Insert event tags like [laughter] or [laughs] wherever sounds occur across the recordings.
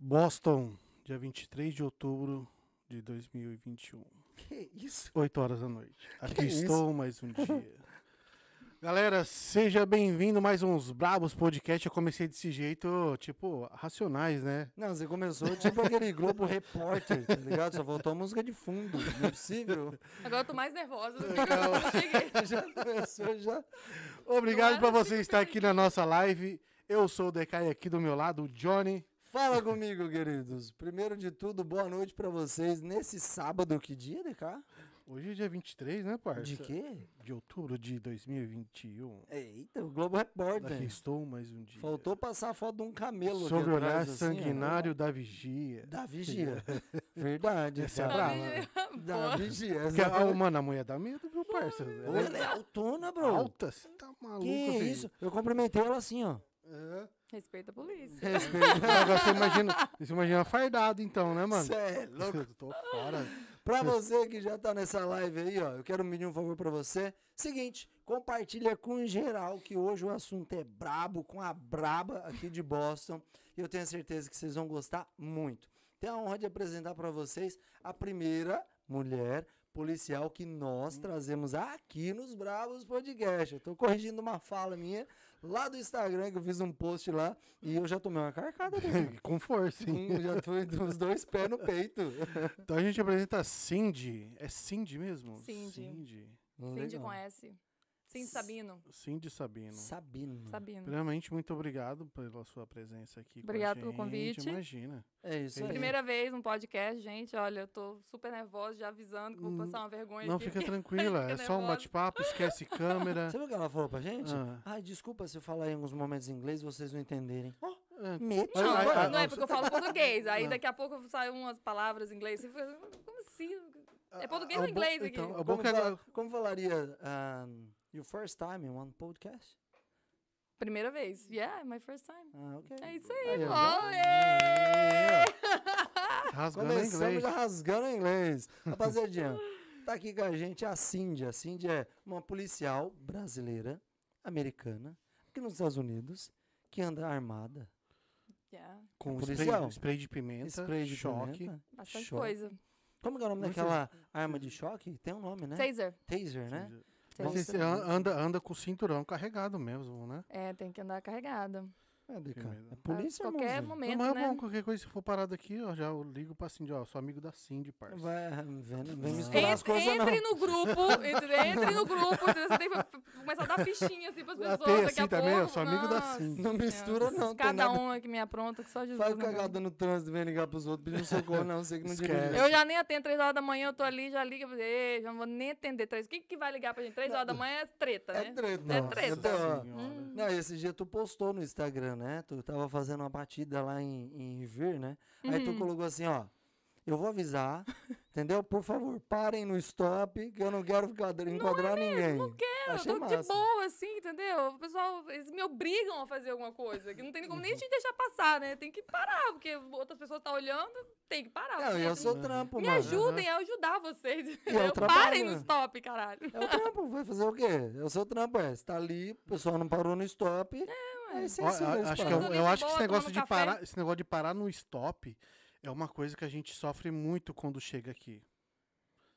Boston, dia 23 de outubro de 2021. Que isso? 8 horas da noite. Aqui isso? estou mais um dia. Galera, seja bem-vindo a mais uns Brabos Podcast. Eu comecei desse jeito, tipo, racionais, né? Não, você começou tipo aquele Globo Repórter, tá ligado? Só faltou a música de fundo. Não é possível. Agora eu tô mais nervosa do que eu cheguei. [laughs] Já começou, já. Obrigado por era você assim estar aqui na nossa live. Eu sou o Decai aqui do meu lado, o Johnny. Fala comigo, queridos. Primeiro de tudo, boa noite pra vocês nesse sábado. Que dia, DK? Hoje é dia 23, né, parça? De quê? De outubro de 2021. Eita, o Globo Aqui Repórter. estou mais um dia. Faltou passar a foto de um camelo aqui Sobre o olhar atrás, assim, ó. sanguinário da vigia. Da vigia. Verdade. Essa é cara. brava, né? Da vigia. Porque, essa- a, mano, a mulher dá medo, viu, parça? Ela é altona, bro. alta, você tá maluco, Que filho. isso? Eu cumprimentei ela assim, ó. É. Respeita a polícia. Respeito. Agora você imagina, você imagina fardado então, né, mano? Cê é louco. [laughs] Eu tô fora. Pra você que já tá nessa live aí, ó, eu quero pedir um favor pra você. Seguinte, compartilha com geral que hoje o assunto é brabo, com a braba aqui de Boston. E eu tenho certeza que vocês vão gostar muito. Tenho a honra de apresentar pra vocês a primeira mulher policial que nós trazemos aqui nos Bravos Podcast. Eu tô corrigindo uma fala minha lá do Instagram, que eu fiz um post lá, e eu já tomei uma carcada dele. [laughs] Com força, hein? Hum, já tô dos dois pés no peito. Então a gente apresenta a Cindy. É Cindy mesmo? Cindy. Cindy. Cindy com S. Cindy Sabino. Cindy Sabino. Sabino. Sabino. Primeiramente, muito obrigado pela sua presença aqui Obrigado com a pelo gente. convite. Imagina. É isso aí. Primeira vez no podcast, gente. Olha, eu tô super nervosa, já avisando que vou Hum, passar uma vergonha Não, aqui. fica [laughs] tranquila. É só um bate-papo, esquece [laughs] câmera. Sabe o que ela falou pra gente? Ah. Ai, desculpa se eu falar em alguns momentos em inglês vocês não entenderem. É, mete Não, não, é porque eu falo [laughs] português. Aí Não. daqui a pouco saem umas palavras em inglês. Como assim? É português Ah, ou bom- inglês aqui? Então, é bom Como, que fala- como falaria um, your first time in one podcast? Primeira vez. Yeah, my first time. Ah, ok. É isso aí, Aí. Aí, Rasgando Começamos inglês. já rasgando em inglês. Rapaziadinha, tá aqui com a gente a Cindy. A Cindy é uma policial brasileira, americana, aqui nos Estados Unidos, que anda armada. Yeah, Com É spray, spray de pimenta, Spray de choque. pimenta, bastante choque. coisa. Como que é o nome daquela arma de choque? Tem um nome, né? Taser. Taser, né? Mas Você anda, anda com o cinturão carregado mesmo, né? É, tem que andar carregada. É, Deca, Primeiro. é polícia, a qualquer irmãozinho. momento, não, mas é né? bom, qualquer coisa, se for parado aqui, ó, já eu ligo pra Cindy, ó, sou amigo da Cindy, parça. Vai, vem, vem misturar as Entre, coisas, não. entre no grupo, entre, entre no grupo, você tem que começar a dar fichinha assim pras pessoas. tem daqui assim a também? pouco. Eu sou amigo da Nossa Cindy. Não mistura, não, Cada nada. um aqui me apronta que só Jesus. Faz né, cagada no trânsito, vem ligar pros outros pedindo socorro, não, sei que não Esquece. dirige. Eu já nem atendo, três horas da manhã eu tô ali, já liga, ei, já não vou nem atender. Três. O que, que vai ligar pra gente? Três horas da manhã é treta, É né? treta. É treta. Senhora. Hum. Não, esse dia tu postou no Instagram, né? Tu tava fazendo uma batida lá em, em Rivir, né? Aí tu Uhum. colocou assim, ó. Eu vou avisar, entendeu? Por favor, parem no stop, que eu não quero ficar enquadrar ninguém. Não Eu Achei tô massa. de boa, assim, entendeu? O pessoal, eles me obrigam a fazer alguma coisa. Que não tem como nem a gente deixar passar, né? Tem que parar, porque outras pessoas estão olhando, tem que parar. Não, e eu sou trampo, Me mano. ajudem a ajudar vocês. é trabalho, Parem no stop, caralho. É o trampo, vai fazer o quê? É o seu trampo, é. Você tá ali, o pessoal não parou no stop. É, Ó, ensina a- eles acho que parar. eu, eu acho que esse negócio de café. parar, esse negócio de parar no stop é uma coisa que a gente sofre muito quando chega aqui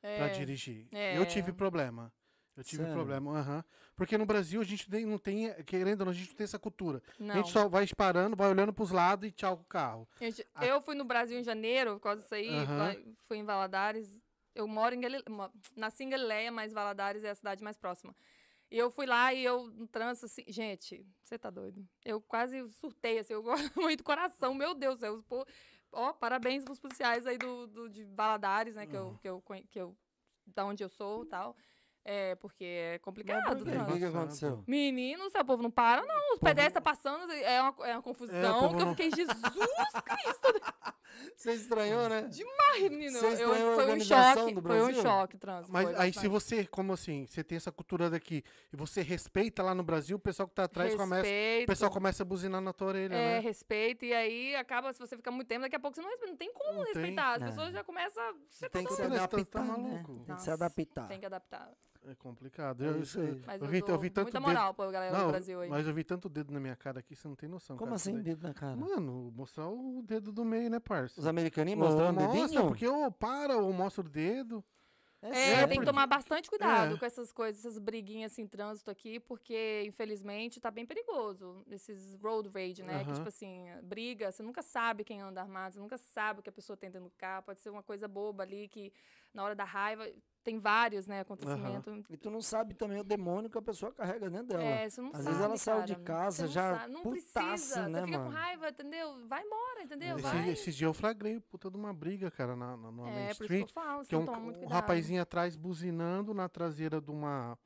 pra É. dirigir. É. Eu tive problema. Eu tive Sério? problema, aham. Porque no Brasil a gente nem- não tem, querendo ou não, a gente não tem essa cultura. Não. A gente só vai parando, vai olhando pros lados e tchau com o carro. Gente, A- eu fui no Brasil em janeiro, por causa disso aí, lá- fui em Valadares. Eu moro em Galileia, nasci em Galileia, mas Valadares é a cidade mais próxima. E eu fui lá e eu, no trânsito, assim, gente, você tá doido? Eu quase surtei, assim, eu [laughs] gosto muito do coração, meu Deus do céu. po- Ó, parabéns pros policiais aí do, do- de Valadares, né, que eu, que eu, que eu, da onde eu sou e tal. É, porque é complicado Mas o por que, que aconteceu? Menino, o povo não para, não. Os pedestres tá passando, é uma, é uma confusão. povo que eu não- fiquei, [laughs] Jesus Cristo! Você estranhou, né? Ai, menino, Você eu, a foi um choque. do Foi um choque, trânsito. Mas foi aí se você, como assim, você tem essa cultura daqui e você respeita lá no Brasil, o pessoal que tá atrás começa, o Respeito. pessoal começa a buzinar na tua orelha, É, né? respeito, e aí acaba, se você ficar muito tempo, daqui a pouco você não respeita. Não tem como Não tem. respeitar. As Não. pessoas já começam. Você Tem tá que se doido. Tá- tá adaptar, né? maluco. Tem que se adaptar. Tem que adaptar. É complicado. É Eu, isso aí. Mas eu eu, vi, eu vi tanto muita dedo. moral pra galera Não, do Brasil aí. mas eu vi tanto dedo na minha cara aqui, você não tem noção. Como cara, assim, daí- dedo na cara? Mano, mostrar o dedo do meio, né, parça? Os americaninhos mostrando mostra, dedinho? porque ou para ou mostra o dedo. É, sério? tem que tomar bastante cuidado É. com essas coisas, essas briguinhas assim, trânsito aqui, porque, infelizmente, tá bem perigoso. Esses road rage, né? Que, tipo assim, briga, você nunca sabe quem anda armado, você nunca sabe o que a pessoa tem dentro do carro. Pode ser uma coisa boba ali, que na hora da raiva, tem vários, né, acontecimentos. E tu não sabe também o demônio que a pessoa carrega dentro dela. É, você não Às sabe, vezes ela saiu de cara. casa Você não já sabe, Não putaça, precisa, né, você fica mano? com raiva, entendeu? Vai embora, entendeu? Esse, Vai. esse dia eu flagrei puta de uma briga, cara, na, na, na Main É, por isso que Street. eu falo, você Que é um, que um rapazinho atrás buzinando na traseira de uma,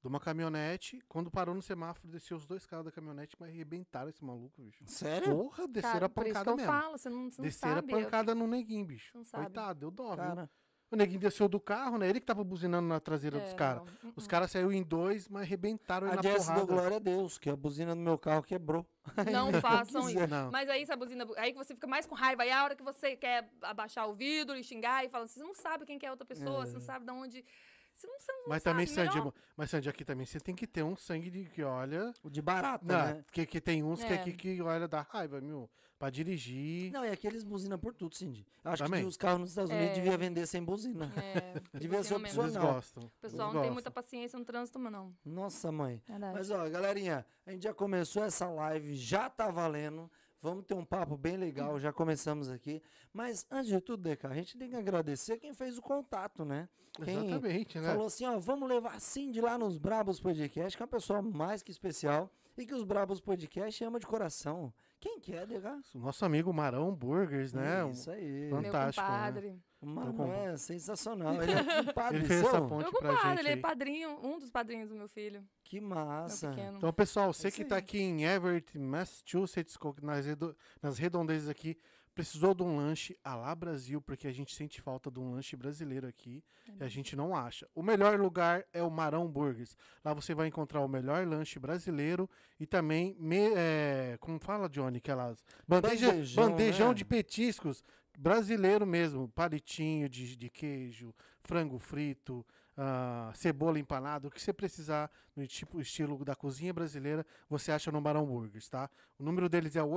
de uma caminhonete. Quando parou no semáforo, desceu os dois carros da caminhonete, mas arrebentaram esse maluco, bicho. Sério? Porra, desceram Cara, a por isso que pancada eu mesmo. falo, você não, você não Desceram a sabe. eu- pancada no neguinho, bicho. Não sabe. Coitado, deu dó, viu? O neguinho desceu do carro, né? Ele que tava buzinando na traseira dos É, caras. não, Os uh-uh. caras saíram em dois, mas arrebentaram ele a na Jess porrada. deu glória a Deus, que a buzina do meu carro quebrou. Não [laughs] façam isso. Não. Mas aí, se a buzina. Aí que você fica mais com raiva. Aí a hora que você quer abaixar o vidro e xingar e fala, você não sabe quem que é outra pessoa, você não sabe de onde. Você não, você não Mas sabe, também, Sandy, melhor- mas Sandy, aqui também você tem que ter um sangue de que olha. O de barata, Não, né? que, que tem uns que, É. que, que olha da raiva, meu. Pra dirigir. Não, e aqueles buzina por tudo, Cindy. Acho Também. que os carros nos Estados Unidos É. deviam vender sem buzina. É, [laughs] Devia ser buzina mesmo. opcional. Eles não. gostam. O pessoal eles não tem gostam. muita paciência no trânsito, mas não. Nossa, mãe. Verdade. Mas, ó, galerinha, a gente já começou essa live, já tá valendo. Vamos ter um papo bem legal, já começamos aqui. Mas, antes de tudo, Deca, a gente tem que agradecer quem fez o contato, né? Quem Exatamente, né? falou assim, ó, vamos levar a Cindy lá nos Brabos Podcast, que é uma pessoa mais que especial e que os Brabos Podcast ama de coração. Quem que é, Deca? O nosso amigo Marão Burgers, né? Um- Isso aí. Fan- Meu fantástico, né? Mano compa- é sensacional. [laughs] Ele é compadre Ele fez essa ponte Meu compadre, gente ele é padrinho, um dos padrinhos do meu filho. Que Meu massa. Então, pessoal, você isso que tá aí. aqui em Everett, Massachusetts, nas, redo- nas redondezas aqui, precisou de um lanche a lá Brasil, porque a gente sente falta de um lanche brasileiro aqui e a gente não acha. O melhor lugar é o Marão Burgers. Lá você vai encontrar o melhor lanche brasileiro e também, me- é, como fala, Johnny, aquelas bandeja, Bandejão, bandejão né? de petiscos brasileiro mesmo, palitinho de, de queijo, frango frito, ah, cebola empanada, o que você precisar no tipo estilo da cozinha brasileira, você acha no Barão Burgers, tá? O número deles é o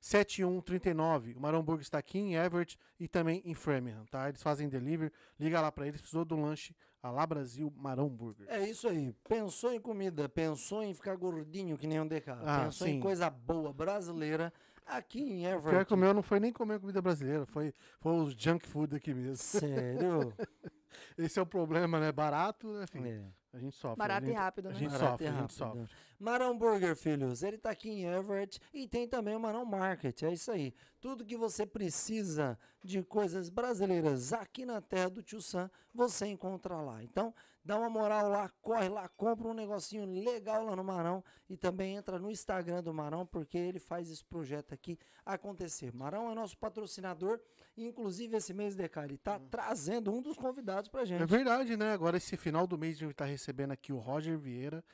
857-363-7139. O Marão Burgers está aqui em Everett e também em Framingham, tá? Eles fazem delivery, liga lá para eles, precisou de um lanche a lá Brasil Marão Burgers. É isso aí. Pensou em comida, pensou em ficar gordinho que nem um DK, Ah, pensou em sim. coisa boa brasileira aqui em Pior Everett. que o meu não foi nem comer comida brasileira, foi, foi os junk food aqui mesmo. Sério? [laughs] Esse é o problema, né? Barato, né, filho? É. A gente sofre. Barato a e gente, rápido, A né? gente Barato sofre, e a gente sofre. Marão Burger, filhos, ele tá aqui em Everett e tem também o Marão Market, é isso aí. Tudo que você precisa de coisas brasileiras aqui na terra do Tio Sam, você encontra lá. Então, dá uma moral lá, corre lá, compra um negocinho legal lá no Marão e também entra no Instagram do Marão, porque ele faz esse projeto aqui acontecer. Marão é nosso patrocinador e, inclusive, esse mês, Deca, ele tá trazendo um dos convidados pra gente. É verdade, né? Agora, esse final do mês, a gente está recebendo aqui o Roger Vieira,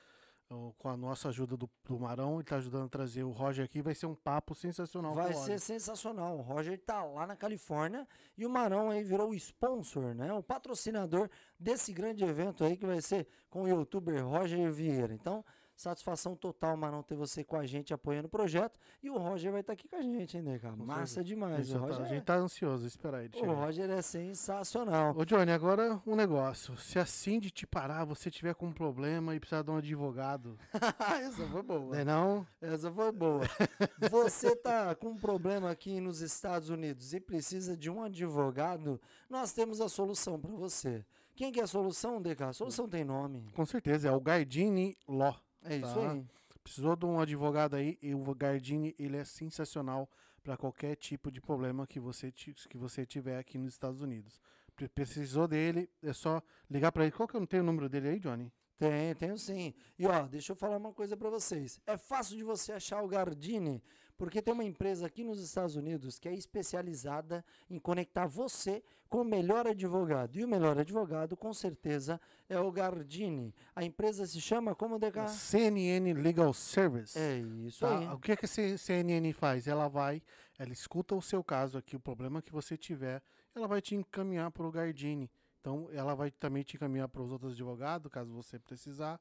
com a nossa ajuda do, do Marão. Ele está ajudando a trazer o Roger aqui. Vai ser um papo sensacional. Vai ser sensacional. O Roger tá lá na Califórnia e o Marão aí virou o sponsor, né? O patrocinador desse grande evento aí que vai ser com o youtuber Roger Vieira. Então, satisfação total, Marão, ter você com a gente apoiando o projeto. E o Roger vai estar aqui com a gente, hein, né, cara? Massa demais. Isso O tá- Roger, a é- gente tá ansioso, esperar ele o. Roger é sensacional. Ô, Johnny, agora um negócio. Se a Cindy te parar, você tiver com um problema e precisar de um advogado, [laughs] Essa foi boa. né não? Essa foi boa. [laughs] Você tá com um problema aqui nos Estados Unidos e precisa de um advogado, nós temos a solução para você. Quem que é a solução, DK? A solução tem nome. Com certeza, é o Gardini Law. É isso Tá. aí. Precisou de um advogado aí e o Gardini, ele é sensacional para qualquer tipo de problema que você, que você tiver aqui nos Estados Unidos. Pre- Precisou dele, é só ligar para ele. Qual que eu não tenho o número dele aí, Johnny? Tem, tenho sim. E ó, deixa eu falar uma coisa para vocês. É fácil de você achar o Gardini, porque tem uma empresa aqui nos Estados Unidos que é especializada em conectar você com o melhor advogado. E o melhor advogado, com certeza, é o Gardini. A empresa se chama como DK? CNN Legal Service. É isso Tá? aí. O que, que a CNN faz? Ela vai, ela escuta o seu caso aqui, o problema que você tiver, ela vai te encaminhar para o Gardini, Então, ela vai também te encaminhar para os outros advogados, caso você precisar.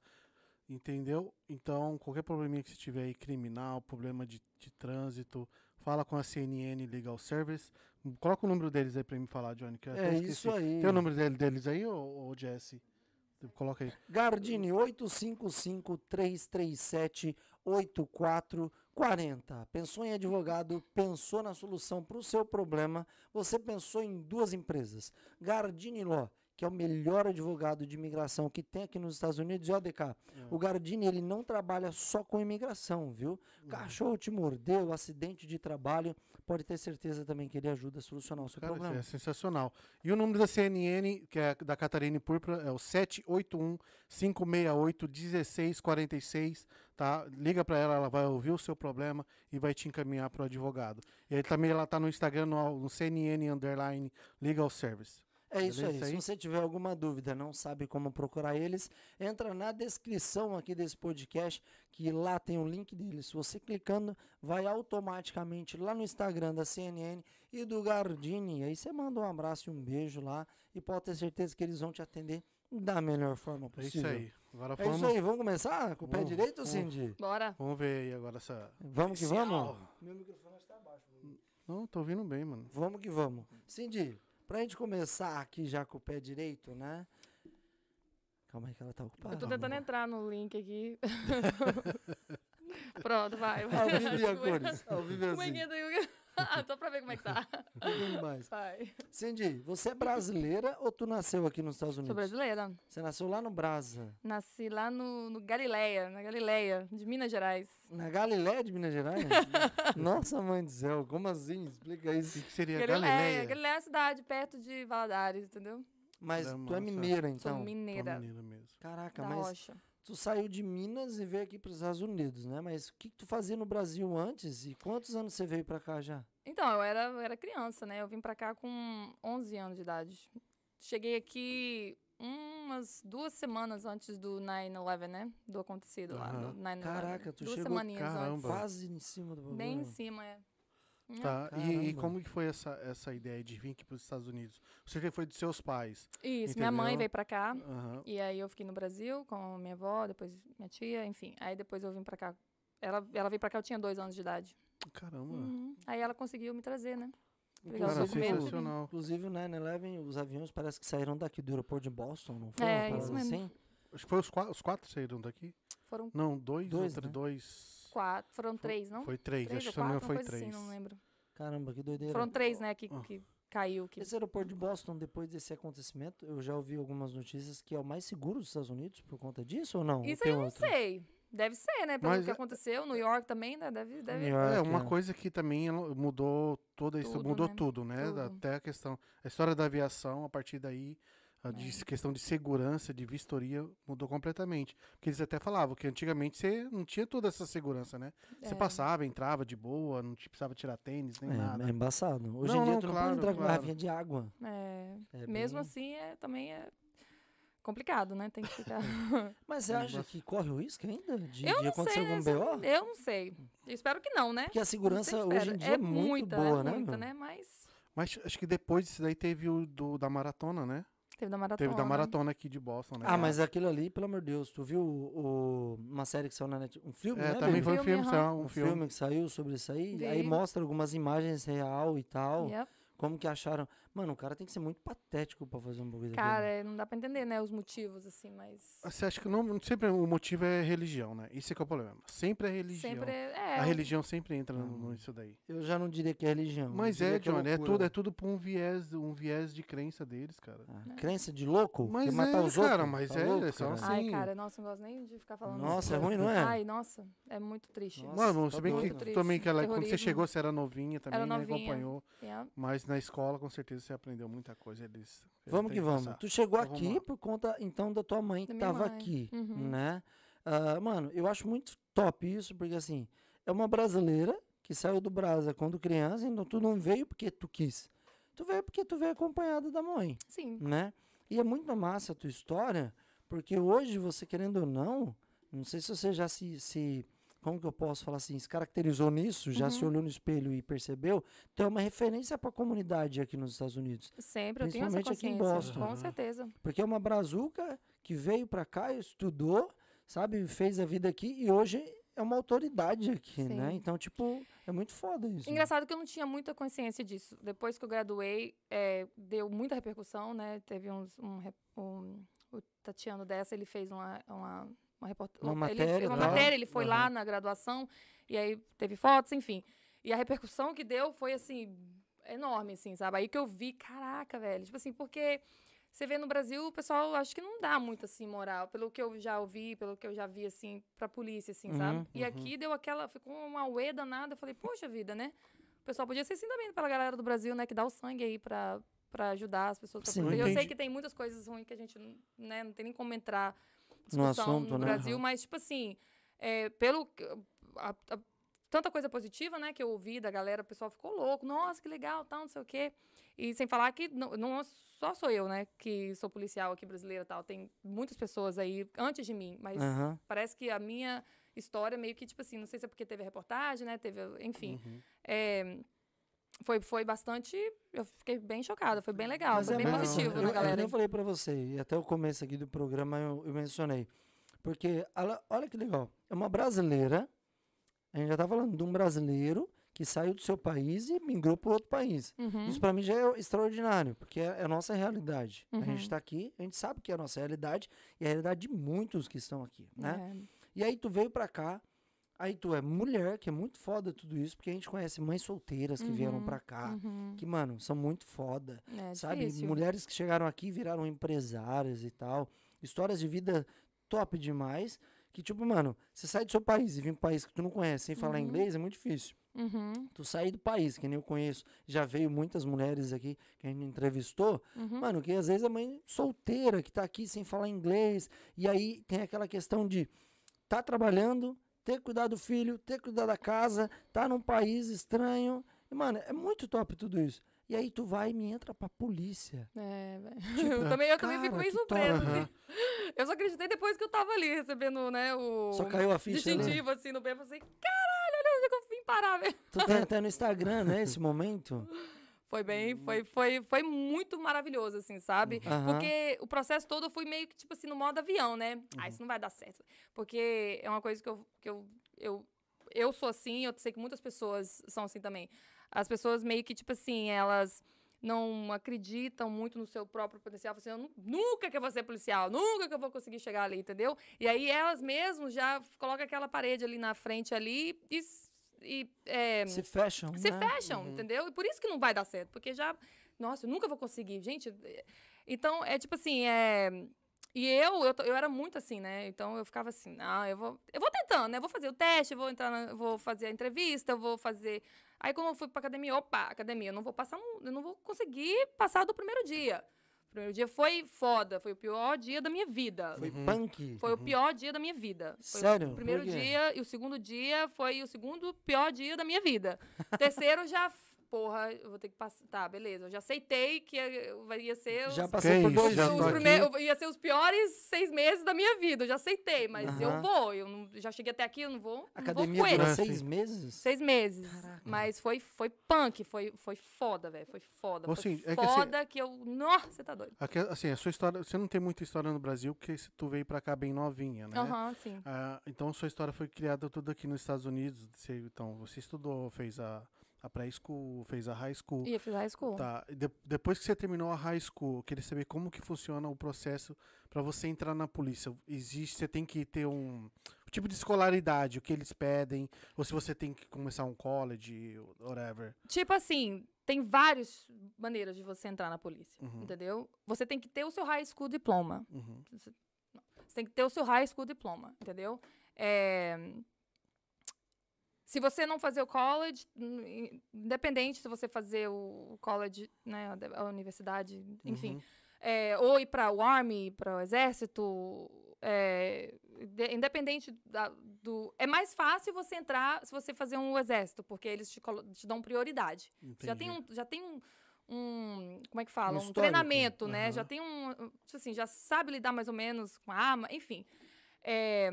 Entendeu? Então, qualquer probleminha que você tiver aí, criminal, problema de, de trânsito, fala com a CNN Legal Service. Coloca o número deles aí para me falar, Johnny. Que eu É esqueci. isso aí. Tem o número dele- deles aí, ou, ou Jesse? Coloca aí. Gardini 855-337-8440. Pensou em advogado, pensou na solução para o seu problema, você pensou em duas empresas. Gardini Law, que é o melhor advogado de imigração que tem aqui nos Estados Unidos, e o DK. O Gardini, ele não trabalha só com imigração, viu? Cachorro te mordeu, acidente de trabalho, pode ter certeza também que ele ajuda a solucionar o seu Cara, problema. é sensacional. E o número da CNN, que é da Catarine Púrpura, é o 781-568-1646, tá? Liga para ela, ela vai ouvir o seu problema e vai te encaminhar para o advogado. E aí também ela tá no Instagram, no, no CNN Underline Legal Service. É isso aí. Se você tiver alguma dúvida, não sabe como procurar eles, entra na descrição aqui desse podcast, que lá tem o link deles. Se você clicando, vai automaticamente lá no Instagram da CNN e do Gardini. Aí você manda um abraço e um beijo lá e pode ter certeza que eles vão te atender da melhor forma É possível. isso aí. Agora É isso vamos, aí. Vamos começar com o pé Vamos, direito, vamos. Cindy? Bora. vamos ver aí agora essa. Vamos que Especial. vamos? Meu microfone está abaixo. Não, tô ouvindo bem, mano. Vamos que vamos. Cindy, pra gente começar aqui já com o pé direito, né? Calma aí que ela tá ocupada. Eu tô tentando entrar no link aqui. [laughs] Pronto, vai. vai. Ao vivo e a cores. Ao vivo assim. [laughs] Só pra ver como é que tá. [laughs] Mais. Vai. Cindy, você é brasileira ou tu nasceu aqui nos Estados Sou Unidos? brasileira. Você nasceu lá no Brasa. Nasci lá no, no Galileia, na Galileia, de Minas Gerais. Na Galiléia de Minas Gerais? [laughs] Nossa, mãe do céu, como assim? Explica O isso. que, que seria Galileia. Galileia? Galileia é uma cidade perto de Valadares, entendeu? Mas Caramba, tu é mineira, Sou então? Tô mineira mesmo. Caraca, da mas rocha. Tu saiu de Minas e veio aqui para os Estados Unidos, né? Mas o que, que tu fazia no Brasil antes e quantos anos você veio para cá já? Então, eu era, eu era criança, né? Eu vim pra cá com 11 anos de idade. Cheguei aqui umas duas semanas antes do 9-11, né? Do acontecido lá, do 9-11. Caraca, tu duas chegou- semaninhas antes. caramba. Quase em cima do bagulho. Bem em cima, é. Hum, Tá, e, e como que foi essa, essa ideia de vir aqui para os Estados Unidos? Você que foi dos seus pais. Isso, minha mãe Entendeu? veio pra cá. Aham. E aí eu fiquei no Brasil com minha avó, depois minha tia, enfim. Aí depois eu vim pra cá. Ela, ela veio pra cá, eu tinha dois anos de idade. Caramba. Uhum. Aí ela conseguiu me trazer, né? Cara, sensacional. Inclusive o 9-11, os aviões parece que saíram daqui do aeroporto de Boston, não foi? É, isso mesmo. assim? Acho que foi os quatro, os quatro saíram daqui? Foram Não, dois, Dois, né? dois. Quatro, foram três, não? Foi três, três acho que quatro, foi coisa três. assim, não lembro. Caramba, que doideira. Foram três, né, que, Ah. que caiu. Que... Esse aeroporto de Boston, depois desse acontecimento, eu já ouvi algumas notícias que é o mais seguro dos Estados Unidos por conta disso ou não? Isso tem eu não outro? sei. Deve ser, né? Pelo Mas que é- aconteceu. New York também, né? Deve, deve... York, É, uma é. coisa que também mudou toda isso, mudou né? tudo, né? Tudo. Até a questão, a história da aviação, a partir daí, a de É. questão de segurança, de vistoria, mudou completamente. Porque eles até falavam que antigamente você não tinha toda essa segurança, né? Você É. passava, entrava de boa, não te precisava tirar tênis, nem É, nada. é embaçado. Hoje Não, em dia não, tu não claro, pode entrar com claro. garrafinha de água. É, É Mesmo bem- assim, é, também é complicado, né? Tem que ficar... [laughs] Mas você É acha que corre o risco ainda de, eu de não acontecer sei, algum BO? Eu não sei. Eu espero que não, né? Porque a segurança hoje em dia é, muito muita, boa, é né? muita, né? Mas Mas acho que depois disso daí teve o do, da maratona, né? Teve da maratona. Teve da maratona aqui de Boston, né? Ah, mas aquilo ali, pelo amor de Deus, tu viu o, o- uma série que saiu na net, um filme, É, né? também foi um Filme, filme, saiu um, um filme. filme. que saiu sobre isso aí, aí mostra algumas imagens real e tal, Yep. como que acharam. Mano, o cara tem que ser muito patético pra fazer um bagulho Cara, daquele. é, não dá pra entender, né? Os motivos, assim, mas... Você acha que não, sempre o motivo é religião, né? Isso é que é o problema. Sempre é religião. Sempre é... é, A religião sempre entra Uhum. nisso daí. Eu já não diria que é religião. Mas é, Johnny, é loucura. tudo, é tudo por um viés, um viés de crença deles, cara. Ah, Crença de louco? Mas Quer matar é, os cara, outros? mas Tá é, louco, são cara? assim. Ai, cara, nossa, não gosto nem de ficar falando Nossa, é ruim, não é? Ai, nossa, é muito triste. Nossa, Mano, tá se bem que também, que ela, quando você chegou, você era novinha também, Era né? novinha. Acompanhou. Yeah. Mas na escola, com certeza, você aprendeu muita coisa. Eles, eles Vamos que vamos. passar. Tu chegou Então, vamos aqui lá. por conta, então, da tua mãe que Da minha tava mãe. aqui, Uhum. né? Ah, mano, eu acho muito top isso, porque assim, é uma brasileira que saiu do Brasa quando criança, então tu não veio porque tu quis. Tu veio porque tu veio acompanhada da mãe, Sim. né? E é muito massa a tua história, porque hoje você, querendo ou não, não sei se você já se, se como que eu posso falar assim, se caracterizou nisso, já se Uhum. olhou no espelho e percebeu, então é uma referência para a comunidade aqui nos Estados Unidos. Sempre, eu tenho essa aqui em. Boston. Com certeza. Porque é uma brazuca que veio para cá, estudou, sabe, fez a vida aqui e hoje é uma autoridade aqui, né? Sim. Então, tipo, é muito foda isso. né? Engraçado que eu não tinha muita consciência disso. Depois que eu graduei, é, deu muita repercussão, né? Teve uns, um, um- o Tatiano dessa, ele fez uma, uma, uma reportagem. Uma ele, matéria, uma tá? matéria, ele foi lá Aham. na graduação, e aí teve fotos, enfim. E a repercussão que deu foi, assim, enorme, assim, sabe? Aí que eu vi, caraca, velho. Tipo assim, porque você vê no Brasil, o pessoal acho que não dá muito, assim, moral. Pelo que eu já ouvi, pelo que eu já vi, assim, pra polícia, assim, sabe? Uhum, E aqui deu aquela, ficou uma uê danada. Eu falei, poxa vida, né? O pessoal podia ser assim também pela galera do Brasil, né? Que dá o sangue aí pra, pra ajudar as pessoas. Sim. Eu sei que tem muitas coisas ruins que a gente né, não tem nem como entrar No discussão assunto, no né? Brasil, mas, tipo assim, é, pelo. a- a- tanta coisa positiva, né, que eu ouvi da galera, o pessoal ficou louco, nossa, que legal, tal, não sei o quê. E sem falar que não, não só sou eu, né, que sou policial aqui brasileira e tal, tem muitas pessoas aí antes de mim, mas Aham. parece que a minha história meio que, tipo assim, não sei se é porque teve a reportagem, né, teve, enfim, Uhum. é, foi, foi bastante, eu fiquei bem chocada, foi bem legal, Mas foi é bem massa. positivo eu, na é galera. nem eu falei pra você, e até o começo aqui do programa eu, eu mencionei. Porque, ela- olha que legal, é uma brasileira, a gente já tá falando de um brasileiro que saiu do seu país e migrou para outro país. Uhum. Isso pra mim já é extraordinário, porque é, é a nossa realidade. A Uhum. gente tá aqui, a gente sabe que é a nossa realidade e a realidade de muitos que estão aqui, né? É. E aí tu veio pra cá, aí tu é mulher, que é muito foda tudo isso, porque a gente conhece mães solteiras que vieram Uhum, pra cá, Uhum. que, mano, são muito foda, É sabe? difícil. Mulheres que chegaram aqui e viraram empresárias e tal. Histórias de vida top demais. Que, tipo, mano, você sai do seu país e vem pra um país que tu não conhece sem falar Uhum. inglês é muito difícil. Uhum. Tu sair do país, que nem eu conheço, já veio muitas mulheres aqui que a gente entrevistou, Uhum. Mano, que às vezes a mãe solteira que tá aqui sem falar inglês. E aí tem aquela questão de tá trabalhando, ter que cuidar do filho, ter que cuidar da casa, tá num país estranho. E, mano, é muito top tudo isso. E aí tu vai e me entra pra polícia. É, velho. [laughs] eu também, eu também fico meio. Aham. assim. Eu só acreditei depois que eu tava ali recebendo, né, o Só caiu a ficha, né? distintivo, assim, no pé. Eu falei, caralho, olha onde é eu vim parar, velho. Tu tem até no Instagram, né, esse momento? [laughs] Foi bem, foi, foi, foi muito maravilhoso, assim, sabe? Porque o processo todo eu fui meio que, tipo assim, no modo avião, né? Ah, isso não vai dar certo. Porque é uma coisa que eu, que eu, eu, eu sou assim, eu sei que muitas pessoas são assim também. As pessoas meio que, tipo assim, elas não acreditam muito no seu próprio potencial. Assim, eu nu- nunca que eu vou ser policial, nunca que eu vou conseguir chegar ali, entendeu? E aí elas mesmas já colocam aquela parede ali na frente ali e, e é, Se fecham, se né? fecham, entendeu? E por isso que não vai dar certo, porque já, nossa, eu nunca vou conseguir, gente. Então, é tipo assim, é e eu, eu, eu era muito assim, né? Então eu ficava assim, não, eu vou, eu vou tentando, né? Eu vou fazer o teste, eu vou entrar, na- vou fazer a entrevista, eu vou fazer. Aí quando eu fui pra academia, opa, academia, eu não vou passar, eu não vou conseguir passar do primeiro dia. O primeiro dia foi foda, foi o pior dia da minha vida. Foi punk. Foi o pior dia da minha vida. Foi Sério? O primeiro dia e o segundo dia foi o segundo pior dia da minha vida. O [laughs] terceiro já, porra, eu vou ter que passar. Tá, beleza. Eu já aceitei que ia, ia ser os, Já passei por dois já os primeiros, ia ser os piores seis meses da minha vida. Eu já aceitei, mas eu vou. Eu não- já cheguei até aqui, eu não vou. Academia não vou. Ah, seis meses? Seis meses. Caraca. Mas foi, foi punk, foi, foi foda, velho. Foi foda. Ou Foi assim, é que assim- foda que eu. Nossa, você tá doido. Aqui, assim, a sua história, você não tem muita história no Brasil, porque se tu veio pra cá bem novinha, né? Aham, sim. Ah, então sua história foi criada tudo aqui nos Estados Unidos. Você, então, você estudou, fez a, a pré-school, fez a high school. E eu fiz high school. Tá. de- depois que você terminou a high school, eu queria saber como que funciona o processo pra você entrar na polícia. Existe, você tem que ter um, o tipo de escolaridade, o que eles pedem, ou se você tem que começar um college, whatever. Tipo assim, tem várias maneiras de você entrar na polícia, Uhum. entendeu? Você tem que ter o seu high school diploma. Uhum. Você você tem que ter o seu high school diploma, entendeu? É, Se você não fazer o college, hum, in- independente se você fazer o college, né, a de- a universidade, enfim, Uhum. é, ou ir para o army, para o exército, é, de- independente da- do, é mais fácil você entrar se você fazer um exército, porque eles te, te dão prioridade. Você já tem um, já tem um, um- como é que fala, um, histórico. treinamento, né? Aham. Já tem um, um- tipo assim, já sabe lidar mais ou menos com a arma, enfim. É,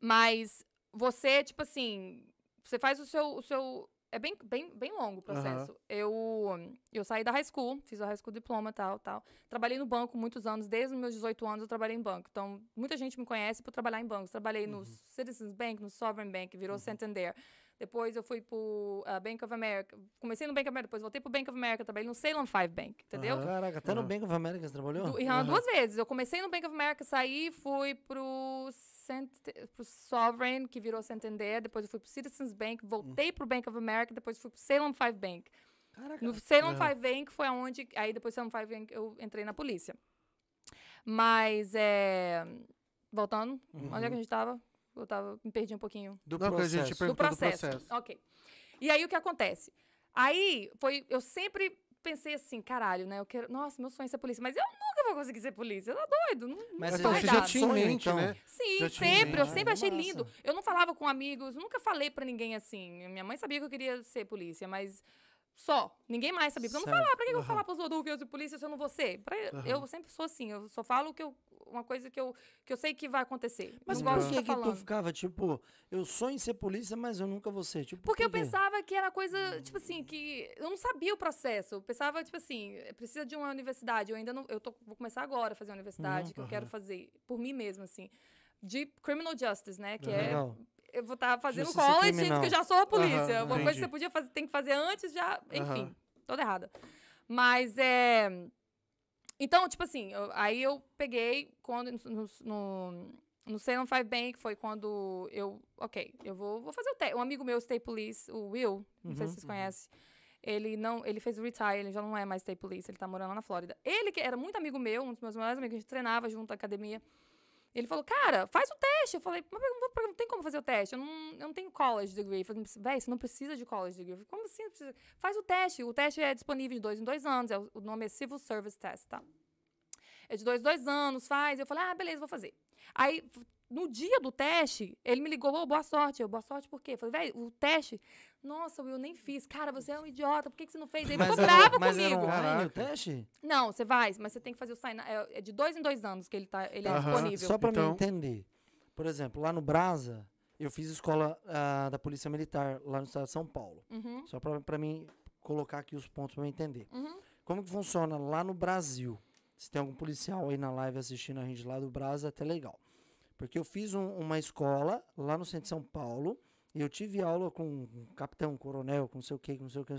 mas você, tipo assim, você faz o seu. O seu é bem, bem, bem longo o processo. Eu, eu saí da high school, fiz a high school diploma e tal, tal. Trabalhei no banco muitos anos, desde os meus 18 anos eu trabalhei em banco. Então, muita gente me conhece por trabalhar em bancos. Trabalhei no Citizens Bank, no Sovereign Bank, virou Santander. Depois eu fui pro uh, Bank of America. Comecei no Bank of America, depois voltei pro Bank of America, trabalhei no Salem Five Bank, entendeu? Aham. Caraca, até no. Bank of America você trabalhou? Du- Irã, duas vezes. Eu comecei no Bank of America, saí, fui pro, Cent pro Sovereign, que virou Santander, depois eu fui pro Citizens Bank, voltei pro Bank of America, depois fui pro Salem Five Bank. Caraca. No Salem Aham. Five Bank foi aonde, aí depois do Salem Five Bank eu entrei na polícia. Mas, é, voltando, onde é que a gente tava? Eu tava, me perdi um pouquinho Do Não, a gente processo. do do processo. processo. Ok. E aí o que acontece? Aí foi, eu sempre pensei assim, caralho, né? Eu quero, nossa, meu sonho é ser polícia, mas eu nunca vou conseguir ser polícia. Tá doido? Não, Mas não Então, vai você dar. já tinha em mente, então. né? Sim, sempre. Eu ideia. sempre achei Massa. lindo. Eu não falava com amigos, nunca falei pra ninguém assim. Minha mãe sabia que eu queria ser polícia, mas só. Ninguém mais sabia. Porque eu não falava. Pra que que eu vou falar pros outros que eu sou polícia se eu não vou ser? Pra- Aham. Eu sempre sou assim. Eu só falo o que eu, uma coisa que eu, que eu sei que vai acontecer. Mas não por que, que tu ficava, tipo, eu sonho em ser polícia, mas eu nunca vou ser? Tipo, Porque eu por quê? pensava que era coisa, tipo assim, que eu não sabia o processo. Eu pensava, tipo assim, precisa de uma universidade. Eu ainda não. Eu tô, vou começar agora a fazer uma universidade, que eu quero fazer por mim mesma, assim. De criminal justice, né? Que é. Legal. Eu vou estar fazendo Justiça college, criminal. porque eu já sou a polícia. Aham, Uma coisa entendi. que você podia fazer, tem que fazer antes, já. Enfim, Aham. toda errada. Mas é. Então, tipo assim, eu- aí eu peguei quando no, no, no Salem Five Bank foi quando eu, ok, eu vou, vou fazer o teste. Um amigo meu, State Police, o Will, não sei Uhum. se vocês conhecem, ele não, ele fez o retire, ele já não é mais State Police, ele tá morando lá na Flórida. Ele que era muito amigo meu, um dos meus melhores amigos, a gente treinava junto na academia. Ele falou, cara, faz o teste. Eu falei, mas não, tem como fazer o teste. Eu não, eu não tenho college degree. Ele falou, véi, você não precisa de college degree. Eu falei, como assim? Faz o teste. O teste é disponível de dois em dois anos. É, o nome é Civil Service Test, tá? É de dois em dois anos, faz. Eu falei, ah, beleza, vou fazer. Aí, no dia do teste, ele me ligou, ô, boa sorte. Eu, boa sorte por quê? Eu falei, velho, o teste... Nossa, eu nem fiz. Cara, você é um idiota, por que, que você não fez? Ele ficou era- bravo mas era comigo. online o teste? Não, você vai, mas você tem que fazer o sign é, é de dois em dois anos que ele, tá, ele é Aham. disponível. Só pra Então- mim entender. Por exemplo, lá no Brasa, eu fiz escola ah, da Polícia Militar, lá no estado de São Paulo. Uhum, Só pra, pra mim colocar aqui os pontos pra eu entender. uhum. Como que funciona lá no Brasil? Se tem algum policial aí na live assistindo a gente lá do Brasa, é até legal. Porque eu fiz um- uma escola lá no centro de São Paulo e eu tive aula com um capitão, coronel, com não sei o que, com não sei o que,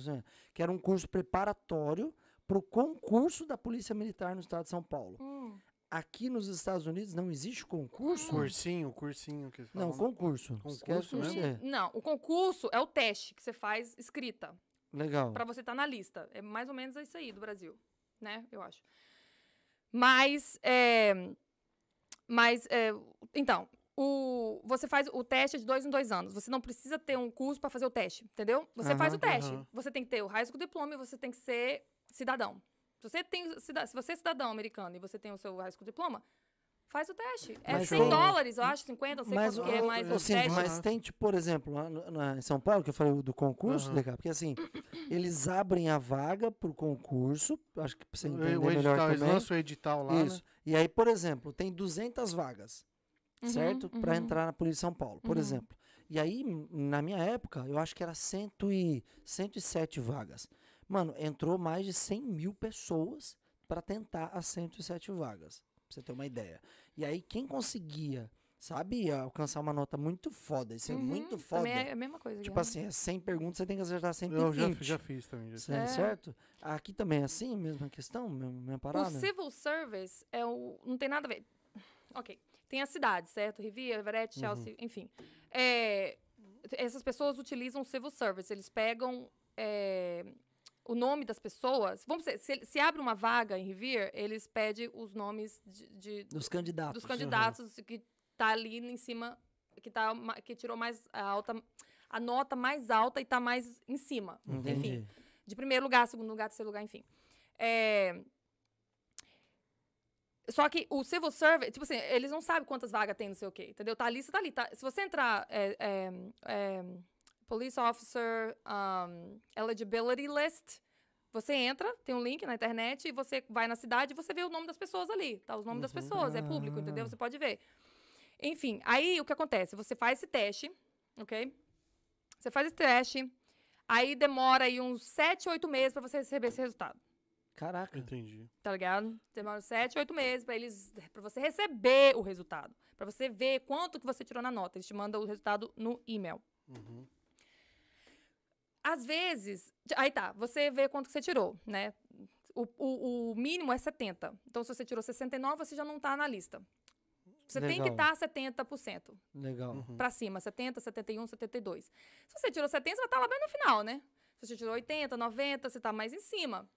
que era um curso preparatório para o concurso da Polícia Militar no estado de São Paulo. Hum. Aqui nos Estados Unidos não existe concurso? Cursinho, cursinho que Não, concurso. Concurso. Não, o concurso é o teste que você faz escrita Legal. pra você estar na lista. É mais ou menos isso aí do Brasil, né? Eu acho. Mas, é, mas, é, então, o, você faz o teste de dois em dois anos. Você não precisa ter um curso para fazer o teste, entendeu? Você faz o teste. aham. Você tem que ter o high school diploma e você tem que ser cidadão. Se você, tem, se você é cidadão americano e você tem o seu high school diploma, faz o teste. É Mas 100 tem- dólares, eu acho, 50, não sei Mas, quanto que é, ô, o teste... mas tem, tipo, por exemplo, lá no- na- em São Paulo, que eu falei do concurso, legal, porque assim, eles abrem a vaga pro concurso, acho que pra você entender O melhor edital, eles também. lançam o edital lá, Isso. né? E aí, por exemplo, tem 200 vagas, Uhum, certo? Para uhum. entrar na Polícia de São Paulo, por Uhum. exemplo. E aí, na minha época, eu acho que era 100 e 107 vagas. Mano, entrou mais de 100 mil pessoas para tentar as 107 vagas, pra você ter uma ideia. E aí, quem conseguia, sabe, alcançar uma nota muito foda, isso é Uhum, muito foda. Também é a mesma coisa. Tipo assim, é 100 perguntas, você tem que acertar 120. Eu já, já fiz também. Já fiz. Certo? É. certo? Aqui também é assim, mesma questão, mesma, mesma parada? O civil service é o. Não tem nada a ver. Ok. Tem a cidade, certo? Riviera, Everett, Chelsea, enfim. É, essas pessoas utilizam o civil service. Eles pegam é, o nome das pessoas. Vamos dizer, se, se abre uma vaga em Riviera, eles pedem os nomes de, de- Dos candidatos. dos candidatos que tá ali em cima, que, tá, que tirou mais alta, a nota mais alta e tá mais em cima. Entendi. Enfim de primeiro lugar, segundo lugar, terceiro lugar, enfim. É, Só que o civil service, tipo assim, eles não sabem quantas vagas tem, não sei o quê, entendeu? Tá a lista, tá ali. Tá, se você entrar é, é, é, Police Officer um, Eligibility List, você entra, tem um link na internet, e você vai na cidade e você vê o nome das pessoas ali. Tá os nomes das pessoas, é público, entendeu? Ah. Você pode ver. Enfim, aí o que acontece? Você faz esse teste, ok? Você faz esse teste, aí demora aí uns 7, 8 meses pra você receber esse resultado. Caraca. Entendi. Tá ligado? Demora 7, 8 meses pra eles para você receber o resultado, Pra você ver quanto que você tirou na nota. Eles te mandam o resultado no e-mail. Uhum. Às vezes, aí tá, você vê quanto que você tirou, né? O, o, o mínimo é 70. Então, se você tirou 69, você já não tá na lista. Você tem que Legal. estar 70% Legal. Uhum. pra cima, 70, 71, 72. Se você tirou 70, você vai estar lá bem no final, né? Se você tirou 80, 90, você tá mais em cima.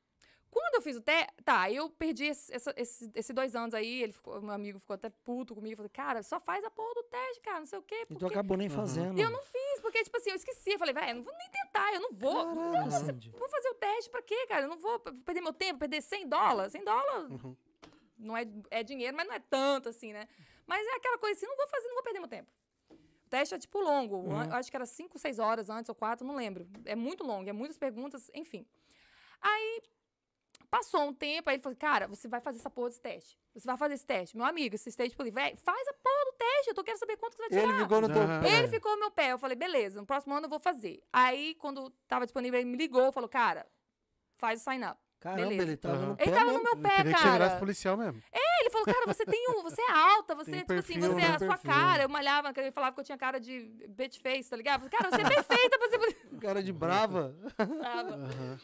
Quando eu fiz o teste, tá, eu perdi esse, essa- esse- esses dois anos aí, ele ficou, meu amigo ficou até puto comigo, falei, cara, só faz a porra do teste, cara, não sei o quê, E tu porque... acabou nem Uhum. fazendo. E eu não fiz, porque, tipo assim, eu esqueci, eu falei, velho, eu não vou nem tentar, eu não vou, Caralho, não, vou fazer o teste pra quê, cara? Eu não vou perder meu tempo, perder 100 dólares, 100 dólares Uhum. não é, é dinheiro, mas não é tanto assim, né? Mas é aquela coisa assim, não vou fazer, não vou perder meu tempo. O teste é tipo longo, Uhum. eu acho que era 5, 6 horas antes ou 4, não lembro. É muito longo, é muitas perguntas, enfim. Aí passou um tempo, aí ele falou: Cara, você vai fazer essa porra desse teste. Você vai fazer esse teste. Meu amigo, esse teste, falei: Véi, faz a porra do teste, eu tô querendo saber quanto que você vai tirar. Ele ficou no teu Aham. pé. Ele ficou no meu pé. Eu falei, beleza, no próximo ano eu vou fazer. Aí, quando tava disponível, ele me ligou, falou, cara, faz o sign up. Caramba, beleza. ele tava no Ele tava no meu Eu pé, queria que você virasse cara. policial mesmo. Ele falou, cara, você tem um, você é alta, você, Tem tipo assim, perfil, você é a sua Perfil. cara. Eu malhava, ele falava que eu tinha cara de bitch face, tá ligado? Eu falei, cara, você é perfeita pra ser policial. [laughs] Cara de brava. [laughs] Aham.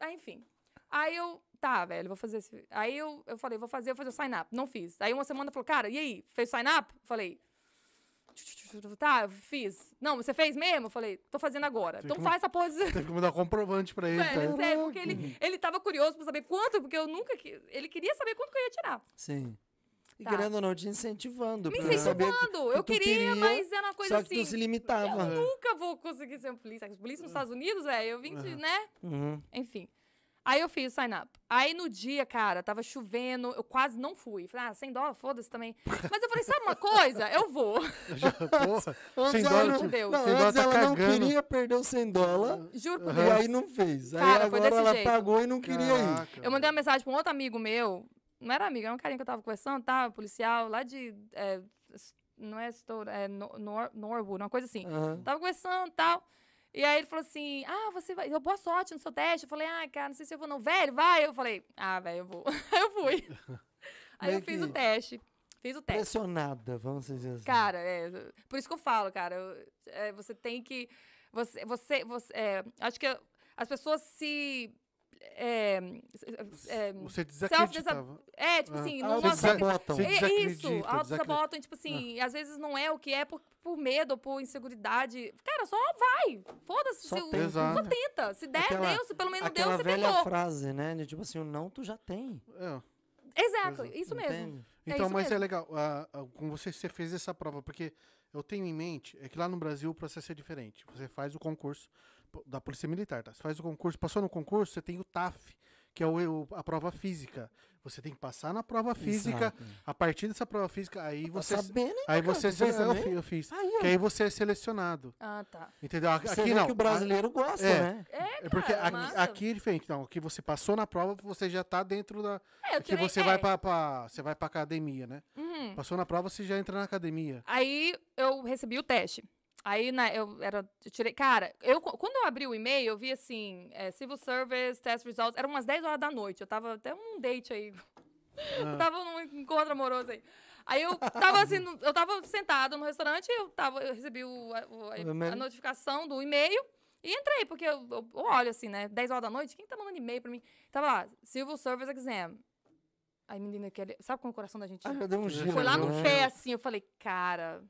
Aí, enfim. Aí eu, tá, velho, vou fazer esse. Aí eu, eu falei, vou fazer, vou fazer o sign up. Não fiz. Aí uma semana falou, cara, e aí, fez sign up? Falei, tá, eu fiz. Não, você fez mesmo? Eu falei, tô fazendo agora. Tem Então que- faz essa de- [laughs] Teve que mandar um comprovante pra [laughs] ele. Velho, tá? sério, porque ele, ele tava curioso pra saber quanto, porque eu nunca. que- Ele queria saber quanto que eu ia tirar. Sim. E Tá. querendo ou não, te incentivando. Me incentivando. que Eu queria, queria, mas era uma coisa Só que assim. tu se limitava. Eu nunca vou conseguir ser um polícia. Polícia nos Estados Unidos, velho, eu vim de, né? Uhum. Enfim. Aí eu fiz o sign up. Aí no dia, cara, tava chovendo, eu quase não fui. Falei, ah, 100 dólares, foda-se também. [laughs] Mas eu falei, sabe uma coisa? Eu vou. Já, porra, [laughs] sem dólar, não, tipo, Deus. não, sem dólar antes tá ela não cagando. queria perder os 100 dólares. Juro por E Deus. aí não fez. Aí Cara, foi agora desse ela jeito. pagou e não queria ir. Caraca, Eu mandei uma mensagem pra um outro amigo meu. Não era amigo, era um carinha que eu tava conversando, tá? Policial, lá de. é, não é Stour, é Nor- Nor- Norwood, uma coisa assim. Aham. Tava conversando e tal. E aí ele falou assim: Ah, você vai. eu- Boa sorte no seu teste. Eu falei, ah, cara, não sei se eu vou, não. Velho, vai. Eu falei, ah, velho, eu vou. [laughs] [laughs] Aí eu fui. Aí eu fiz o teste. Fiz o teste. Pressionada, vamos dizer assim. Cara, é, por isso que eu falo, cara. eu- é, você tem que. Você. você, você é, acho que as pessoas se. É, é, Você self-desa- desacreditava. é, tipo Ah. assim, Ah, não você aceita- sabotam. Você é isso, desacredita, auto-sabotam, tipo assim, às vezes não é o que é por, por medo ou por inseguridade. Cara, só vai. Foda-se. Só se tenta. Exato. Só tenta. Se der, Aquela- deu. Se pelo menos deu, Aquela você velha tentou. frase, né? de Tipo assim, o não tu já tem. É. Exato, isso mesmo. entende? É Então, isso mas mesmo. é legal, ah, ah, com você, você fez essa prova, porque eu tenho em mente, é que lá no Brasil o processo é diferente. Você faz o concurso da Polícia Militar, tá? Você faz o concurso, passou no concurso, você tem o TAF, que é o, o- a prova física. Você tem que passar na prova física, Exato. a partir dessa prova física, aí Tá você... sabendo, Aí cara? você... Sele- eu, eu fiz. Aí. Que aí você é selecionado, Ah, tá. entendeu? Você Aqui vê não. que o brasileiro gosta, é. né? É, É porque cara, aqui, é diferente. Não, aqui você passou na prova, você já tá dentro da. É, eu Aqui tirei- você é. vai pra, pra- Você vai pra academia, né? Uhum. Passou na prova, você já entra na academia. Aí eu recebi o teste. Aí, né, eu era. Eu tirei. Cara, eu, quando eu abri o e-mail, eu vi assim: é, Civil Service, Test Results. Eram umas 10 horas da noite. Eu tava até um date aí. [laughs] Eu Ah, tava num encontro amoroso aí. Aí eu [laughs] tava assim, eu tava sentada no restaurante, eu, tava, eu recebi o, a, o- a- notificação do e-mail e entrei, porque eu, eu olho assim, né? 10 horas da noite, quem tá mandando e-mail pra mim? Tava lá, Civil Service Exam. Aí, menina, sabe como o coração da gente Ah, já deu um giro. foi lá no pé, assim, eu falei, cara,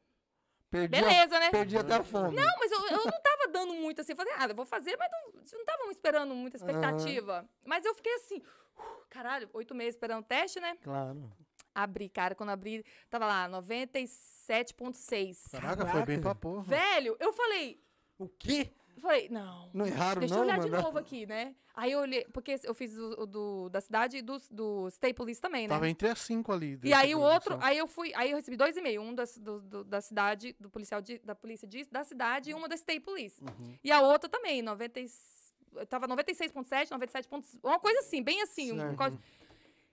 Perdi, a- beleza, né? perdi até a fome. Não, mas eu, eu não tava dando muito assim. Falei, ah, eu vou fazer, mas não, não tava esperando muita expectativa. Mas eu fiquei assim, uh, caralho, oito meses esperando o teste, né? Claro. Abri, cara, quando abri, tava lá, 97,6. Caraca, foi bem pra porra. Velho, eu falei, O quê? Falei, não. Não erraram, Deixa não, eu olhar de mano? novo aqui, né? Aí eu olhei, porque eu fiz o, o do, da cidade e do, do Police também, né? Tava entre as cinco ali. E aí o outro, aí eu fui, aí eu recebi dois e-mails, um das- do, do- da cidade, do policial de- da polícia de- da cidade e uma da State Police. Uhum. E a outra também, 90, e s- eu tava 96.7, 97. pontos- Uma coisa assim, bem assim. um código-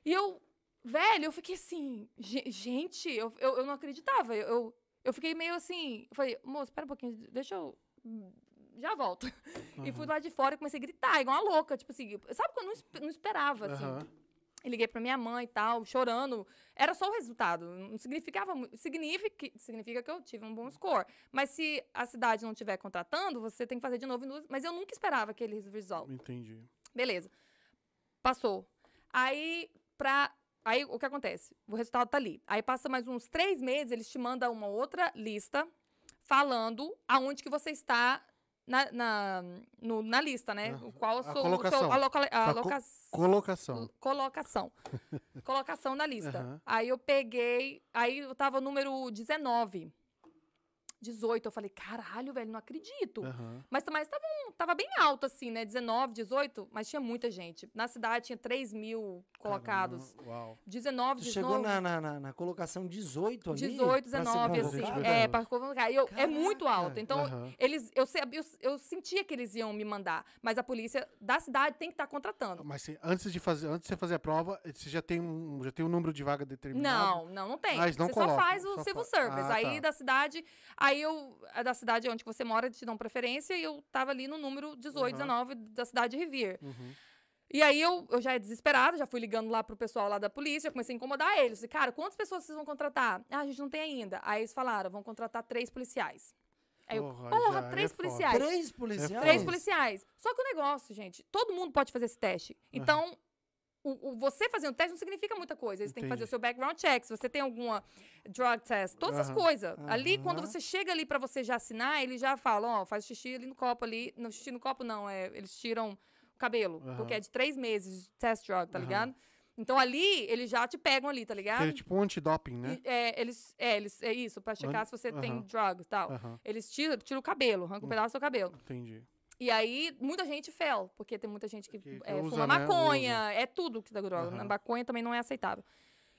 E eu, velho, eu fiquei assim, "Ge- gente, eu, eu, eu não acreditava. Eu, eu, eu fiquei meio assim. Falei, moço, espera um pouquinho, deixa eu. Já volto. [laughs] E fui lá de fora e comecei a gritar, igual uma louca. Tipo assim, sabe que eu não, esp- não esperava, assim. Aham. E liguei pra minha mãe e tal, chorando. Era só o resultado. Não significava muito. Significa, significa que eu tive um bom score. Mas se a cidade não estiver contratando, você tem que fazer de novo. Mas eu nunca esperava aquele result. Entendi. Beleza. Passou. Aí, pra. Aí o que acontece? O resultado tá ali. Aí passa mais uns três meses, eles te mandam uma outra lista falando aonde que você está na, na, no- na lista, né? O qual a seu- colocação. a, loca- a Sua co- loca- Colocação. colocação. [laughs] colocação na lista. Aham. Aí eu peguei, aí eu tava número 19. 18, eu falei, caralho, velho, não acredito. Aham. Mas, mas tava, um- tava bem alto, assim, né? 19, 18, mas tinha muita gente. Na cidade tinha 3 mil colocados. Caramba, Uau. 19, Tu 19. chegou na, na, na, colocação 18 ali? 18, pra ser 19, assim. É, pra convocar. E eu- é muito alto. Então, Aham. eles, eu, eu, eu sentia que eles iam me mandar. Mas a polícia da cidade tem que estar contratando. Mas se- antes de fazer, antes de você fazer a prova, você já tem um, já tem um número de vaga determinado? Não, não, não tem. Ah, eles não você colocam, só faz o só civil fa- service. Ah, aí tá. da cidade, aí eu, a da cidade onde você mora, te dão preferência e eu tava ali no número 18, Aham. 19 da cidade de Rivier. Uhum. E aí eu, eu já é desesperada, já fui ligando lá pro pessoal lá da polícia, comecei a incomodar eles. Falei, cara, quantas pessoas vocês vão contratar? Ah, a gente não tem ainda. Aí eles falaram, vão contratar três policiais. Aí eu, Porra, é três foda. policiais. Três policiais? Três policiais. Só que o negócio, gente, todo mundo pode fazer esse teste. Então, o, o- você fazer um teste não significa muita coisa. Eles têm que fazer o Entendi. seu background check, se você tem alguma drug test, todas essas Aham. coisas. Ali, quando você chega ali pra você já assinar, eles já falam, ó, faz xixi ali no copo ali. Não, xixi no copo não, é, eles tiram o cabelo, porque Aham. é de três meses de test drug, tá ligado? Então ali, eles já te pegam ali, tá ligado? Seria tipo um antidoping, né? E, é, eles, é, eles, é isso, pra checar An- se você tem drug e tal. Eles tiram, tiram o cabelo, arrancam um pedaço do seu cabelo. entendi. E aí, muita gente fel, porque tem muita gente que, Que- que é, usa, fuma né? maconha, é tudo que dá droga. Aham. A maconha também não é aceitável.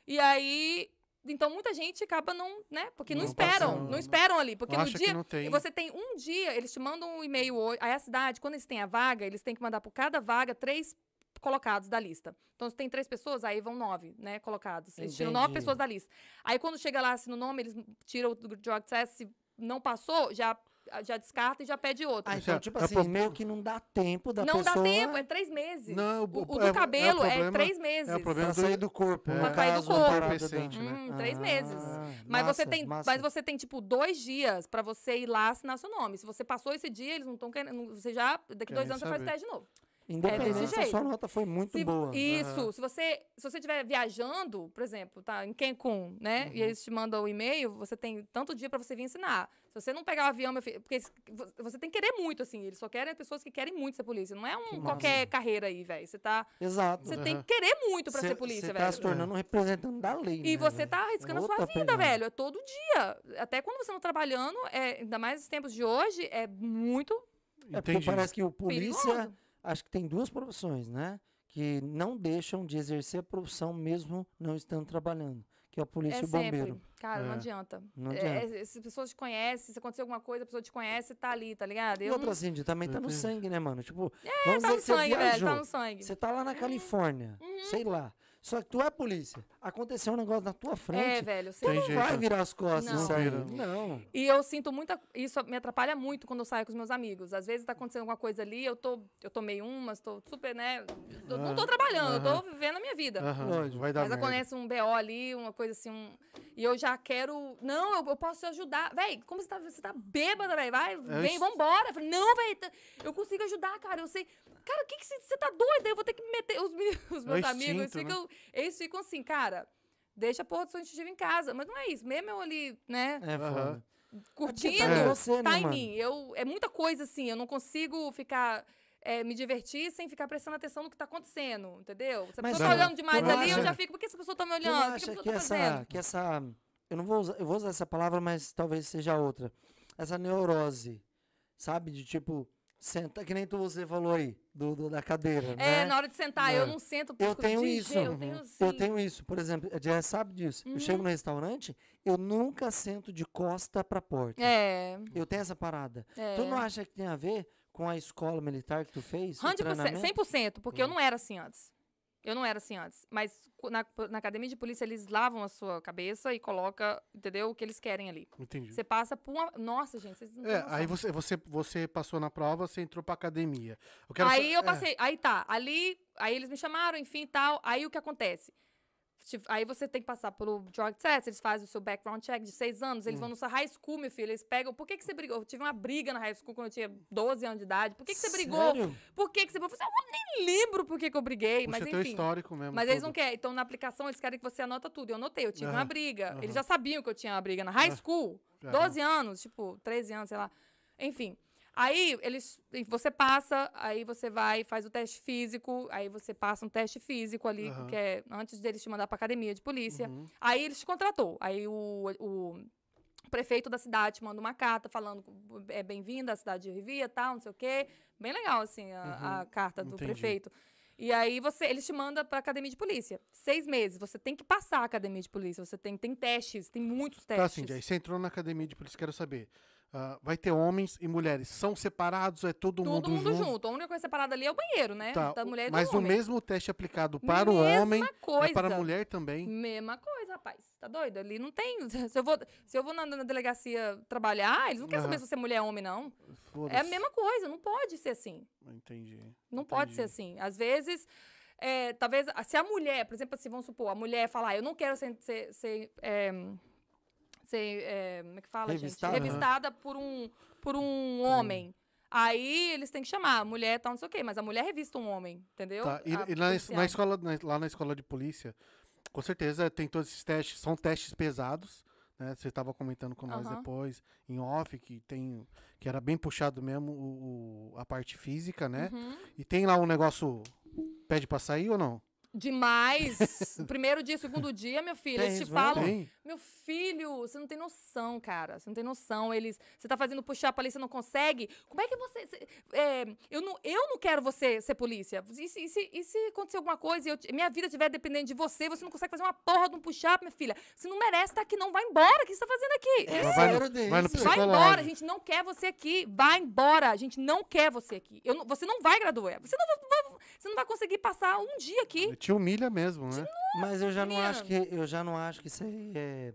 E aí, então muita gente acaba não, né? Porque não, Não esperam, passando. não esperam ali. Porque no dia, não tem. e você tem um dia, eles te mandam um e-mail hoje. Aí a cidade, quando eles têm a vaga, eles têm que mandar por cada vaga três colocados da lista. Então, se tem três pessoas, aí vão nove, né, colocados. Eles tiram nove Entendi. pessoas da lista. Aí, quando chega lá, assina o nome, eles tiram o drug test. Se não passou, já, já descarta e já pede outro. Ah, então, é- tipo é assim, pro- meio que não dá tempo da não pessoa... dá tempo, é três meses. Não, o, o- o do é- é o cabelo é, problema- três meses. é o problema Pra sair do corpo, É. no Pra sair do corpo. Entorpecente, né? Hum, três meses. Ah, Mas massa, você tem, massa. mas você tem tipo dois dias pra você ir lá assinar seu nome. Se você passou esse dia, eles não estão querendo. Você já daqui dois anos você faz saber. teste de novo. Independente desse se a sua nota foi muito Se- boa. Isso. Aham. Se você se você estiver viajando, por exemplo, tá em Cancún, né? Uhum. E eles te mandam o e-mail, você tem tanto dia pra você vir ensinar. Se você não pegar o avião, meu filho, porque você tem que querer muito assim. Eles só querem pessoas que querem muito ser polícia. Não é um qualquer carreira aí, velho. Você tá, Exato. você Aham. tem que querer muito pra Cê- ser polícia, cê velho. tá se tornando um representante da lei, E né, você velho? tá arriscando a sua vida, pegada. velho. É todo dia. Até quando você não trabalhando, é, ainda mais nos tempos de hoje, é muito É porque Entendi. parece que o polícia, perigoso. acho que tem duas profissões, né? Que não deixam de exercer a profissão mesmo não estando trabalhando. Que é o polícia É e o bombeiro. Cara, não É. adianta. Não É, adianta. é, se as pessoas te conhecem, se acontecer alguma coisa, a pessoa te conhece, tá ali, tá ligado? E Eu outra, não... assim, também tá no sangue, né, mano? Tipo, É, vamos tá dizer no sangue, velho, viajou. tá no sangue. Você tá lá na Califórnia, Uhum. sei lá. Só que tu é polícia. Aconteceu um negócio na tua É, frente. velho. tu não jeito. vai virar as costas Não. Não. E eu sinto muita. Isso me atrapalha muito quando eu saio com os meus amigos. Às vezes tá acontecendo alguma coisa ali, eu tô, eu tomei umas, tô super, né? eu não tô Ah, trabalhando, eu aham. tô vivendo a minha vida. Lógico. Vai dar Mas acontece um BO ali, uma coisa assim, um- e eu já quero. Não, eu, eu posso te ajudar. Véi, como você tá, você tá bêbada, velho? Vai, vem, isso. vambora. Eu falei, não, velho, eu consigo ajudar, cara. Eu sei. Cara, o que que você você tá doida? Eu vou ter que me meter. Os, [laughs] os meus amigos, eles instinto, né? ficam, eles ficam assim, cara. Deixa a porra do seu instintivo em casa. Mas não é isso. Mesmo eu ali, né, É foda. curtindo, tá em você, né, tá em mano? mim. Eu, é muita coisa assim. Eu não consigo ficar. é, me divertir sem ficar prestando atenção no que tá acontecendo, entendeu? Se a Mas pessoa tá tu- olhando demais ali, eu acha- já fico, por que essa pessoa tá me olhando? O que, acha que a pessoa que tá essa, fazendo? que essa. Eu não vou usar, eu vou usar essa palavra, mas talvez seja outra. Essa neurose, sabe? De tipo, senta, que nem tu você falou aí, do, do- da cadeira. É, né? na hora de sentar, É. eu não sento. Eu por- tenho de isso. Eu Uhum. tenho, Eu tenho isso, por exemplo, a Jess sabe disso. Eu chego Uhum. no restaurante, eu nunca sento de costa pra porta. É, Eu tenho essa parada. é. Tu não acha que tem a ver com a escola militar que tu fez? o 100%, treinamento? 100%, porque eu não era assim antes. Eu não era assim antes. Mas na, na academia de polícia, eles lavam a sua cabeça e coloca, entendeu? O que eles querem ali. Entendi. Você passa por uma. Nossa, gente, vocês não É, aí você, você, você passou na prova, você entrou pra academia. Eu Aí sa- eu é, passei, aí tá, ali, aí eles me chamaram, enfim, tal. Aí o que acontece? Aí você tem que passar pelo drug test, eles fazem o seu background check de seis anos, eles vão Hum. no seu high school, meu filho, eles pegam, por que que você brigou? Eu tive uma briga na high school quando eu tinha 12 anos de idade, por que que você brigou? Sério? Por que que você brigou? Eu falei, "Ah, eu nem lembro por que que eu briguei, puxa mas enfim. histórico mesmo. Mas eles não querem. Então, na aplicação, eles querem que você anota tudo. Eu anotei, eu tive uma briga. aham. Eles já sabiam que eu tinha uma briga na high school. caramba. 12 anos, tipo, 13 anos, sei lá. Enfim. Aí, eles. Você passa, aí você vai, faz o teste físico, aí você passa um teste físico ali, Aham. que é antes deles te mandar pra academia de polícia. Uhum. Aí eles te contratou. Aí o, o prefeito da cidade te manda uma carta falando é bem-vindo à cidade de Rivia, tal, não sei o quê. Bem legal, assim, a, a carta do Uhum. Entendi. prefeito. E aí você, eles te mandam pra academia de polícia. Seis meses. Você tem que passar a academia de polícia. Você tem, tem testes, tem muitos Tá, testes. assim, aí você entrou na academia de polícia, quero saber. Ah, vai ter homens e mulheres. São separados? É todo, Todo mundo, mundo junto. A única coisa separada ali é o banheiro, né? Tá, Da mulher e do mas o homem. mesmo teste aplicado para o Mesma homem coisa. é para a mulher também. Mesma coisa, rapaz. Tá doido? Ali não tem. [laughs] Se eu vou, se eu vou na, na delegacia trabalhar, eles não querem saber Aham. se você é mulher ou homem, não. É a mesma coisa, não pode ser assim. Entendi. Não pode ser entendi. assim. Às vezes, é, talvez, se a mulher, por exemplo, assim, vamos supor, a mulher falar, eu não quero ser, ser, ser, é, ser, é, como é que fala, Revistada? gente? Revistada por um, por um homem. Aí eles têm que chamar, a mulher tal, não sei o quê, mas a mulher revista um homem, entendeu? Tá, e, A e na, na escola, na- lá na escola de polícia, com certeza tem todos esses testes, são testes pesados, né? Você estava comentando com nós Aham. depois, em off, que tem, que era bem puxado mesmo o, o- a parte física, né? Uhum. E tem lá um negócio, pede pra sair ou não? Demais. [laughs] primeiro dia, segundo dia, meu filho, Tem eles te falam. Tem? Meu filho, você não tem noção, cara. Você não tem noção. Eles, você tá fazendo puxar ali, você não consegue. Como é que você. você- é, eu, não, eu não quero você ser polícia. E se, e se, e se acontecer alguma coisa e eu minha vida estiver dependendo de você, você não consegue fazer uma porra de um push-up, minha filha. Você não merece estar aqui, não. Vai embora. O que você tá fazendo aqui? É Ela vai no- vai no? Vai embora, a gente não quer você aqui. Vai embora, a gente não quer você aqui. Eu você não vai graduar. Você não vai, você não vai conseguir passar um dia aqui. Te humilha mesmo, né? Mas eu já não acho que eu já não acho que isso aí é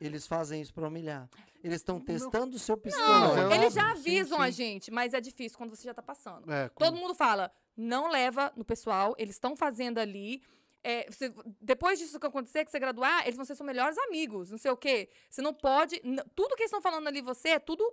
eles fazem isso pra humilhar. Eles estão testando o seu psicológico. é Eles já sim, avisam a sim. gente, mas é difícil quando você já tá passando. É, com- Todo mundo fala, não leva no pessoal, eles estão fazendo ali. é, você- depois disso que acontecer, que você graduar, eles vão ser seus melhores amigos, não sei o quê. Você não pode. tudo que eles estão falando ali, você, é tudo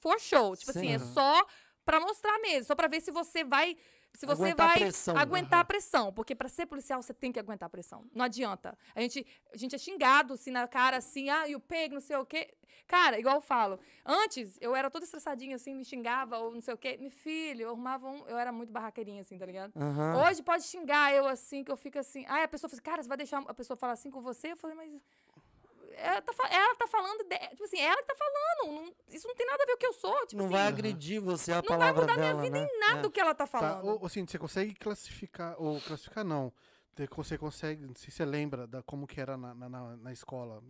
for show. Tipo assim, é Sim. só pra mostrar mesmo, só pra ver se você vai. Se você Aguentar a vai pressão. aguentar a pressão. Porque pra ser policial, você tem que aguentar a pressão. Não adianta. A gente, a gente é xingado assim na cara, assim, ah, e o pego, não sei o quê. Cara, igual eu falo, antes eu era toda estressadinha, assim, me xingava, ou não sei o quê. Meu filho, eu arrumava um. Eu era muito barraqueirinha, assim, tá ligado? Aham. Hoje pode xingar eu assim, que eu fico assim. Aí a pessoa fala assim, cara, você vai deixar a pessoa falar assim com você? Eu falei, mas. Ela tá, ela tá falando. de- tipo assim, ela que tá falando. não- isso não tem nada a ver com o que eu sou. Tipo não assim, vai agredir você a vai palavra mudar minha dela, vida né? nada É. do que ela tá Tá, falando. ou, assim, você consegue classificar, ou classificar não, você consegue, não se você lembra da, como que era na, na, na- na escola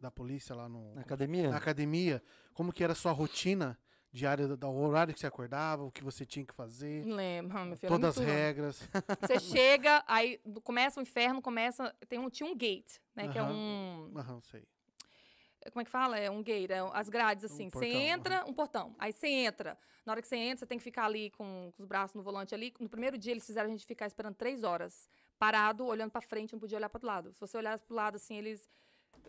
da polícia lá no, Na academia? na academia, como que era a sua rotina diária, do, horário que você acordava, o que você tinha que fazer, lembro, ah, meu filho. todas as regras. Você [laughs] chega, aí começa o inferno, começa. Tem um, tinha um gate, né? Que é um. Aham, sei. Como é que fala? É um gate, é as grades, assim. você portão, entra, um portão. Aí você entra. Na hora que você entra, você tem que ficar ali com, com os braços no volante ali. No primeiro dia, eles fizeram a gente ficar esperando três horas. Parado, olhando pra frente, não podia olhar pro outro lado. Se você olhasse pro lado, assim, eles.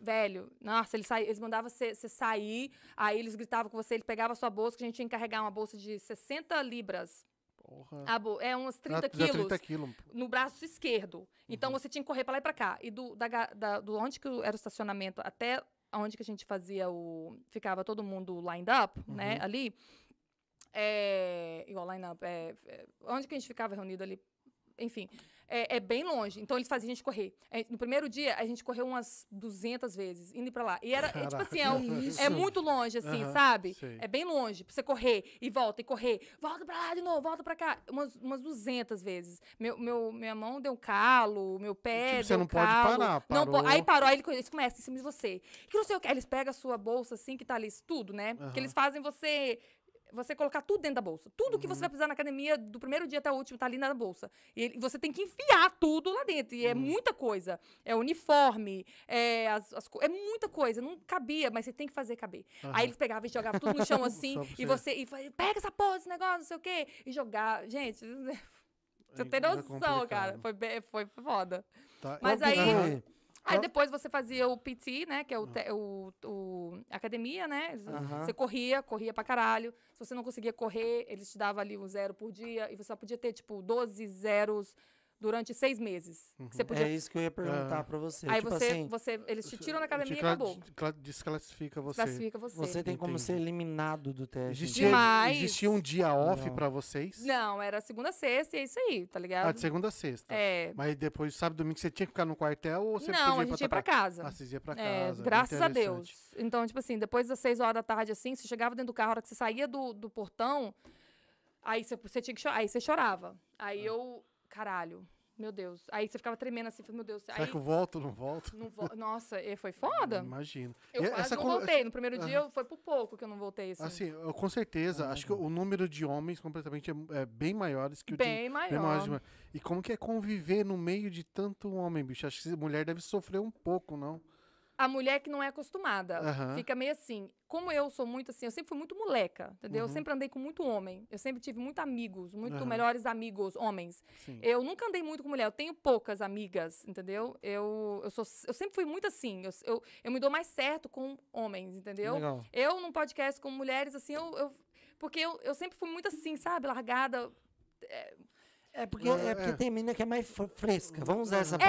Velho, nossa, eles, mandavam você sair, aí eles gritavam com você, ele pegava a sua bolsa, que a gente tinha que carregar uma bolsa de 60 libras. Porra. Bo- é uns 30 Dá- dá quilos 30 quilos. no braço esquerdo. Então Uhum. você tinha que correr pra lá e pra cá. E do, da, da- do onde que era o estacionamento até onde que a gente fazia o. Ficava todo mundo lined up, né? Uhum. Ali. É, igual line up. É, é, onde que a gente ficava reunido ali? Enfim. É, é bem longe. Então eles faziam a gente correr. É, no primeiro dia, a gente correu umas 200 vezes, indo pra lá. E era, é, tipo assim, é, um- é muito longe, assim, Aham, sabe? sei. É bem longe. Pra você correr e volta e correr. Volta pra lá de novo, volta pra cá. Umas, umas 200 vezes. Meu, meu, minha mão deu um calo, meu pé Tipo, você não pode calo. parar, Não po- parou. aí parou, aí eles começam em cima de você. Que não sei o que. Aí eles pegam a sua bolsa, assim, que tá ali, tudo, né? Aham. Que eles fazem você... você colocar tudo dentro da bolsa. Tudo que você Uhum. vai precisar na academia, do primeiro dia até o último, tá ali na bolsa. E você tem que enfiar tudo lá dentro. E é Uhum. muita coisa. É uniforme, é, as, as é muita coisa. Não cabia, mas você tem que fazer caber. Aham. Aí eles pegavam e jogavam tudo no chão [laughs] assim. E você- e falava, pega essa porra desse negócio, não sei o quê. E jogar. Gente, [laughs] você É- tem é noção, cara. complicado. Foi, foi foda. Tá? Mas Qual que aí- foi? Aí Qual- depois você fazia o PT, né? Que é o, te- o, o- academia, né? Aham. Você corria, corria pra caralho. Se você não conseguia correr, eles te davam ali um zero por dia. E você só podia ter, tipo, 12 zeros durante seis meses. que Você podia. É isso que eu ia perguntar Ah. pra você. aí tipo você, assim, você. Eles te tiram da academia e acabou. descla- Desclassifica você. Classifica você. você tem como Entendi. ser eliminado do teste. Existia, Demais. existia um dia off pra vocês? Não, era segunda, sexta e é isso aí, tá ligado? Ah, de segunda a sexta. É. Mas depois, sábado e domingo, você tinha que ficar no quartel ou você Não, podia a ir gente ia pra pra casa. Ah, vocês iam pra É, casa. graças a. Deus. Então, tipo assim, depois das seis horas da tarde, assim, você chegava dentro do carro, a hora que você saía do, do portão, aí você, você tinha que chorar, aí você chorava. Aí Ah. eu, caralho, meu Deus. Aí você ficava tremendo assim, meu Deus. Será aí, que eu volto ou não volto? não vo- Nossa, e foi foda. Imagino. Eu E quase não con- voltei. No primeiro Aham. dia eu, foi por pouco que eu não voltei, assim. Assim, eu, com certeza, acho que o número de homens completamente é, é bem maiores que o de bem maior. bem maiores de mulher. E como que é conviver no meio de tanto homem, bicho? Acho que a mulher deve sofrer um pouco, não? A mulher que não é acostumada Aham. fica meio assim. Como eu sou muito assim, eu sempre fui muito moleca, entendeu? Eu Uhum. sempre andei com muito homem. Eu sempre tive muito amigos, muito Aham. melhores amigos, homens. Sim. Eu nunca andei muito com mulher, eu tenho poucas amigas, entendeu? Eu, eu, sou, eu sempre fui muito assim. Eu, eu, eu me dou mais certo com homens, entendeu? Legal. Eu, num podcast com mulheres, assim, eu. eu- porque eu, eu sempre fui muito assim, sabe? Largada. É porque, Não, é porque é. tem menina que é mais fr- fresca, vamos usar essa É,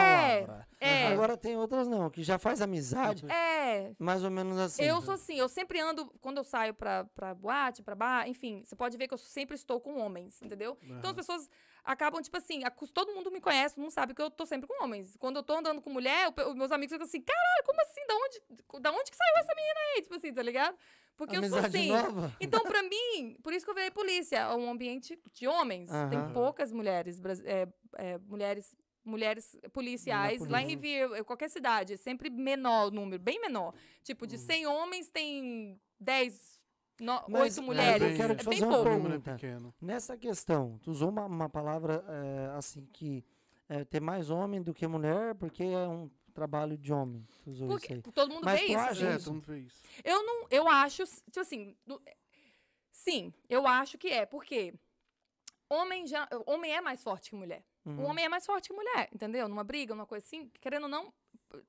palavra. é. Agora tem outras não, que já faz amizade, É. mais ou menos assim. Eu sou assim, eu sempre ando, quando eu saio pra, pra boate, pra bar, enfim, você pode ver que eu sempre estou com homens, entendeu? Então as pessoas acabam, tipo assim, acus- todo mundo me conhece, mundo sabe que eu tô sempre com homens. Quando eu tô andando com mulher, os meus amigos ficam assim, caralho, como assim? Da onde, da onde que saiu essa menina aí? Tipo assim, tá ligado? Porque eu sou Amizade assim. nova? Então, pra mim, por isso que eu virei polícia. É um ambiente de homens. Tem Aham. poucas mulheres, é, é, mulheres, mulheres policiais. Lá em em qualquer cidade, é sempre menor o número, bem menor. Tipo, de 100 homens, tem 10, no, Mas, 8 é, mulheres. eu quero É te bem fazer uma pouco. É pergunta. Nessa questão, tu usou uma, uma palavra é, assim que é, ter mais homem do que mulher, porque é um trabalho de homem. Porque isso aí. todo mundo Mas vê isso. acha É, todo mundo vê isso. Eu não, eu acho, tipo assim, no- sim, eu acho que é, porque homem já, homem é mais forte que mulher. O Uhum. homem é mais forte que mulher, entendeu? Numa briga, numa coisa assim, querendo ou não,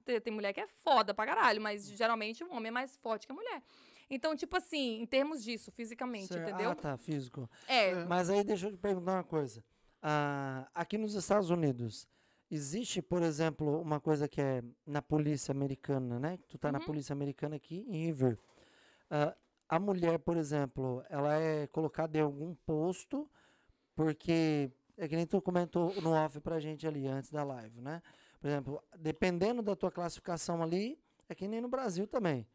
tem, tem mulher que é foda pra caralho, mas geralmente o homem é mais forte que a mulher. Então, tipo assim, em termos disso, fisicamente, entendeu? Ah, tá, físico. É, É. Mas aí deixa eu te perguntar uma coisa. Ah, aqui nos Estados Unidos, existe, por exemplo, uma coisa que é na polícia americana, né? Tu tá na Uhum. polícia americana aqui em River. Ah, a mulher, por exemplo, ela é colocada em algum posto, porque é que nem tu comentou no off pra gente ali antes da live, né? Por exemplo, dependendo da tua classificação ali, é que nem no Brasil também.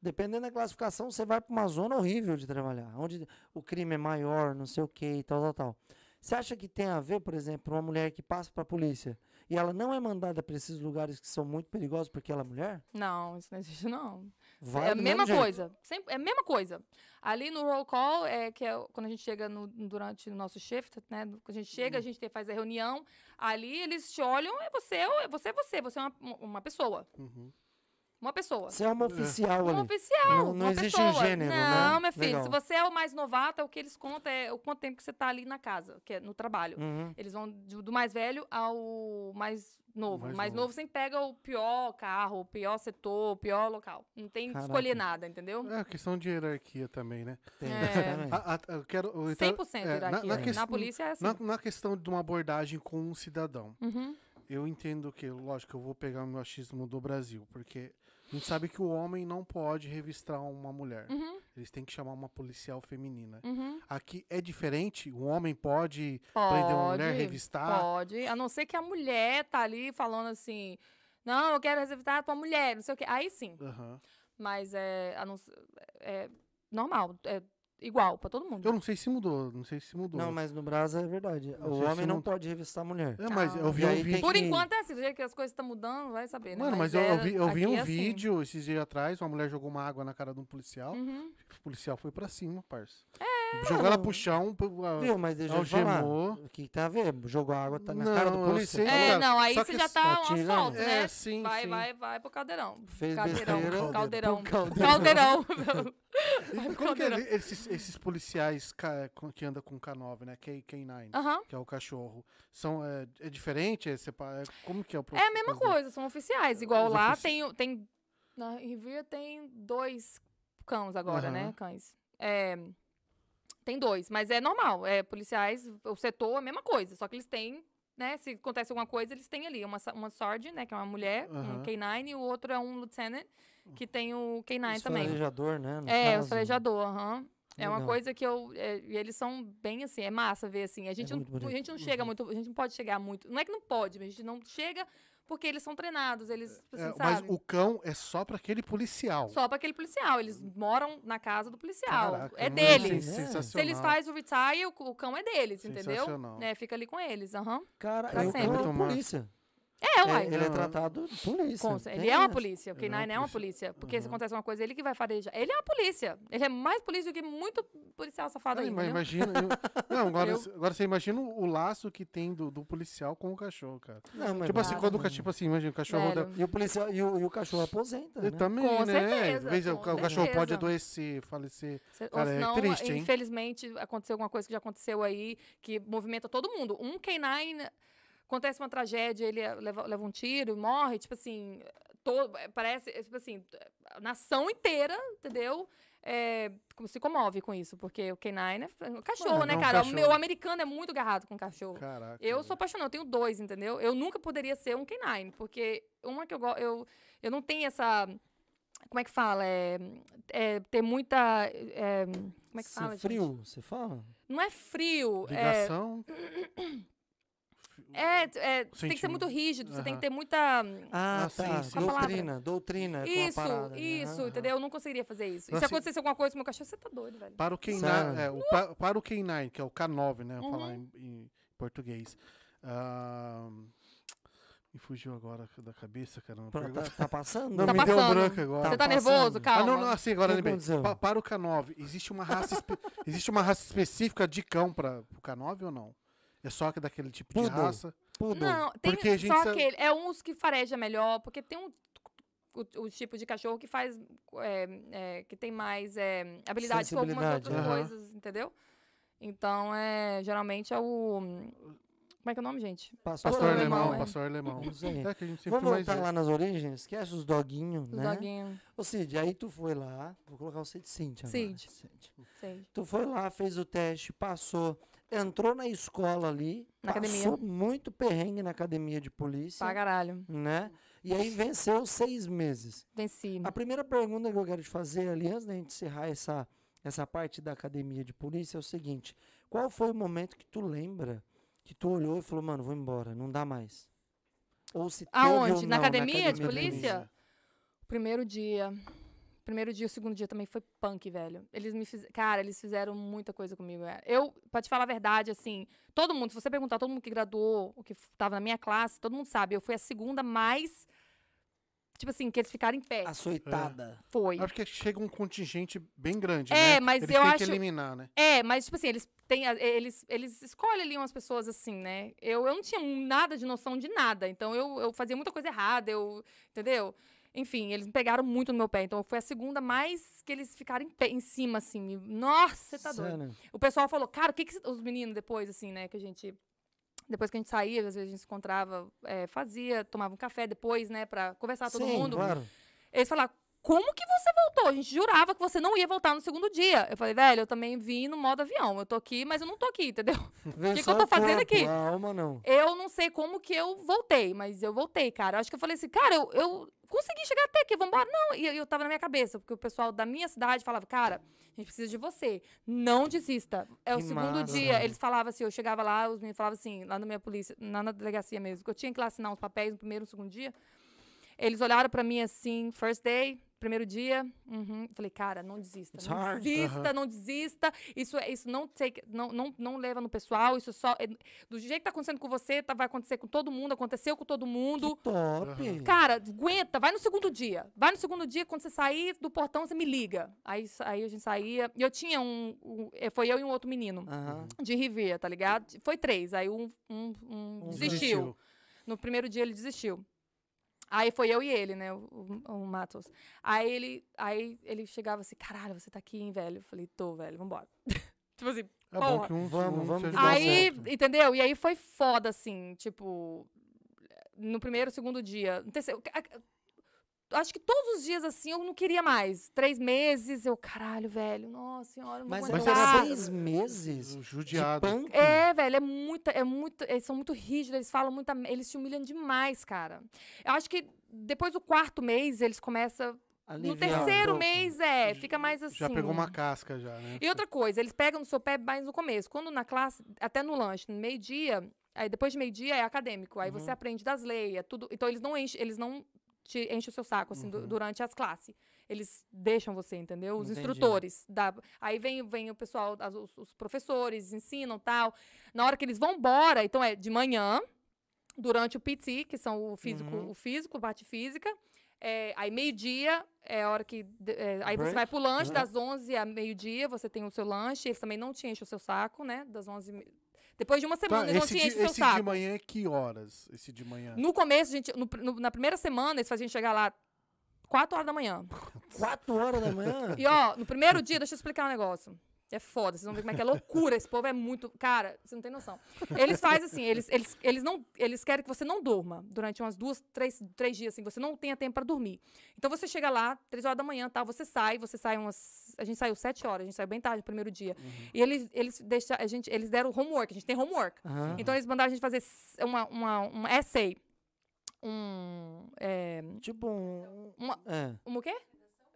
Dependendo da classificação, você vai para uma zona horrível de trabalhar, onde o crime é maior, não sei o que e tal, tal, tal. Você acha que tem a ver, por exemplo, uma mulher que passa para a polícia e ela não é mandada para esses lugares que são muito perigosos porque ela é mulher? não, isso não existe, não. Vai é a mesma coisa. Sempre, é a mesma coisa. Ali no roll call, é, que é quando a gente chega no- durante o nosso shift, né? Quando a gente chega, a gente tem- faz a reunião. Ali eles te olham, é você, é você, é você. Você é uma, uma pessoa. Uhum. Uma pessoa. Você é uma oficial Um ali. oficial. Não- não uma existe pessoa. gênero, né? Não, meu filho. Legal. Se você é o mais novato, é o que eles contam é o quanto tempo que você tá ali na casa, que é no trabalho. Uhum. Eles vão do, mais velho ao mais novo. Mais o mais novo. novo sempre pega o pior carro, o pior setor, o pior local. Não tem que Caraca. escolher nada, entendeu? É questão de hierarquia também, né? Tem, É. exatamente. A- a- eu quero, então, 100% é, hierarquia. na, na, Na, polícia é assim. na, na questão de uma abordagem com um cidadão, Uhum. eu entendo que, lógico, eu vou pegar o meu achismo do Brasil, porque a gente sabe que o homem não pode revistar uma mulher. Uhum. Eles têm que chamar uma policial feminina. Uhum. Aqui é diferente, o homem pode prender uma mulher, Pode, revistar. Pode. A não ser que a mulher tá ali falando assim, não, eu quero reservar pra mulher, não sei o quê. Aí sim. Aham. Mas é, a não, é normal, é igual pra todo mundo. Eu não sei se mudou, não sei se mudou. Não, mas no Brasil é verdade. Não o sei se homem não pode revistar a mulher. É, mas Ah. eu vi E um aí tem vídeo. Por que- enquanto é assim, do jeito que as coisas estão mudando, vai saber, né? Mano, mas, eu, é- eu vi, eu vi aqui um é assim. vídeo esses dias atrás, uma mulher jogou uma água na cara de um policial. Uhum. O policial foi pra cima, parça. Jogou ela pro chão, pro- Viu, mas deixa eu falar. algemou. O que a ver? Jogou água tá na Não, cara do eu polícia? sei. É, não, aí só você já tá tá um tirando. assalto, É, né? sim, vai, sim. vai, vai pro caldeirão. Fez caldeirão, besteira. caldeirão. Caldeirão. [laughs] Caldeirão. E como que Caldeirão. ele- esses, esses policiais com- que andam com K9, né? K, K9, Aham. que é o cachorro. São, é, é diferente? É é- como que é o É a mesma processo? coisa, são oficiais. Igual Os lá ofici- tem, tem. Na Rivia tem dois cães agora, né? Aham. Cães. É, tem dois, mas é normal. É, policiais, o setor é a mesma coisa, só que eles têm. Né, se acontece alguma coisa, eles têm ali uma, uma Sarge, né, que é uma mulher, um Aham. K9, e o outro é um Lieutenant, que tem o K9 Os também. farejador, né? no É, caso. os farejador, aham. É uma Legal. coisa que eu. é, e eles são bem assim, é massa ver assim. A gente, não, muito bonito. a gente não chega muito, a gente não pode chegar muito. Não é que não pode, mas a gente não chega porque eles são treinados, eles, assim, É, mas sabe? o cão é só pra aquele policial. Só para aquele policial. Eles moram na casa do policial. Caraca, é não deles. É. sensacional. Se eles fazem o retire, o, o cão é deles, entendeu? Sensacional. É, fica ali com eles, aham. Cara, Pra é o sempre. cão é. É, É, uai. ele é tratado de polícia. Com- tem ele é uma polícia. O é uma K9 é uma polícia. polícia. Porque se Aham. acontece uma coisa, ele que vai farejar. Ele é uma polícia. Ele é mais polícia do que muito policial safado aí, mas imagina. eu- [laughs] não, agora, Eu- agora você imagina o laço que tem do, do policial com o cachorro, cara. Não, mas tipo assim, quando o tipo assim, imagina, o cachorro da, Velho. E o policial e o, e o cachorro aposenta, né? Eu também, Com né? certeza, Às vezes o o cachorro pode certeza. adoecer, falecer. Cê- Cara, é senão, triste, hein? infelizmente, aconteceu alguma coisa que já aconteceu aí, que movimenta todo mundo. Um K9, acontece uma tragédia, ele eh, leva, leva um tiro e morre, tipo assim, todo, eh, parece, eh, tipo assim, a nação inteira, entendeu? É, se comove com isso, porque o K9 é cachorro, Mano, né, é um cara? O cachorro. meu americano é muito agarrado com cachorro. Caraca. Eu sou apaixonada, eu tenho dois, entendeu? Eu nunca poderia ser um K9, porque uma que eu gosto, eu, eu não tenho essa. Como é que fala? É, é ter muita. é, como é que fala? gente? frio, você fala? Não é frio. É, Ligação. é, [clears throat] é, você tem que ser muito rígido, você tem que ter muita. Ah, Ah, sim, tá. sim. Doutrina, doutrina. Isso, né? isso, entendeu? Eu não conseguiria fazer isso. E Mas se assim- acontecesse alguma coisa com o meu cachorro, você tá doido, velho. Para o K9, Sério? é, o pa- para o K9, que é o K9, né? Vou Uhum. falar em, em português. Ah, me fugiu agora da cabeça, caramba. Tá, tá passando? Não, Tá me deu passando. branco agora. Você tá passando. nervoso? Calma. Ah, não, não, assim, agora lembrei. Pa- para o K9, existe uma raça, [laughs] existe uma raça específica de cão para o K9 ou não? É só que daquele tipo de Poodle. raça? Poodle. Não, tem Porque a gente só sabe- aquele. É uns que fareja melhor, porque tem um. O, o tipo de cachorro que faz. é, é, que tem mais é, habilidade com algumas outras coisas, entendeu? Então, é, geralmente é o. Como é que é o nome, gente? Pastor, Pastor alemão, alemão, é. pastor alemão. É que a gente sempre Vamos voltar lá nas origens? Esquece os doguinhos, Os né? doguinhos. Ô Cid, aí tu foi lá, vou colocar o Cid Cintia agora. Cid. Cid. Tu foi lá, fez o teste, passou, entrou na escola ali, Na passou academia. muito perrengue na academia de polícia, Pra caralho. né? E aí venceu seis meses. Venci. A primeira pergunta que eu quero te fazer ali, antes da gente encerrar essa, essa parte da academia de polícia, é o seguinte: qual foi o momento que tu lembra que tu olhou e falou, mano, vou embora, não dá mais? Ou se teve ou Aonde? Na não, academia de de polícia? Primeiro dia. Primeiro dia, o segundo dia também foi punk, velho. Eles me fizeram. Cara, eles fizeram muita coisa comigo. é. Eu, pra te falar a verdade, assim, todo mundo, se você perguntar, todo mundo que graduou, o que tava na minha classe, todo mundo sabe, eu fui a segunda mais. Tipo assim, que eles ficaram em pé. Açoitada. Foi. Acho que chega um contingente bem grande, É, né? mas Eles eu têm acho- que eliminar, né? É, mas, tipo assim, eles têm. Eles, eles escolhem ali umas pessoas assim, né? Eu, eu não tinha nada de noção de nada. Então eu, eu fazia muita coisa errada, eu. Entendeu? Enfim, eles me pegaram muito no meu pé. Então foi a segunda mais que eles ficaram em, pé, em cima, assim. Nossa, você tá doido. O pessoal falou, cara, o que, que os meninos depois, assim, né, que a gente. Depois que a gente saía, às vezes a gente se encontrava, é, fazia, tomava um café depois, né, pra conversar todo Sim, mundo. claro. Eles falaram, como que você voltou? A gente jurava que você não ia voltar no segundo dia. Eu falei, velho, eu também vim no modo avião. Eu tô aqui, mas eu não tô aqui, entendeu? [laughs] Veio que só eu tô o fazendo aqui? Alma não. Eu não sei como que eu voltei, mas eu voltei, cara. Eu acho que eu falei assim, cara, eu, eu consegui chegar até aqui, vambora. Não, e eu, eu tava na minha cabeça, porque o pessoal da minha cidade falava, cara, a gente precisa de você. Não desista. É o Que segundo massa. dia. Eles falavam assim, eu chegava lá, os meninos falavam assim, lá na minha polícia, lá na delegacia mesmo, que eu tinha que lá assinar uns papéis no primeiro e no segundo dia. Eles olharam pra mim assim, first day, primeiro dia. uhum. Falei, cara, não desista. It's Não hard. desista, Aham. não desista. Isso, é- isso não, take, não, não, não leva no pessoal. Isso só. é- do jeito que tá acontecendo com você, tá, vai acontecer com todo mundo, aconteceu com todo mundo. Que top. Aham. Cara, aguenta, vai no segundo dia. Vai no segundo dia, quando você sair do portão, você me liga. Aí, aí a gente saía. E eu tinha um, um- eh, Foi eu e um outro menino. De Rivera, tá ligado? Foi três. Aí um, um, um Um desistiu. No primeiro dia ele desistiu. Aí foi eu e ele, né? O, o, o Matos. Aí ele, aí ele chegava assim, caralho, você tá aqui, hein, velho? Eu falei, tô, velho, vambora. [laughs] tipo assim, É bom Porra. que um, Vamos, um vamos Aí, certo. entendeu? E aí foi foda, assim, tipo. No primeiro, segundo dia. No terceiro. Acho que todos os dias, assim, eu não queria mais. Três meses, eu, caralho, velho, nossa senhora, não vou Mas, Mas aguentar. seis meses de judiado. É, velho, é muita, é muito, eles são muito rígidos, eles falam muita, eles te humilham demais, cara. Eu acho que depois do quarto mês, eles começam, no Aliviar um terceiro pouco. mês, é, fica mais assim. Já pegou uma casca já, né? E outra coisa, eles pegam no seu pé mais no começo. Quando na classe, até no lanche, no meio-dia, aí depois de meio-dia é acadêmico. Aí Uhum. você aprende das leis, é tudo. Então eles não enchem, eles não te enchem o seu saco, assim, Uhum. durante as classes. Eles deixam você, entendeu? Os Entendi. instrutores. Da, aí vem, vem o pessoal, as- os, os professores, ensinam tal. Na hora que eles vão embora, então é de manhã, durante o PT, que são o físico, Uhum. o físico, parte física. É, aí meio-dia é a hora que. é, aí você Break, vai pro lanche né? das 11 a meio-dia, você tem o seu lanche. Eles também não te enchem o seu saco, né? Das 11 e me- Depois de uma semana, Tá, eles não esse te de, enchem o seu esse saco. de manhã é que horas? Esse de manhã. No começo, a gente, no no- na primeira semana, eles faziam a gente chegar lá 4 horas da manhã. Quatro horas da manhã. E ó, no primeiro dia, deixa eu explicar um negócio. É foda, vocês vão ver como é que é loucura. Esse povo é muito. Cara, você não tem noção. Eles fazem assim, eles, eles, eles, não, eles querem que você não durma durante umas duas, três, três dias, assim, você não tenha tempo para dormir. Então você chega lá, três horas da manhã, tá? Você sai, você sai umas. A gente saiu sete horas, a gente saiu bem tarde no primeiro dia. E eles, eles, deixa, a gente, eles deram homework, a gente tem homework. Aham. Então eles mandaram a gente fazer uma, uma, um essay. Um. É, Tipo um. uma, É. uma o quê?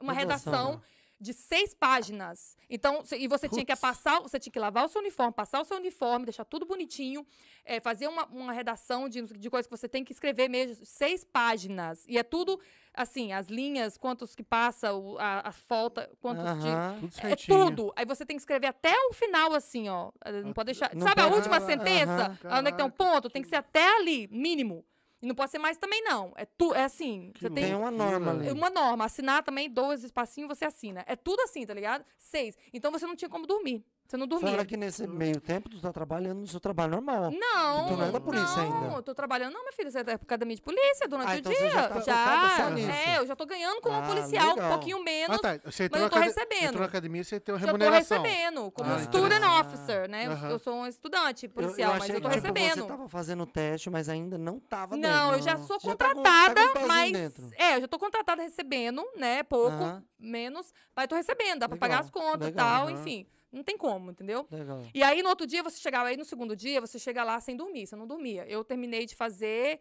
Uma Redação, redação né? De seis páginas. Então, e você tinha que passar, você tinha que lavar o seu uniforme, passar o seu uniforme, deixar tudo bonitinho, eh, fazer uma, uma redação de, de coisas que você tem que escrever mesmo, seis páginas. E é tudo assim, as linhas, quantos que passa, o- a, a falta, quantos de. Aham. Tudo É tudo. Aí você tem que escrever até o final, assim, ó. Não pode deixar. Não Sabe a pode- última Ah, sentença? aham. Onde é que tem um ponto? Tem que ser até ali, mínimo. E não pode ser mais também, não. É, tu, é assim. Que Você tem Tem uma norma ali. uma norma. Assinar também, dois espacinhos, você assina. É tudo assim, tá ligado? Seis. Então você não tinha como dormir. Você não dormia. Fora que nesse meio tempo tu tá trabalhando no seu trabalho normal. Não, Tu não é da polícia não, ainda. eu tô trabalhando, não, meu filho. Você é academia de polícia durante Ah, o então dia. você já tá focada só nisso. É, eu já tô ganhando como Ah, policial, legal. um pouquinho menos. Ah, tá. Você mas entrou, eu na tô acad- recebendo. entrou na academia, você tem uma Já tô remuneração. recebendo, como Ah, student officer, né? Eu-. Eu sou um estudante Eu- policial, eu mas achei eu tô que, tipo, recebendo. Você tava fazendo o teste, mas ainda não tava Não, dentro. eu já sou Já tá com- contratada, tá com um pezinho mas. dentro. É, eu já tô contratada recebendo, né? Pouco, menos, mas tô recebendo, dá pra Legal, pagar as contas e tal, enfim. Não tem como, entendeu? Legal. E aí, no outro dia, você chegava aí, no segundo dia, você chega lá sem dormir, você não dormia. Eu terminei de fazer.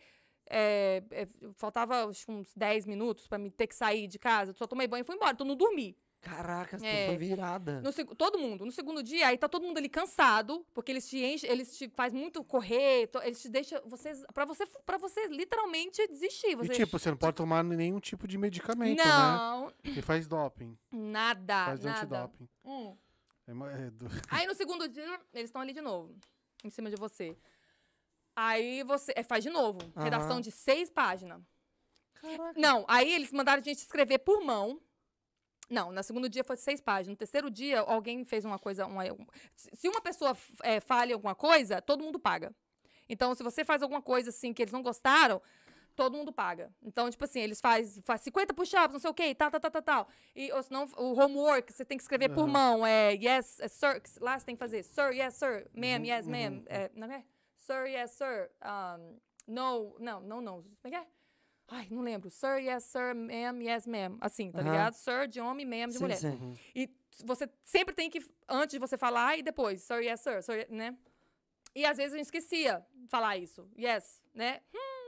é, é, faltava uns 10 minutos pra me ter que sair de casa. Só tomei banho e fui embora, então não dormi. Caraca, tu É. foi virada. No todo mundo. No segundo dia, aí tá todo mundo ali cansado, porque eles te enchem, eles te faz muito correr, eles te deixam. Vocês, pra, você, pra você literalmente desistir. Você, E tipo, você não pode tomar nenhum tipo de medicamento, né? não, Que faz doping. nada. Faz nada. antidoping. Hum. É, é do- [laughs] Aí no segundo dia, eles estão ali de novo, em cima de você. Aí você é, faz de novo. Aham. Redação de seis páginas. Caraca. Não, aí eles mandaram a gente escrever por mão. Não, no segundo dia foi seis páginas. No terceiro dia, alguém fez uma coisa. Uma, um- se se uma pessoa é, falha alguma coisa, todo mundo paga. Então, se você faz alguma coisa assim que eles não gostaram, todo mundo paga. Então, tipo assim, eles fazem faz 50 push-ups, não sei o quê, tal, tal, tal, tal, tal. E, ou senão, o homework, você tem que escrever por Aham. mão. É, yes, é, sir. Lá você tem que fazer, sir, yes, sir. Ma'am, Uhum, yes, uhum. ma'am. É, não é? Sir, yes, sir. Um, no, não, não, não. Como é que é? Ai, não lembro. Sir, yes, sir, ma'am, yes, ma'am. Assim, tá Aham. ligado? Sir de homem, ma'am de Sim, mulher. sim. Uhum. E você sempre tem que, antes de você falar e depois, sir, yes, sir, sir, né? E às vezes gente esquecia falar isso. Yes, né? Hum,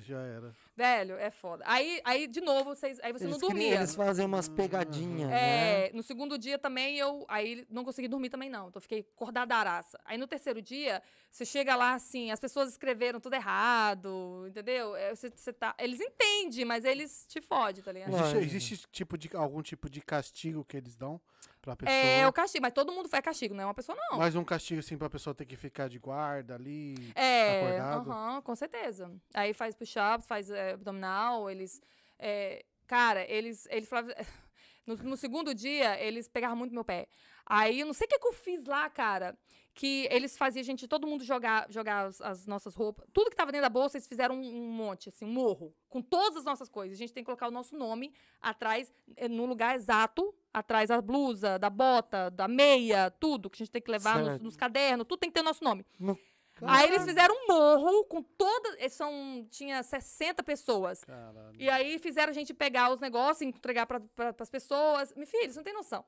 Já era. Velho, é foda. Aí, aí de novo, vocês, aí você eles, não criam- dormia. eles fazem umas pegadinhas, né? É, no segundo dia também eu. Aí não consegui dormir também, não. Então fiquei acordadaraça. Aí no terceiro dia, você chega lá assim, as pessoas escreveram tudo errado, entendeu? É, Você, você tá, eles entendem, mas eles te fodem, tá ligado? Existe, existe tipo de, algum tipo de castigo que eles dão pra pessoa? É o castigo, mas todo mundo faz castigo, não é uma pessoa, não. Mais um castigo assim pra pessoa ter que ficar de guarda ali. É, acordado? com certeza. Aí faz push-ups, faz é, abdominal, eles. é, cara, eles. eles falavam. [laughs] No, no segundo dia, eles pegavam muito meu pé. Aí eu não sei o que, que eu fiz lá, cara. Que eles faziam a gente, todo mundo jogar, jogar as, as nossas roupas. Tudo que tava dentro da bolsa, eles fizeram um, um monte, assim, um morro. Com todas as nossas coisas. A gente tem que colocar o nosso nome atrás, eh, no lugar exato. Atrás da blusa, da bota, da meia, tudo que a gente tem que levar nos, nos cadernos. Tudo tem que ter o nosso nome. No- Aí eles fizeram um morro com todas. São, tinha 60 pessoas. Caralho. E aí fizeram a gente pegar os negócios, entregar para as pessoas. Meu filho, você não tem noção.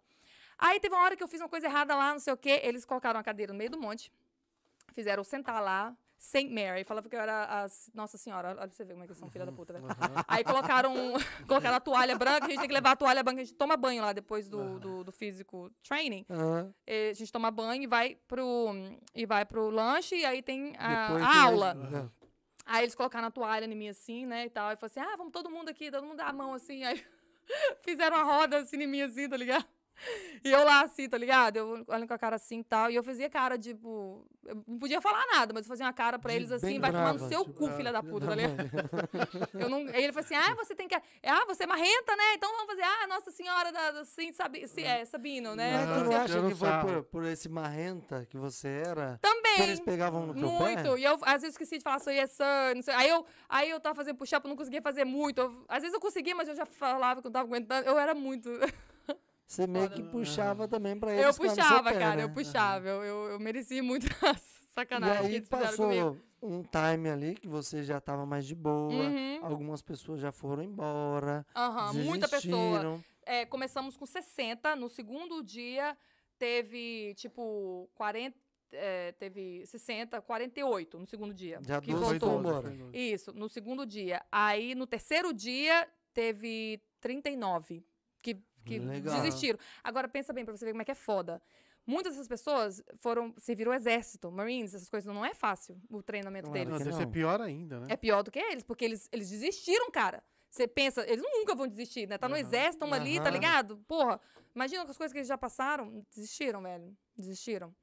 Aí teve uma hora que eu fiz uma coisa errada lá, não sei o quê. Eles colocaram a cadeira no meio do monte. Fizeram eu sentar lá. Saint Mary. Falava que eu era a Nossa Senhora. Olha pra você ver como é que eles são filha da puta, velho. Aí colocaram, [laughs] colocaram a toalha branca. A gente tem que levar a toalha branca. A gente toma banho lá depois do, do, do físico training. Eh, A gente toma banho e vai pro, e vai pro lanche. E aí tem a, a aula. Aí eles colocaram a toalha em mim assim, né, e tal. E falou assim, ah, vamos todo mundo aqui, todo mundo dá a mão assim. Aí [laughs] fizeram uma roda assim em mim assim, tá ligado? E eu lá assim, tá ligado? Eu olhando com a cara assim e tal. E eu fazia cara, tipo... Eu não podia falar nada, mas eu fazia uma cara pra De eles assim, bem vai tomar no seu tipo, cu, ah, filha da puta, tá ligado? Eu não... Aí ele falou assim, ah, você tem que... Ah, você é marrenta, né? Então vamos fazer, ah, Nossa Senhora da... da Sim, sabi... Sim, é, Sabino, né? Mas não Você- acha que foi por, por esse marrenta que você era? Também. Que eles pegavam no teu Muito. pé? E eu, às vezes, esqueci de falar sou yes, sir, não sei. Aí eu, aí eu tava fazendo push-up, eu não conseguia fazer muito. Eu- às vezes eu conseguia, mas eu já falava que eu não tava aguentando. Eu era muito. [laughs] Você meio que puxava também pra eles eu puxava, pé, cara, né? eu puxava. Eu, eu, eu mereci muito [laughs] a E sacanagem que aí eles fizeram comigo. passou um time ali que você já tava mais de boa. Uhum. Algumas pessoas já foram embora. Aham, muita pessoa. É, começamos com 60. No segundo dia, teve, tipo, 40. é, teve 60, 48 no segundo dia. Já que 12 voltou. embora. Isso, no segundo dia. Aí, no terceiro dia, teve 39 que, que Legal. desistiram. Agora, pensa bem pra você ver como é que é foda. Muitas dessas pessoas foram serviram o exército, Marines, essas coisas. Não é fácil o treinamento Claro deles. Não, deve ser pior ainda, né? É pior do que eles, porque eles, eles desistiram, cara. Você pensa, eles nunca vão desistir, né? Tá no Aham. exército, tamo ali, tá ligado? Porra, imagina as coisas que eles já passaram. Desistiram, velho. Desistiram.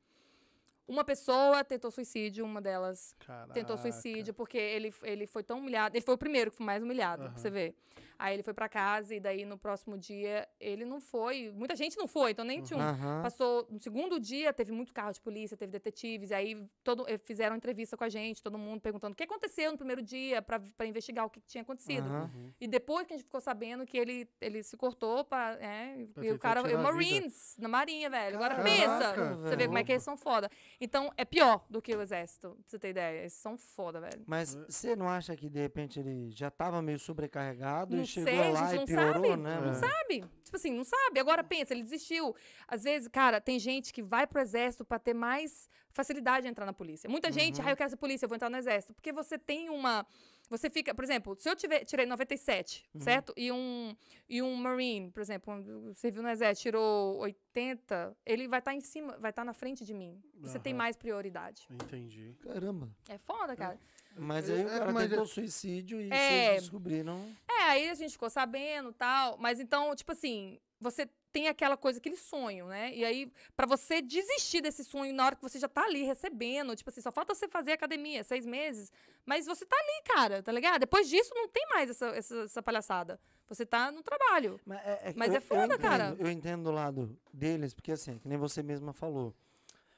Uma pessoa tentou suicídio, uma delas tentou Caraca. suicídio, porque ele, ele foi tão humilhado. Ele foi o primeiro que foi mais humilhado, pra Aham. você ver. Aí ele foi pra casa e daí no próximo dia ele não foi. Muita gente não foi, então nem tinha um. Aham. Passou no segundo dia, teve muito carro de polícia, teve detetives, e aí todo, eh, fizeram entrevista com a gente, todo mundo perguntando o que aconteceu no primeiro dia pra pra investigar o que, tinha acontecido. Uhum. E depois que a gente ficou sabendo que ele, ele se cortou pra. É, e o cara. e a vida. Marines, na Marinha, velho. Agora Caraca, pensa. velho. Você vê como é que eles são foda. Então, é pior do que o exército, pra você ter ideia. Eles são foda, velho. Mas você não acha que de repente ele já tava meio sobrecarregado Não e chegou lá gente e não piorou, sabe. né? Não mano? Sabe? Tipo assim, não sabe. Agora pensa, ele desistiu. Às vezes, cara, tem gente que vai pro exército pra ter mais facilidade de entrar na polícia. Muita gente, Uhum. ah, eu quero ser polícia, eu vou entrar no exército. Porque você tem uma. Você fica, por exemplo, se eu tiver, tirei 97, Uhum. certo? E um, e um Marine, por exemplo, um- serviu no exército, tirou 80, ele vai estar em cima, vai estar na frente de mim. Você tem Aham. mais prioridade. Entendi. Caramba. É foda, cara. Mas aí o É, cara mas tentou é- suicídio e É. vocês descobriram. É, aí a gente ficou sabendo tal. Mas então, tipo assim, você tem aquela coisa, aquele sonho, né? E aí, pra você desistir desse sonho na hora que você já tá ali recebendo, tipo assim, só falta você fazer academia, seis meses. Mas você tá ali, cara, tá ligado? Depois disso, não tem mais essa, essa, essa palhaçada. Você tá no trabalho. Mas é, que Mas eu- é foda, eu entendo, cara. Eu entendo do lado deles, porque assim, que nem você mesma falou.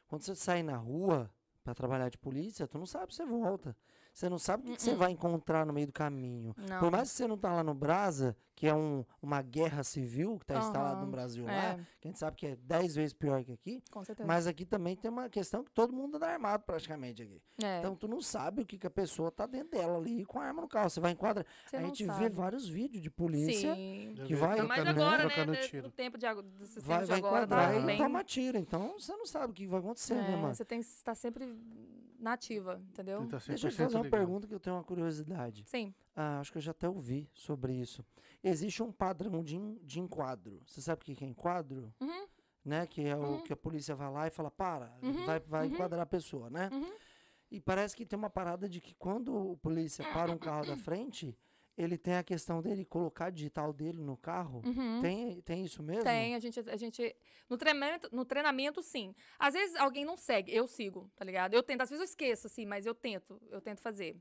Quando você sai na rua pra trabalhar de polícia, tu não sabe se você volta. Você não sabe o que, que você Uh-uh. vai encontrar no meio do caminho. Não. Por mais que você não tá lá no Brasa, que é um, uma guerra civil que tá instalada Aham, no Brasil é. lá, que a gente sabe que é dez vezes pior que aqui, Com certeza. mas aqui também tem uma questão que todo mundo anda armado praticamente aqui. é, Então tu não sabe o que, que a pessoa tá dentro dela ali com a arma no carro. Você vai enquadrar. você A gente sabe. vê vários vídeos de polícia Sim. Que vai- trocando- agora, né? né, tiro. No tempo de agora, desses vai, tempos de vai agora, enquadrar tá e bem... toma tiro. Então você não sabe o que vai acontecer, né, É, mano? Você tem que estar sempre na ativa, entendeu? Tá Deixa eu te 100% fazer uma ligado. pergunta que eu tenho uma curiosidade. Sim. Ah, acho que eu já até ouvi sobre isso. Existe um padrão de, de enquadro. Você sabe o que é enquadro? Uhum. Né? Que é o Uhum. que a polícia vai lá e fala, para, Uhum, vai, vai uhum. enquadrar a pessoa, né? Uhum. E parece que tem uma parada de que quando o polícia para um carro da frente, ele tem a questão dele colocar a digital dele no carro. Uhum. Tem, tem isso mesmo? Tem, a gente, a gente. No treinamento, no treinamento, sim. Às vezes alguém não segue, eu sigo, tá ligado? Eu tento, às vezes eu esqueço, assim, mas eu tento, eu tento fazer.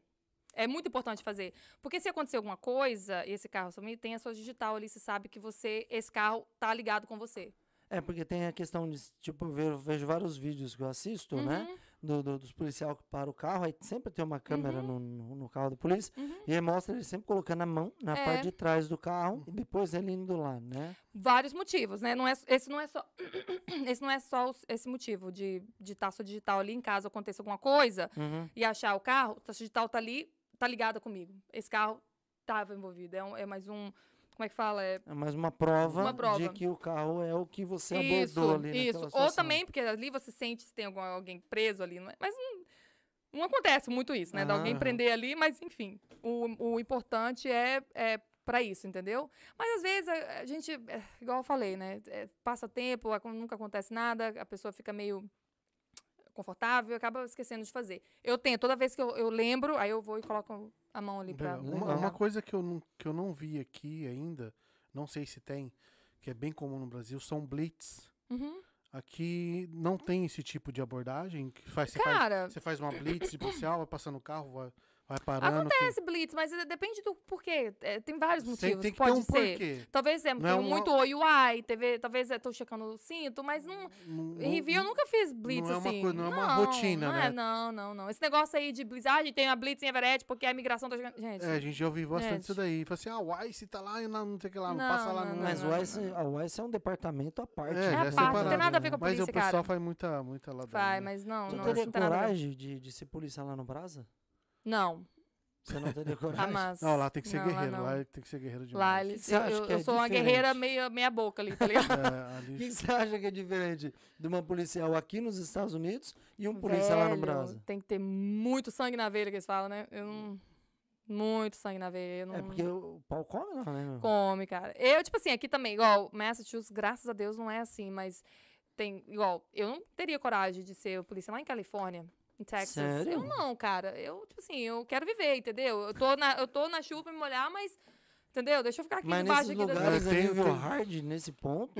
É muito importante fazer. Porque se acontecer alguma coisa, e esse carro sumir, tem a sua digital ali, você sabe que você, esse carro tá ligado com você. É, porque tem a questão de, tipo, eu vejo, vários vídeos que eu assisto, né? Uhum, Do, do- dos policiais que param o carro, aí sempre tem uma câmera Uhum. no, no, carro da polícia, uhum. e aí mostra ele sempre colocando a mão na É. parte de trás do carro, e depois ele indo lá, né? Vários motivos, né? Não é, esse não é só, [coughs] esse não é só os- esse motivo de de estar sua digital ali em caso aconteça alguma coisa Uhum. e achar o carro, sua digital tá ali, tá ligada comigo. Esse carro tava envolvido. É, um- é mais um, como é que fala? É É mais uma prova, Uma prova. de que o carro é o que você Isso, abordou ali isso. Ou também, porque ali você sente se tem algum, alguém preso ali, não é? mas não, não acontece muito isso, né? De alguém prender ali, mas enfim, o, o importante é, é para isso, entendeu? Mas às vezes a, a gente, é, igual eu falei, né? é, passa tempo, acon- nunca acontece nada, a pessoa fica meio confortável e acaba esquecendo de fazer. Eu tento, toda vez que eu, eu lembro, aí eu vou e coloco a mão ali pra. Uma, uma coisa que eu, não, que eu não vi aqui ainda, não sei se tem, que é bem comum no Brasil, são blitz. Uhum. Aqui não tem esse tipo de abordagem. Que faz, você, faz, Cara, você faz uma blitz de policial, vai passando o carro, vai, vai parando. acontece blitz, mas é- depende do porquê. É, tem vários Tem, motivos. tem que pode ter um ser. porquê. Talvez é, Não é tem uma- muito oi uai, teve, talvez eu tô checando o cinto, mas não. Não- Review eu não- nunca fiz blitz é uma assim. coisa- não é uma rotina, não né? É, não, não, não. Esse negócio aí de blitz, ah, a gente tem a blitz em Everett porque a imigração tá chegando. Gente, É, a gente já ouviu bastante Gente. isso daí. Fala assim, ah, o ICE tá lá e não, não sei o que lá, não, Não, passa lá. não, Não, não, Mas não, o não, ICE, não. a UICE é um departamento à parte. É, É já a é parte, não tem separado, nada a ver né? com a Mas polícia, o pessoal cara. faz muita, muita ladainha. vai, mas não, Tu não, teria não tem coragem de, de ser policial lá no Brasa? Não, Você não teria coragem? jamais. Não, lá tem que ser Não, lá guerreiro. não. Lá, tem que ser guerreiro demais. Lá eles, eu, eu- é eu sou uma diferente? guerreira meia, meia boca ali, tá ligado? [laughs] É, ali- O que você acha que é diferente de uma policial aqui nos Estados Unidos e um policial lá no Brasa? Tem que ter muito sangue na veia que eles falam, né? Eu não. Muito sangue na veia. Eu não... É porque o pau come lá, né? meu? Come, cara. Eu, tipo assim, aqui também, igual, Massachusetts, graças a Deus, não é assim, mas tem, igual, eu não teria coragem de ser polícia lá em Califórnia, em Texas. Sério? Eu não, cara. Eu, tipo assim, eu quero viver, entendeu? Eu tô na, eu tô na chuva pra me molhar, mas, entendeu? Deixa eu ficar aqui Mas nesses aqui. da- lugares é Tem- hard nesse ponto?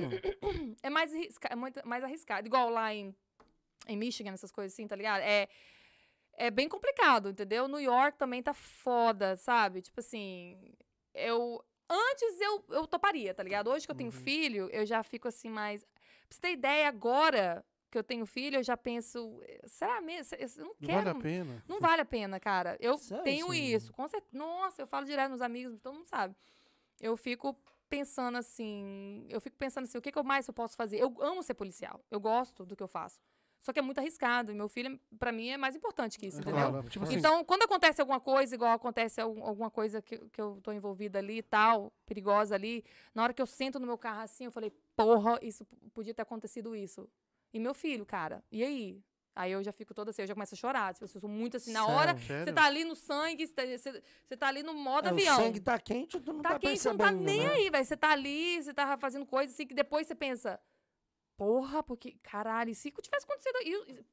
É mais, é muito mais arriscado. Igual lá em, em Michigan, essas coisas assim, tá ligado? É, é bem complicado, entendeu? New York também tá foda, sabe? Tipo assim, eu. Antes eu, eu toparia, tá ligado? Hoje que eu tenho Uhum. filho, eu já fico assim mais. Pra você ter ideia, agora que eu tenho filho, eu já penso. Será mesmo? Eu não não quero. vale a pena. Não vale a pena, cara. Eu Sério, tenho Cindy? isso. Com certeza. Nossa, eu falo direto nos amigos, todo mundo sabe. Eu fico pensando assim. Eu fico pensando assim, o que, que eu mais eu posso fazer? Eu amo ser policial. Eu gosto do que eu faço. Só que é muito arriscado. E meu filho, pra mim, é mais importante que isso, É entendeu? claro, tipo assim, Então, quando acontece alguma coisa, igual acontece al- alguma coisa que, que eu tô envolvida ali e tal, perigosa ali, na hora que eu sento no meu carro assim, eu falei, porra, isso podia ter acontecido isso. E meu filho, cara, e aí? Aí eu já fico toda assim, eu já começo a chorar. Tipo, eu sou muito assim, na hora, Sério? você tá ali no sangue, você tá, você- tá ali no modo É, avião. O sangue tá quente, tu não tá tá, quente, você não percebendo, tá nem né? aí, velho. Você tá ali, você tá fazendo coisa assim que depois você pensa, porra, porque, caralho, e se tivesse acontecido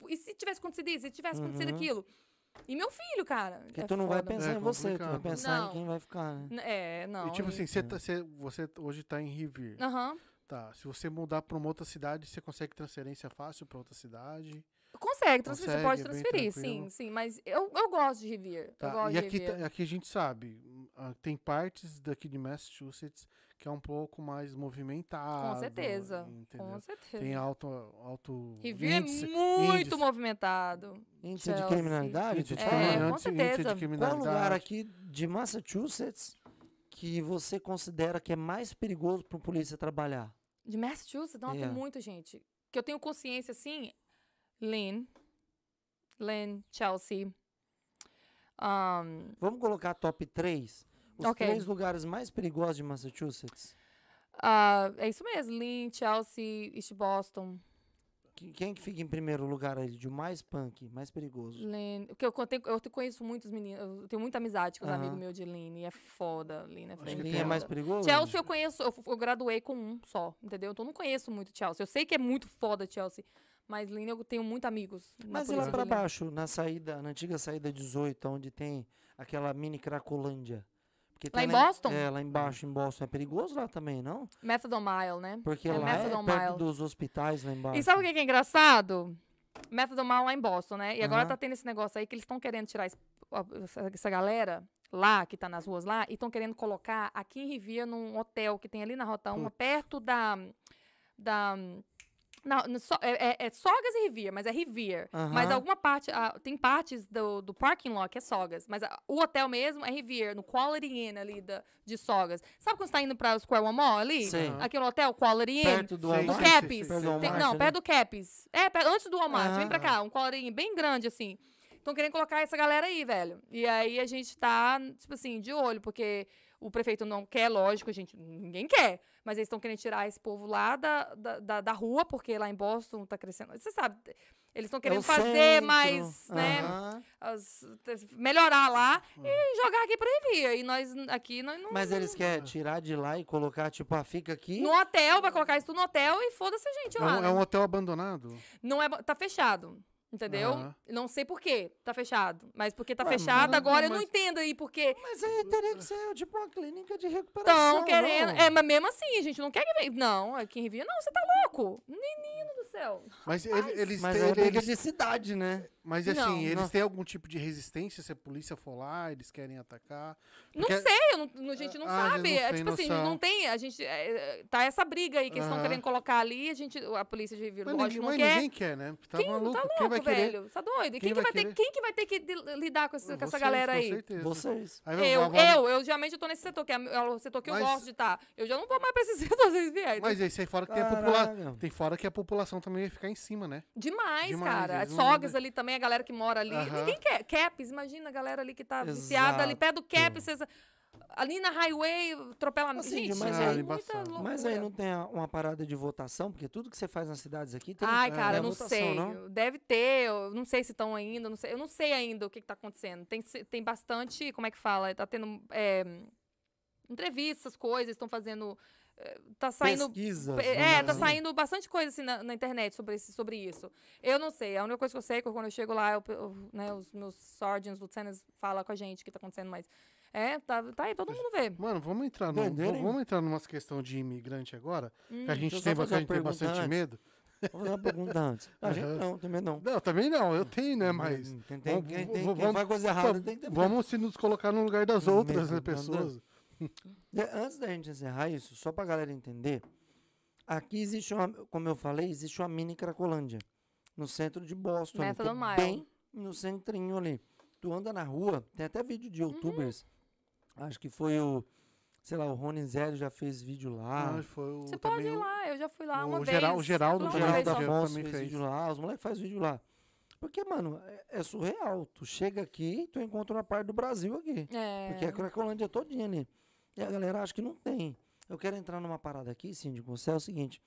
e, e se tivesse acontecido isso, e se tivesse acontecido Uhum. aquilo? E meu filho, cara. Porque é tu não vai foda. pensar É em você, tu vai pensar Não. em quem vai ficar, né? É, não. E tipo e- assim, você, tá- você, você hoje tá em Revere. Aham. Tá, se você mudar pra uma outra cidade, você consegue transferência fácil pra outra cidade. Consegue, transferir, Consegue, você pode é transferir, sim, sim. Mas eu, eu gosto de Revere. Eu Tá? gosto E de aqui, Revere. tá- aqui a gente sabe, ah, tem partes daqui de Massachusetts que é um pouco mais movimentado. Com certeza. Entendeu? Com certeza. Tem alto, alto Revere índice, é muito índice. movimentado. Índice de criminalidade? índice de É, criminalidade, com índice de certeza. Qual criminalidade. lugar aqui de Massachusetts que você considera que é mais perigoso para um polícia trabalhar? De Massachusetts, não, tem muito, gente. Que eu tenho consciência, assim, Lynn, Lynn, Chelsea. Um, Vamos colocar top 3? Os Ok. três lugares mais perigosos de Massachusetts? ah, é isso mesmo, Lynn, Chelsea, East Boston. Que- quem que fica em primeiro lugar aí de mais punk, mais perigoso? Lene, porque eu, conte- eu conheço muitos meninos, eu tenho muita amizade com os Aham. amigos meus de Line, é foda, Line é foda. tem é mais perigoso? Chelsea eu conheço, eu, eu graduei com um só, entendeu? Então eu não conheço muito Chelsea. Eu sei que é muito foda Chelsea, mas Line eu tenho muitos amigos. Mas e lá pra baixo, na saída, na antiga saída 18, onde tem aquela mini Cracolândia? Porque Lá em Boston? É, lá embaixo em Boston. É perigoso lá também, não? Methadone Mile, né? Porque É lá é perto Mile. dos hospitais lá embaixo. E sabe o que é engraçado? Methadone Mile lá em Boston, né? E agora Aham. tá tendo esse negócio aí que eles estão querendo tirar essa, galera lá, que tá nas ruas lá, e estão querendo colocar aqui em Rivia, num hotel que tem ali na Rota 1, perto da... da so- é, é- é Sogas e Rivia, mas é Rivia. Mas Aham. alguma parte, ah, tem partes do, do parking lot que é Sogas, mas ah, o hotel mesmo é Rivia, no Quality Inn ali da, de Sogas. Sabe quando você tá indo pra Square One Mall ali? Sei. Aqui no hotel, Quality Inn? Perto do Sim, Do sim, sim, sim, sim. Tem- Walmart não, perto do Caps. É, perto- antes do Walmart. Vem pra Ah. cá, um colorinho bem grande, assim. Estão querendo colocar essa galera aí, velho. E aí a gente tá, tipo assim, de olho, porque o prefeito não quer, lógico, a gente, ninguém quer. Mas eles estão querendo tirar esse povo lá da, da, da, da rua, porque lá em Boston tá crescendo. Você sabe, eles estão É querendo o fazer centro. mais, né? Aham. as- melhorar lá e jogar aqui pra Rivia. E nós aqui, nós não. Mas eles querem tirar de lá e colocar, tipo, ah, fica aqui. No hotel, vai colocar isso tudo no hotel e foda-se a gente É lá. um, né? é um hotel abandonado? Não é. Tá fechado. Entendeu? Aham. Não sei por quê. Tá fechado. Mas porque tá Ué, fechado, mas- agora eu não mas- entendo aí porque Mas aí teria que ser, tipo, uma clínica de recuperação. estão querendo. não? É, mas mesmo assim, a gente não quer que venha. Não, aqui em Rivia, não, você tá louco. Menino do céu. Mas ele- eles Mas têm. é eles- de cidade, né? Mas assim, Não. eles Não. têm algum tipo de resistência se a polícia for lá, eles querem atacar? Não Porque- sei, eu não- a gente não Ah, sabe. não é tipo assim, noção. não tem. A gente. é, é, tá essa briga aí que eles estão querendo colocar ali, a gente. A polícia de Rivia, Mas, ninguém, não mas quer. ninguém quer, né? Tá Quem maluco? tá louco, quem vai querer? velho? Tá doido? Quem E quem, que vai ter, quem que vai ter que li- lidar com, esse- com essa Vocês, galera com aí? certeza. Vocês. Aí Eu, vai- eu, eu geralmente eu tô nesse setor, que é a- o setor que eu Mas- gosto de estar. Eu já não vou mais pra [laughs] esse setor se vier. Mas aí fora que tem a população. Tem fora que a população também vai ficar em cima, né? Demais, Demais, cara. As não- sogas ali também, a galera que mora ali. Aham. Ninguém quer. Caps, imagina a galera ali que tá viciada ali Exato. perto do Caps. vocês- Ali na highway, atropelamento. Assim, Gente, mas é aí-. Mas aí não tem uma parada de votação, porque tudo que você faz nas cidades aqui tem Ai, é, cara, eu não votação, sei. não? Deve ter, eu não sei se estão ainda, não sei, eu não sei ainda o que, que tá acontecendo. Tem, tem bastante, como é que fala? Tá tendo é, entrevistas, coisas, estão fazendo. É, Tá saindo. Pesquisas. É, vamos tá saindo bastante coisa assim na, na internet sobre, esse, sobre isso. Eu não sei. A única coisa que eu sei é que quando eu chego lá, eu, eu, né, os meus sergeants, lieutenants, falam com a gente o que tá acontecendo, mas. É, tá, tá aí, todo mundo vê. Mano, vamos entrar, no, hein? vamos entrar numa questão de imigrante agora. Hum. Que a gente tem, uma gente tem pergunta bastante antes. medo. Fazer uma pergunta antes. [laughs] A gente não, também não. Não, também não, eu tenho, né? Mas. Hum, Tem, tem, vamos- quem, tem, vamos- quem vamos- faz coisa errada tem Vamos se nos colocar no lugar das outras, né, pessoas? De- [laughs] Antes da gente encerrar isso, só pra galera entender, aqui existe uma, como eu falei, existe uma mini Cracolândia, no centro de Boston, que é Methadone Mile. bem no centrinho ali. Tu anda na rua, tem até vídeo de Uhum. youtubers, acho que foi o, sei lá, o Rony Zero já fez vídeo lá, Ah, foi o, Você pode ir o- lá, eu já fui lá o uma Geral- vez. o Geraldo- o Geraldo. Afonso também fez fez. vídeo lá, os moleques fazem vídeo lá. Porque, mano, é, é surreal. Tu chega aqui, tu encontra uma parte do Brasil aqui. É. Porque a Cracolândia é todinha ali. E a galera acha que não tem. Eu quero entrar numa parada aqui, Cindy, com você, é o seguinte.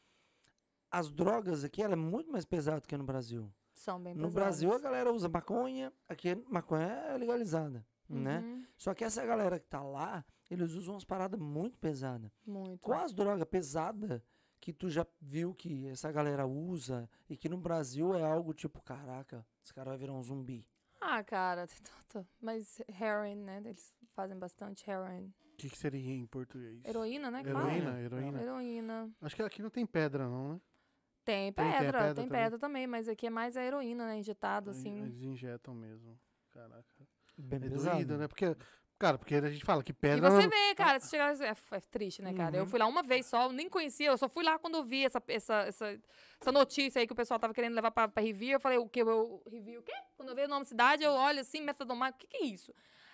As drogas aqui, ela é muito mais pesada que no Brasil. São bem No pesadas. Brasil, a galera usa maconha. Aqui, maconha é legalizada, né? Uhum, Só que essa galera que tá lá, eles usam umas paradas muito pesadas. Muito. Qual as drogas pesadas que tu já viu que essa galera usa e que no Brasil é algo tipo, caraca, esse cara vai virar um zumbi. Ah, cara. [laughs] Mas heroin, né? Eles fazem bastante heroin. O que, que seria em português? Heroína, né? que fala? Heroína, heroína. Heroína. Acho que aqui não tem pedra, não, né? Tem Tem- tem a pedra, pedra tem também? pedra também, mas aqui é mais a heroína, né? Injetado, assim. Eles injetam mesmo. Caraca. Bem É doído, né? Porque, cara, porque a gente fala que E pedra. você não- vê, cara, se chegar. É, é triste, né, cara? Eu Uhum. fui lá uma vez só, eu nem conhecia, eu só fui lá quando eu vi essa, essa, essa, essa notícia aí que o pessoal tava querendo levar pra, pra Review. Eu falei, o que? Eu Review o quê? Quando eu vi o nome da cidade, eu olho assim, metadomal, o que, que é isso?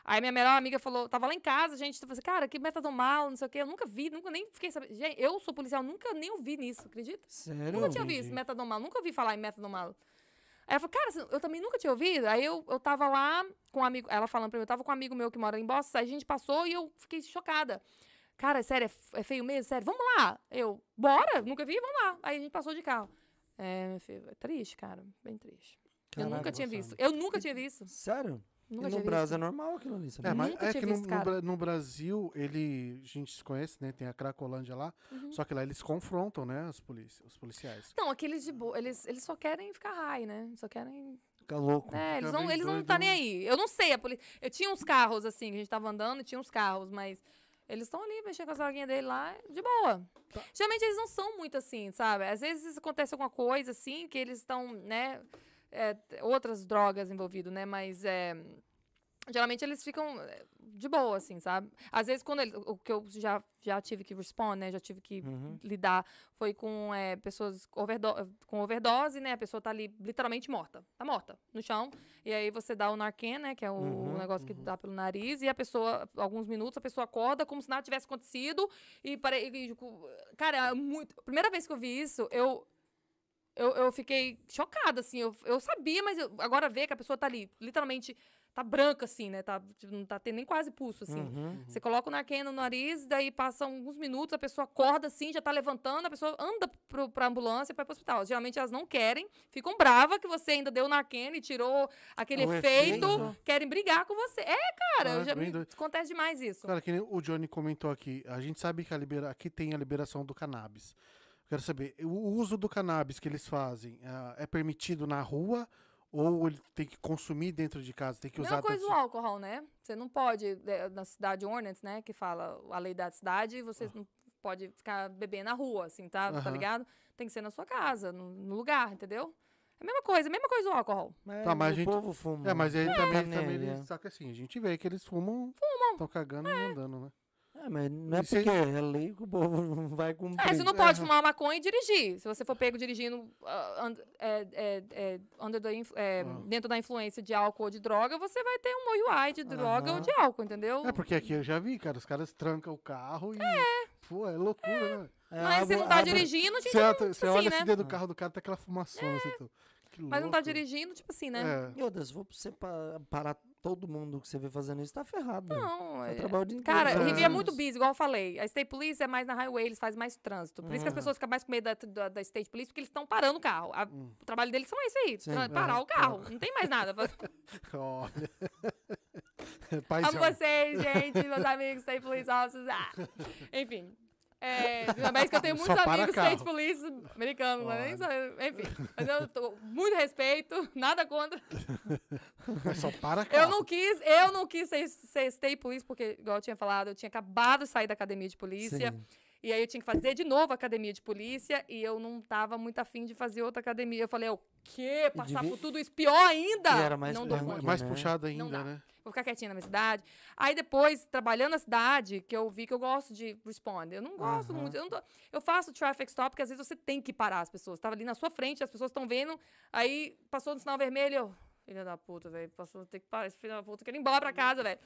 Aí minha melhor amiga falou, tava lá em casa, gente, eu falei assim, cara, que metadomal, não sei o quê. Eu nunca vi, nunca nem fiquei sabendo. Gente, eu sou policial, nunca nem ouvi nisso, acredita? Sério? Nunca tinha ouvido isso, metadomal, nunca ouvi falar em metadomal. Aí ela falou, cara, eu também nunca tinha ouvido. Aí eu, eu tava lá com um amigo, ela falando pra mim, eu tava com um amigo meu que mora em Boston, aí a gente passou e eu fiquei chocada. Cara, sério, é, é feio mesmo? Sério, vamos lá. Eu, bora, nunca vi, vamos lá. Aí a gente passou de carro. É, meu filho, é triste, cara. Bem triste. eu Caraca, nunca tinha Gonçalo. visto. Eu nunca tinha visto. Sério? Nunca e no Brasil é normal aquilo ali, sabia? É, mas Nunca é que no, visto, no no Brasil, ele, a gente se conhece, né? Tem a Cracolândia lá. Uhum. Só que lá eles confrontam, né? Os, polícia, os policiais. Não, aqueles de boa, eles, eles só querem ficar high, né? Só querem. Fica louco. É, eles não, eles não tá nem aí. Eu não sei, a polícia. Eu tinha uns carros, assim, que a gente tava andando e tinha uns carros, mas. Eles estão ali mexendo com as droguinhas dele lá, de boa. Tá. Geralmente eles não são muito assim, sabe? Às vezes acontece alguma coisa assim, que eles estão, né? É, outras drogas envolvidas, né? Mas é, geralmente eles ficam é, de boa, assim, sabe? Às vezes, quando ele, o que eu já, já tive que respond, né? Já tive que Uhum. lidar foi com é, pessoas overdo com overdose, né? A pessoa tá ali literalmente morta. Tá morta no chão. E aí você dá o Narcan, né? Que é o Uhum, negócio que dá pelo nariz. E a pessoa, alguns minutos, a pessoa acorda como se nada tivesse acontecido. E, pare... e, tipo, cara, é muito. Primeira vez que eu vi isso, eu. Eu, eu fiquei chocada, assim. Eu, eu sabia, mas eu- agora ver que a pessoa tá ali, literalmente, tá branca, assim, né? Tá, tipo, não tá tendo nem quase pulso, assim. Uhum. Você coloca o Narcan no nariz, daí passam alguns minutos, a pessoa acorda assim, já tá levantando, a pessoa anda pro, pra ambulância para ir pro hospital. Geralmente elas não querem, ficam bravas que você ainda deu o Narcan e tirou aquele O efeito, efeito. quem brigar com você. É, cara, Ah, já me, acontece demais isso. Cara, que nem o Johnny comentou aqui, a gente sabe que a libera... aqui tem a liberação do cannabis. Quero saber, o uso do cannabis que eles fazem ah, é permitido na rua ou ele tem que consumir dentro de casa? Tem que usar Mesma coisa tanto- do álcool, né? Você não pode, é, na cidade ordinance, né, que fala a lei da cidade, você não pode ficar bebendo na rua, assim, tá, tá Aham. ligado? Tem que ser na sua casa, no, no lugar, entendeu? É a mesma coisa, a mesma coisa do álcool. Mas, Tá, mas a o gente- povo fuma. É, mas aí também, Tá também nele, eles, é. saca assim, a gente vê que eles fumam, estão cagando e andando, né? É, mas não é E porque é lei que o povo [laughs] não vai cumprir. É, você não pode fumar maconha e dirigir. Se você for pego dirigindo and- é, é, é, under the influ- é, Ah. dentro da influência de álcool ou de droga, você vai ter um OUI de droga ou de álcool, entendeu? É porque aqui eu já vi, cara, os caras trancam o carro e. Pô, é loucura, né? É, Mas você não tá abre- dirigindo, tipo, Você, olha- você assim, olha né? assim dentro do carro do cara, tá aquela fumaçona assim. então, Que mas não tá dirigindo, tipo assim, né? É. Meu Deus, se for pra você pa- parar todo mundo que você vê fazendo isso, tá ferrado. Não, é- trabalha o dia inteiro Cara, É. Rivi é muito busy, igual eu falei. A State Police é mais na highway, eles fazem mais trânsito. Por isso que as Uhum. pessoas ficam mais com medo da, da, da State Police, porque eles estão parando o carro. A- Hum. O trabalho deles são esse aí, Sim. tra- parar o carro. Não tem mais nada. [laughs] Olha. [laughs] Amo vocês, gente, meus amigos, State Police Officers. Ah. Enfim. É, mas que eu tenho [laughs] muitos amigos. State Police americanos, mas nem Olha. só, enfim. Mas eu tô muito respeito, nada contra. só para carro. Eu não quis, eu não quis ser, ser State Police, porque, igual eu tinha falado, eu tinha acabado de sair da academia de polícia. Sim. E aí eu tinha que fazer de novo a academia de polícia e eu não tava muito afim de fazer outra academia. Eu falei, o quê? Passar devia- por tudo isso pior ainda? E era mais não dou punk, É conta. mais né? puxado Não ainda, dá. né? Vou ficar quietinha na minha cidade. Aí depois, trabalhando na cidade, que eu vi que eu gosto de respond. Eu não gosto Aham. muito. Eu, não tô- eu faço traffic stop, porque às vezes você tem que parar as pessoas. Tava ali na sua frente, as pessoas estão vendo. Aí passou no sinal vermelho. eu, Filha da puta, velho. Passou, tem que parar. Esse filho da puta quer ir embora pra casa, velho.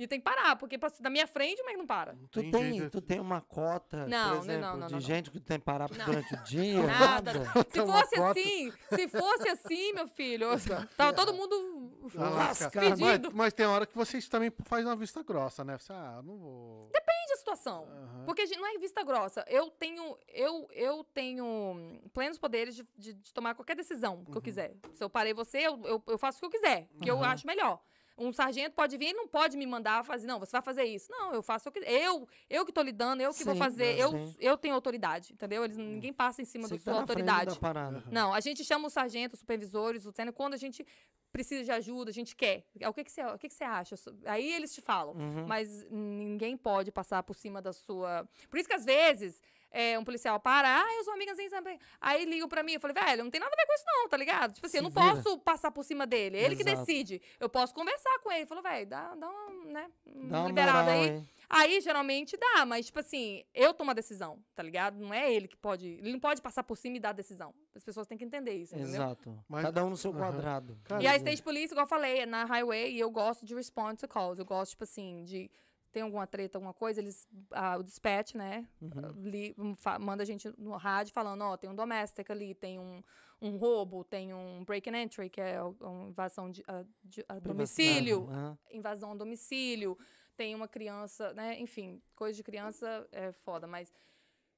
E tem que parar, porque passou na minha frente, mas não para. Não Tu tem tu tem uma cota, Não, exemplo, não, não, de gente que tem que parar Não. durante o dia? [laughs] Nada. Se Tem uma fosse cota. assim, se fosse assim, meu filho, [laughs] tava todo mundo lascado. Mas, mas tem hora que vocês também fazem uma vista grossa, né? Você, ah, não vou. Depende da situação. Aham. Porque não é vista grossa. Eu tenho, eu, eu tenho plenos poderes de, de- de tomar qualquer decisão que eu quiser. Se eu parei você, eu, eu, eu faço o que eu quiser, que eu Aham. acho melhor. Um sargento pode vir, ele não pode me mandar fazer, não, você vai fazer isso. Não, eu faço o que eu, eu que tô lidando, eu que vou Sim, fazer, sim. eu, eu tenho autoridade, entendeu? Eles, ninguém passa em cima Você da tá sua frente autoridade. Não, a gente chama os sargentos, os supervisores, o sênior, quando a gente precisa de ajuda, a gente quer. É, O que que você, o que que você acha? Aí eles te falam. Uhum. Mas ninguém pode passar por cima da sua. Por isso que às vezes é, um policial para, ah, eu sou amiga assim, sabe? Aí ligam pra mim, eu falei, velho, não tem nada a ver com isso, não, tá ligado? Tipo assim, eu Se não vira. posso passar por cima dele. Ele que Exato. decide. Eu posso conversar com ele. Ele falou, velho, dá, dá uma, né? Dá uma liberada moral, aí. hein? Aí, geralmente, dá, mas, tipo assim, eu tomo a decisão, tá ligado? Não é ele que pode. Ele não pode passar por cima e dar a decisão. As pessoas têm que entender isso, entendeu? Exato. Mas- Cada um no seu quadrado. Cara, E a Mas, State Police, igual eu falei, é na highway, e eu gosto de respond to calls. Eu gosto, tipo assim, de. Tem alguma treta, alguma coisa, eles. ah, o dispatch, né? Uhum. li- um, fa- manda a gente no rádio falando, ó, tem um domestic ali, tem um, um roubo, tem um break and entry, que é uma invasão de, a- de- a domicílio, Aham. invasão a domicílio, tem uma criança, né? Enfim, coisa de criança é foda, mas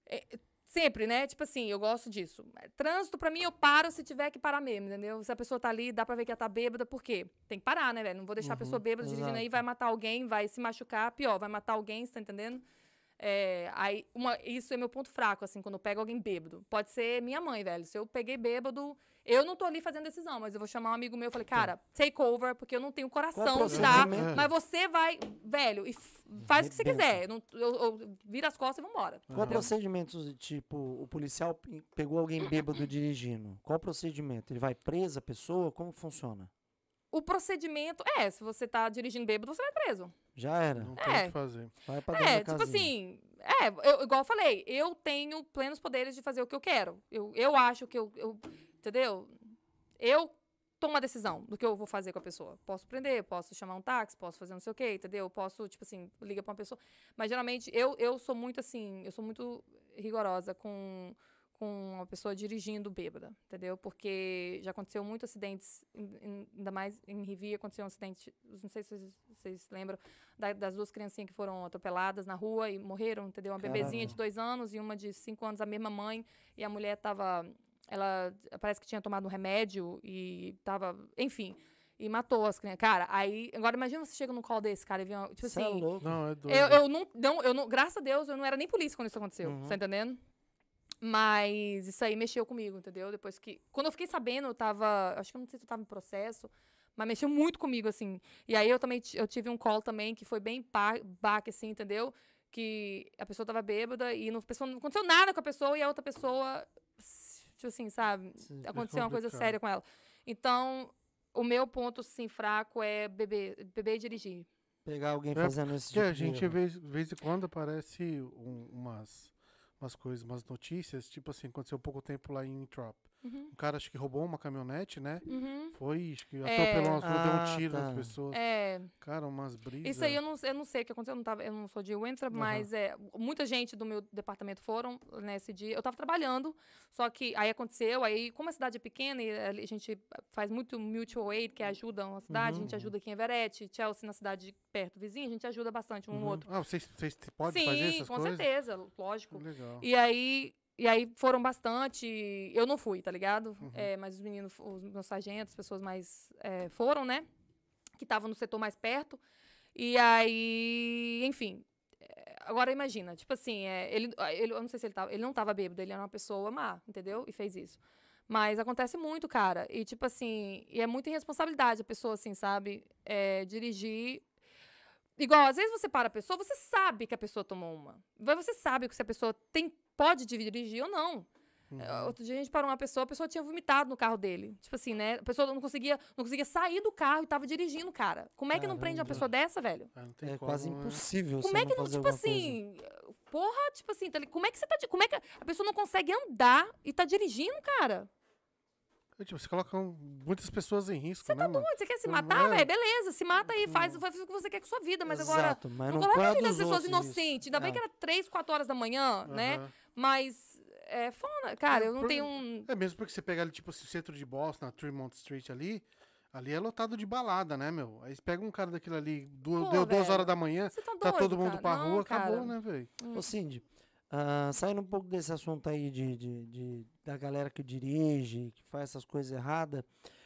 é, Sempre, né? Tipo assim, eu gosto disso. Trânsito, pra mim, eu paro se tiver que parar mesmo, entendeu? Se a pessoa tá ali, dá pra ver que ela tá bêbada, por quê? Tem que parar, né, velho? Não vou deixar a pessoa bêbada dirigindo aí, exato. vai matar alguém, vai se machucar, pior, vai matar alguém, você tá entendendo? É, aí, uma, isso é meu ponto fraco, assim, quando eu pego alguém bêbado. Pode ser minha mãe, velho. Se eu peguei bêbado, eu não tô ali fazendo decisão, mas eu vou chamar um amigo meu e falei, cara, take over, porque eu não tenho coração de dar. Mas você vai, velho, e faz o que você quiser. Eu, não- eu, eu vira as costas e vambora. Qual procedimento, tipo, o policial pe- pegou alguém bêbado dirigindo? Qual procedimento? Ele vai presa a pessoa? Como funciona? O procedimento é, se você tá dirigindo bêbado, você vai preso. Já era. Não tem o É. que fazer. Vai pra dentro É, da tipo casinha. assim, é, eu, igual eu falei, eu tenho plenos poderes de fazer o que eu quero. Eu, eu acho que eu, eu- entendeu? Eu tomo a decisão do que eu vou fazer com a pessoa. Posso prender, posso chamar um táxi, posso fazer não sei o quê, entendeu? Posso, tipo assim, liga pra uma pessoa. Mas geralmente eu, eu sou muito assim, eu sou muito rigorosa com com uma pessoa dirigindo bêbada, entendeu? Porque já aconteceu muitos acidentes, ainda mais em Rivi, aconteceu um acidente, não sei se vocês, vocês lembram, da- das duas criancinhas que foram atropeladas na rua e morreram, entendeu? Uma bebezinha de Caramba. dois anos e uma de cinco anos, a mesma mãe, e a mulher tava, ela parece que tinha tomado um remédio e tava, enfim, e matou as crianças. Cara, aí, agora imagina você chega num call desse, cara, e vê, uma- tipo Cê é assim, louco. Não, é doido. eu, eu não, não, eu não, graças a Deus, eu não era nem polícia quando isso aconteceu, Uhum. tá entendendo? Mas isso aí mexeu comigo, entendeu? Depois que. Quando eu fiquei sabendo, eu tava. Acho que eu não sei se eu tava em processo, mas mexeu muito comigo, assim. E aí eu também eu tive um call também que foi bem baque, assim, entendeu? Que a pessoa tava bêbada e não, a pessoa, não aconteceu nada com a pessoa e a outra pessoa. Tipo assim, sabe? Sim. Aconteceu uma coisa séria com ela. Então, o meu ponto, assim, fraco é beber, beber e dirigir. Pegar alguém É, fazendo esse Que tipo a de gente, erro. vez, vez em quando, aparece um- umas, umas coisas, umas notícias, tipo assim, aconteceu há pouco tempo lá em Trop. Uhum. Um cara, acho que roubou uma caminhonete, né? Uhum. Foi, acho que É. atropelou umas pessoas, deu Ah, um tiro tá. nas pessoas. É, Cara, umas brisas. Isso aí eu não, eu não sei o que aconteceu, eu não, tava, eu não sou de Winthrop, mas é, muita gente do meu departamento foram nesse dia. Eu tava trabalhando, só que aí aconteceu, aí como a cidade é pequena e a gente faz muito mutual aid, que ajuda a cidade, a gente ajuda aqui em Everett, Chelsea na cidade perto vizinha, a gente ajuda bastante um Uhum. outro. Ah, vocês, vocês podem Sim, fazer essas com coisas? certeza, lógico. Legal. E aí, e aí foram bastante. Eu não fui, tá ligado? Uhum. É, mas os meninos, os meus sargentos, as pessoas mais é, foram, né? Que estavam no setor mais perto. E aí, enfim. é, Agora imagina, tipo assim, é, ele, ele, eu não sei se ele tava, ele não tava bêbado, ele era uma pessoa má, entendeu? E fez isso. Mas acontece muito, cara. E tipo assim, e é muita irresponsabilidade a pessoa, assim, sabe? É, dirigir Igual, às vezes você para a pessoa, você sabe que a pessoa tomou uma. Mas Você sabe que se a pessoa tem, pode dirigir ou não. É, Outro dia a gente parou uma pessoa, a pessoa tinha vomitado no carro dele. Tipo assim, né? A pessoa não conseguia, não conseguia sair do carro e tava dirigindo, cara. Como é que não prende uma pessoa dessa, velho? Ah, não tem É como, quase né? impossível Como é que não, tipo alguma coisa. assim, porra, tipo assim, tá como é que você tá, como é que a pessoa não consegue andar e tá dirigindo, cara? É, tipo, você coloca muitas pessoas em risco, né, mano? Pô, Você quer se Não matar, é? velho? Beleza, se mata aí, faz, faz o que você quer com sua vida, mas agora Exato, mas não não, coloca a vida das pessoas inocentes. Ainda bem É. que era 3, 4 horas da manhã, né? Mas é foda, cara, É, eu não por- tenho um É mesmo porque você pega ali, tipo, esse centro de Boston, na Tremont Street ali, ali é lotado de balada, né, meu? Aí você pega um cara daquilo ali, du- Pô, deu duas horas da manhã, Você tá doido, tá todo mundo cara. pra Não, rua, acabou, cara. né, velho? Ô, Cindy, ah, saindo um pouco desse assunto aí de, de- de- da galera que dirige, que faz essas coisas erradas,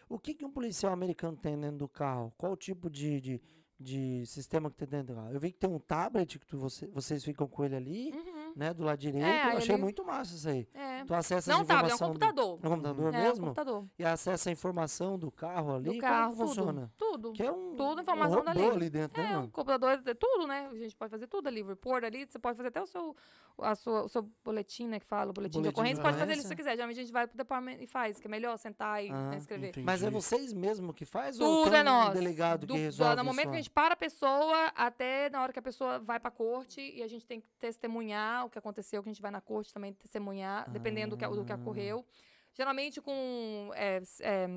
o que, que um policial americano tem dentro do carro? Qual o tipo de, de, de sistema que tem dentro do carro? Eu vi que tem um tablet que tu- você- vocês ficam com ele ali, Uhum. Né, do lado direito. É, Eu achei ele- muito massa isso aí. É. Tu acessa Não tablet, é um informação do- computador. É um computador É, um mesmo? computador. E acessa a informação do carro ali? Do carro, Como que funciona? tudo. Tudo. Que é um, Tudo um informação robô dali. ali dentro, né, É, o mano? computador, é tudo, né? A gente pode fazer tudo ali, report ali, você pode fazer até o seu, a sua, o seu boletim, né, que fala, o boletim, de Boletim de ocorrência, você pode fazer ali se você quiser. Geralmente a gente vai pro departamento e faz, que é melhor sentar e né, Ah, escrever. entendi. Mas é vocês mesmo que faz ou Tudo tem é um nós. delegado Do- que do- resolve no momento isso que a gente para a pessoa, até na hora que a pessoa vai pra corte, e a gente tem que testemunhar o que aconteceu, que a gente vai na corte também testemunhar, dependendo do que, do que Ah. ocorreu. Geralmente com é, é,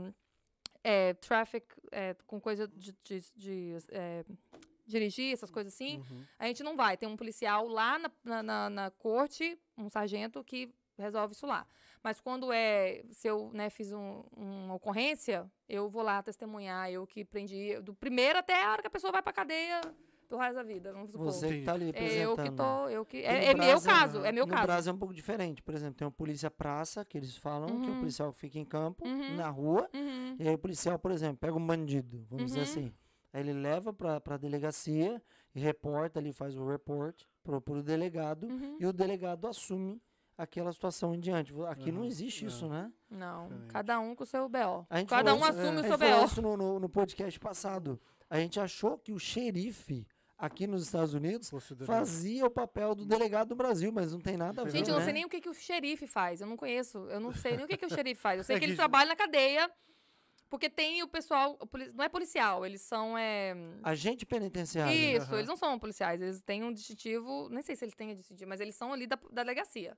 é, traffic, é, com coisa de, de- de, é, dirigir, essas coisas assim, Uhum. a gente não vai. Tem um policial lá na, na, na- na corte, um sargento, que resolve isso lá. Mas quando é, se eu né, fiz um- uma ocorrência, eu vou lá testemunhar, eu que prendi, do primeiro até a hora que a pessoa vai pra cadeia, pelo resto da vida, vamos supor. Você que tá ali É eu que tô, eu que. É, no é meu caso, é meu no caso. Brasil é um pouco diferente. Por exemplo, tem o polícia praça, que eles falam, que é o Uhum. policial que fica em campo, Uhum. na rua. Uhum. E aí o policial, por exemplo, pega um bandido, vamos dizer Uhum. assim. Aí ele leva pra, pra delegacia e reporta ali, faz o report pro, pro delegado. Uhum. E o delegado assume aquela situação em diante. Aqui não Aham, existe é. isso, né? Não, Diferente. cada um com o seu BO. A gente Cada falou um isso- assume a o gente seu falou BO. isso no, no, no podcast passado. A gente achou que o xerife aqui nos Estados Unidos fazia o papel do delegado do Brasil, mas não tem nada a ver, Gente, eu não né? sei nem o que, que o xerife faz. Eu não conheço. Eu não sei nem o que, que o xerife faz. Eu sei É que eles trabalham na cadeia. Porque tem o pessoal. Não é policial, eles são. É... Agente penitenciário. Isso, Aham. eles não são policiais. Eles têm um distintivo. Nem sei se eles têm distintivo, mas eles são ali da, da delegacia.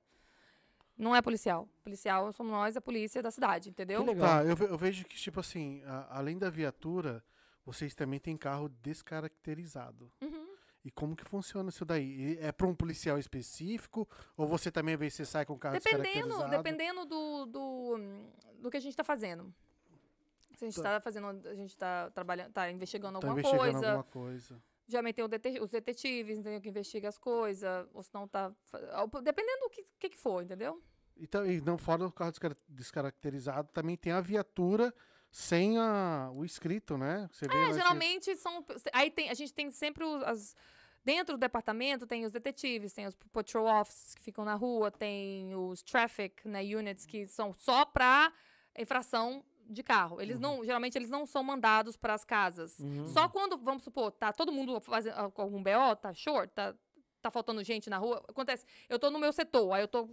Não é policial. Policial somos nós, a polícia da cidade, entendeu? Que legal. Tá, eu, eu vejo que, tipo assim, a- além da viatura, vocês também têm carro descaracterizado. Uhum. E como que funciona isso daí? É para um policial específico? Ou você também, vezes, você sai com o carro Dependendo, dependendo do, do, do que a gente está fazendo. Se a gente Tá. está fazendo, a gente está trabalhando, tá investigando Tá alguma investigando coisa. alguma coisa. Geralmente tem os detetives, entendeu? Que investigam as coisas. Ou se não tá. Dependendo do que, que, que for, entendeu? Então, e não fora o carro descar- descaracterizado, também tem a viatura sem a, o escrito, né? Você vê É, geralmente são. Aí tem, a gente tem sempre os, as. Dentro do departamento tem os detetives, tem os patrol officers que ficam na rua, tem os traffic né, units que são só para infração de carro. Eles não, geralmente eles não são mandados para as casas. Uhum. Só quando, vamos supor, tá todo mundo fazendo ah, com algum BO, tá short, tá, tá faltando gente na rua. Acontece, eu tô no meu setor, aí eu tô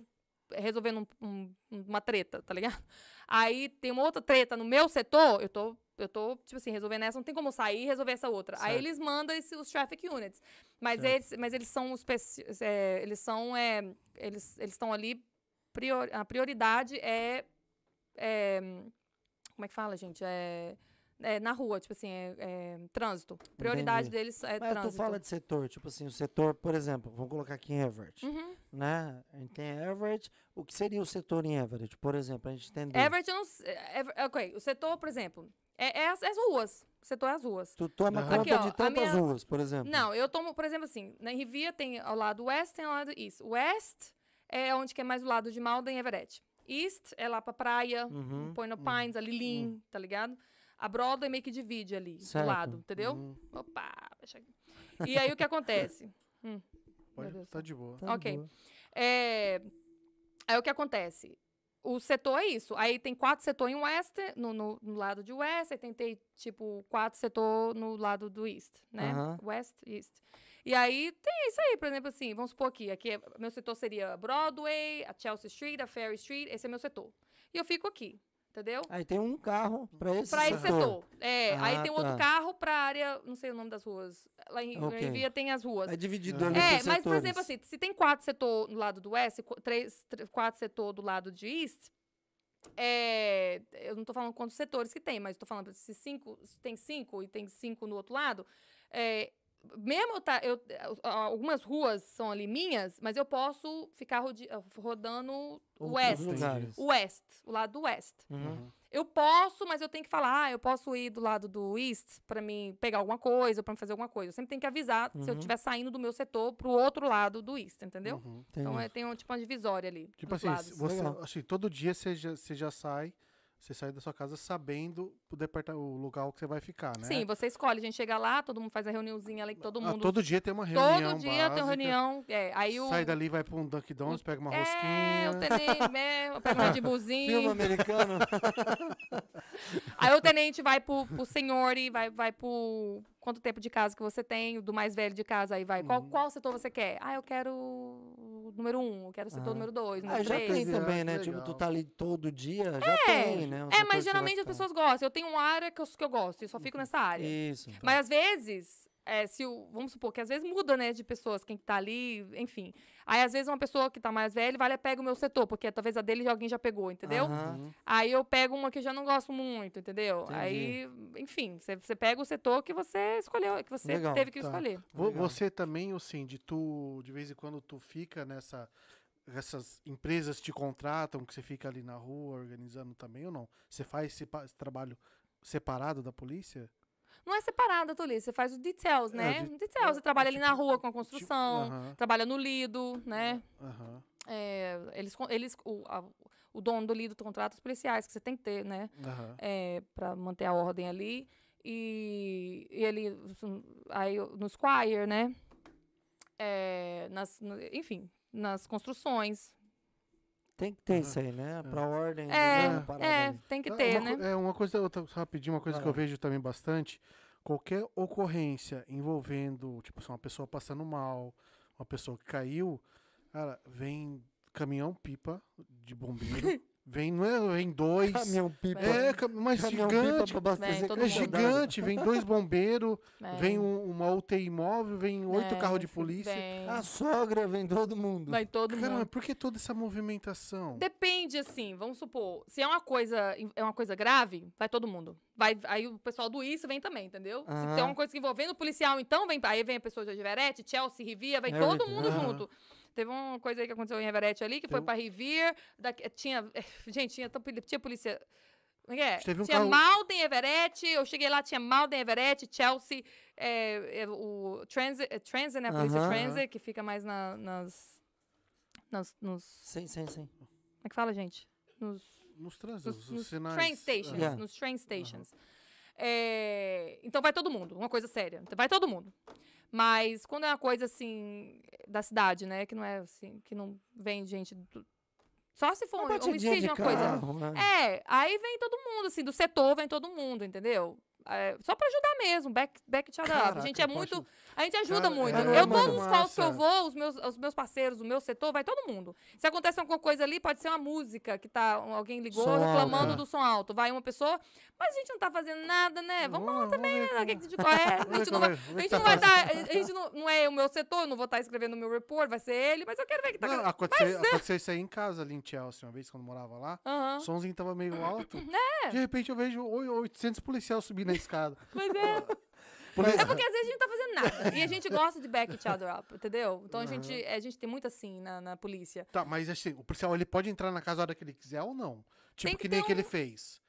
resolvendo um- um- uma treta, tá ligado? Aí tem uma outra treta no meu setor, eu tô, eu tô, tipo assim, resolvendo essa, não tem como sair e resolver essa outra. Aí Certo. eles mandam esse- os traffic units. Mas Certo. eles, mas eles são os é, eles são é, eles eles estão ali prior- a prioridade é, é como é que fala, gente? É, é na rua, tipo assim, é, é trânsito. Prioridade Entendi. deles é Mas tu trânsito. fala de setor, tipo assim, o setor, por exemplo, vamos colocar aqui em Everett, Uhum. né? A gente tem Everett, o que seria o setor em Everett, por exemplo, a gente entender. Everett, eu não sei- Ever- ok, o setor, por exemplo, é, é as, é as ruas. O setor é as ruas. Tu toma Aham. conta Aqui, ó, de a tantas minha- ruas, por exemplo. Não, eu tomo, por exemplo, assim, na Rivia tem ao lado oeste, tem ao lado east. West é onde que é mais o lado de Malden e Everett. East é lá pra praia, Uhum. Point of Pines, ali Lynn, tá ligado? A Broadway meio que divide ali, Certo. do lado, entendeu? Hum, Opa, deixa aqui. E aí o que acontece? [laughs] pode, Deus do tá de boa. Tá ok. boa. É, aí o que acontece? O setor é isso. Aí tem quatro setores em West, no, no, no lado de West, aí tem, tem, tipo, quatro setores no lado do East, né? West, East. E aí tem isso aí, por exemplo, assim, vamos supor aqui, aqui é- meu setor seria Broadway, a Chelsea Street, a Ferry Street, esse é meu setor. E eu fico aqui, entendeu? Aí tem um carro pra esse Pra esse setor. setor. É, aí Ah, tem um outro tá. carro pra área, não sei o nome das ruas. Lá em, Ok. em Via tem as ruas. É dividido É. ali É, por mas, por exemplo, assim, se tem quatro setor do lado do West, qu- três, tr- quatro setor do lado de East, é, eu não tô falando quantos setores que tem, mas tô falando se cinco, se tem cinco e tem cinco no outro lado, é, mesmo eu tá, eu, algumas ruas são ali minhas, mas eu posso ficar rodi- rodando o West. O West, o lado do West. Uhum. Uhum. Eu posso, mas eu tenho que falar, ah, eu posso ir do lado do East pra mim pegar alguma coisa, pra me fazer alguma coisa. Eu sempre tenho que avisar se eu Uhum. estiver saindo do meu setor pro outro lado do East, entendeu? Uhum. Então é, tem um, tipo uma divisória ali. Tipo assim, lados. você, assim, todo dia você já, você já sai, você sai da sua casa sabendo o, departa- o lugar que você vai ficar, né? Sim, você escolhe, a gente chega lá, todo mundo faz a reuniãozinha ali, que todo Ah, mundo. todo dia tem uma todo reunião dia tem uma reunião. É, aí o. Sai dali, vai pra um Dunkin' Donuts, pega uma É, rosquinha. o tenente, né, [laughs] eu pego um Red Filme Bullzinho. americano. [laughs] Aí o tenente vai pro, pro senhor e vai, vai pro. Quanto tempo de casa que você tem, o do mais velho de casa, aí vai. Qual, Uhum. qual setor você quer? Ah, eu quero o número um, eu quero o setor Ah. número dois, Ah, número já três. tem Ah, também, né? Tipo, tu tá ali todo dia, já tem, né? um É, mas geralmente as pessoas gostam. Eu tenho uma área que eu, que eu gosto, eu só fico nessa área. Isso. Mas às vezes, é, se o, vamos supor que às vezes muda, né, de pessoas, quem tá ali, enfim. Aí às vezes uma pessoa que tá mais velha, vai lá e pega o meu setor, porque talvez a dele alguém já pegou, entendeu? Uhum. Aí eu pego uma que eu já não gosto muito, entendeu? Entendi. Aí, enfim, você pega o setor que você escolheu, que você Legal, teve que tá. escolher. Legal. Você também, assim, de tu, de vez em quando tu fica nessa. Essas empresas te contratam, que você fica ali na rua organizando também ou não? Você faz esse trabalho separado da polícia? Não é separada, Tolice. Você faz os details, É, né? de- details. Você trabalha ali na tipo- rua com a Tipo, construção, aham, trabalha no lido, né? aham, É, eles, eles, o, a- o dono do lido contrata os policiais que você tem que ter, né? aham. É, para manter a ordem ali. E, e ele, aí o- no Squire, né? É, nas, no- enfim, nas construções. Tem que ter Aham. isso aí, né? Pra ordem. É, né? É, tem que É, ter, uma, né? É uma coisa, outra, rapidinho, uma coisa Vai que eu vejo também bastante. Qualquer ocorrência envolvendo, tipo, assim, uma pessoa passando mal, uma pessoa que caiu, cara, vem caminhão-pipa de bombeiro. [laughs] vem, não é, vem [laughs] dois. Caminhão pipa. É, cam- mas Caminhão gigante. pipa Vem, É gigante, vem dois bombeiros, É, vem um- uma UTI móvel, vem oito é, carros de polícia. Vem, A sogra vem todo mundo. vai todo Cara, mas mundo. por que toda essa movimentação? Depende, assim, vamos supor, se é uma coisa, é uma coisa grave, vai todo mundo. Vai, aí o pessoal do isso vem também, entendeu? Se Aham. tem uma coisa envolvendo o policial, então vem, aí vem a pessoa de Everett, Chelsea, Rivia, vai Everett, todo mundo aham. junto. Teve uma coisa aí que aconteceu em Everett ali, que foi Tem um- pra Rivia, daqui- tinha, [laughs] gente, tinha, tinha polícia, como é que é? Teve um tinha carro- Malden, Everett, eu cheguei lá, tinha Malden, Everett, Chelsea, é, é, o Transit, é, Transit, né, a polícia Aham. Transit, que fica mais na- nas, nas, nos, Sim, sim, sim. como é que fala, gente? Nos Nos trânsitos, nos, os nos sinais. train stations, Yeah. nos train stations. É, então vai todo mundo, uma coisa séria. Vai todo mundo. Mas quando é uma coisa assim da cidade, né, que não é assim, que não vem gente do- só se for Uma um homicídio, uma coisa. carro, né? É, aí vem todo mundo, assim, do setor vem todo mundo, entendeu? É, só pra ajudar mesmo, back, back each up. A Caraca, gente é muito. A gente ajuda Cara, muito. é, eu, mano. todos os calls que eu vou, os meus, os meus parceiros, o meu setor, vai todo mundo. Se acontece alguma coisa ali, pode ser uma música que tá. Alguém ligou Som reclamando alto. do som alto. Vai uma pessoa, mas a gente não tá fazendo nada, né? Vamos lá também, né? Que de qual é? [laughs] A gente não vai. é- A é gente tá não vai dar. A gente não, não é o meu setor, eu não vou estar escrevendo o meu report, vai ser ele, mas eu quero ver que tá. Não, aconteceu, aconteceu isso aí em casa, ali em Chelsea, uma vez quando eu morava lá. Aham. O somzinho tava meio alto. [laughs] É. De repente eu vejo oi- 800 policiais subindo a escada. Pois é. [laughs] Polícia- É porque às vezes a gente não tá fazendo nada. E a gente gosta de back each other up, entendeu? Então a gente, a gente tem muito assim na, na polícia. Tá, mas assim, o policial ele pode entrar na casa a hora que ele quiser ou não? Tipo que, que nem ter que ele um- fez.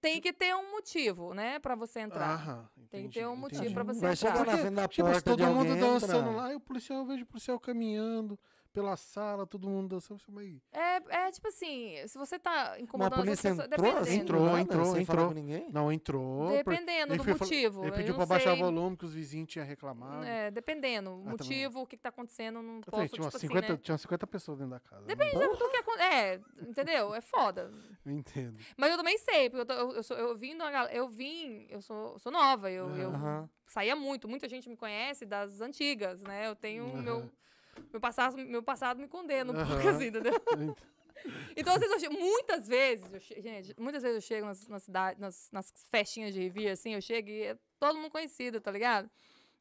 Tem que ter um motivo, né, pra você entrar. Aham, Tem que entendi, ter um motivo entendi. pra você Vai entrar. chegar na Porque, frente da Tipo, porta de todo mundo alguém, dançando entra. lá, e o policial, eu vejo o policial caminhando pela sala, todo mundo dançando. Vai... É, é tipo assim, se você tá Mas a incomodando as polícia pessoas, entrou dependendo. Entrou, entrou, sem falar entrou. com ninguém? Não, entrou. Dependendo ele do fal- motivo. Ele eu pediu pra baixar o volume que os vizinhos tinham reclamado. É, dependendo. O também. motivo, o que, que tá acontecendo, não Eu posso, falei, tinha, tipo 50, assim, né? tinha umas 50 pessoas dentro da casa. né? Depende do que acontece. É, entendeu? É foda. Eu [laughs] entendo. Mas eu também sei, porque eu, tô- eu, eu, sou- eu vim, de uma gal- eu vim, eu sou, eu sou nova, eu, eu Aham. saía muito, muita gente me conhece das antigas, né? Eu tenho o Aham. meu meu passado, meu passado me condena um pouco assim, entendeu? [laughs] Então, às vezes, eu chego, muitas vezes, eu che- gente, muitas vezes eu chego nas, nas, cidade, nas, nas festinhas de review, assim, eu chego e é todo mundo conhecido, tá ligado?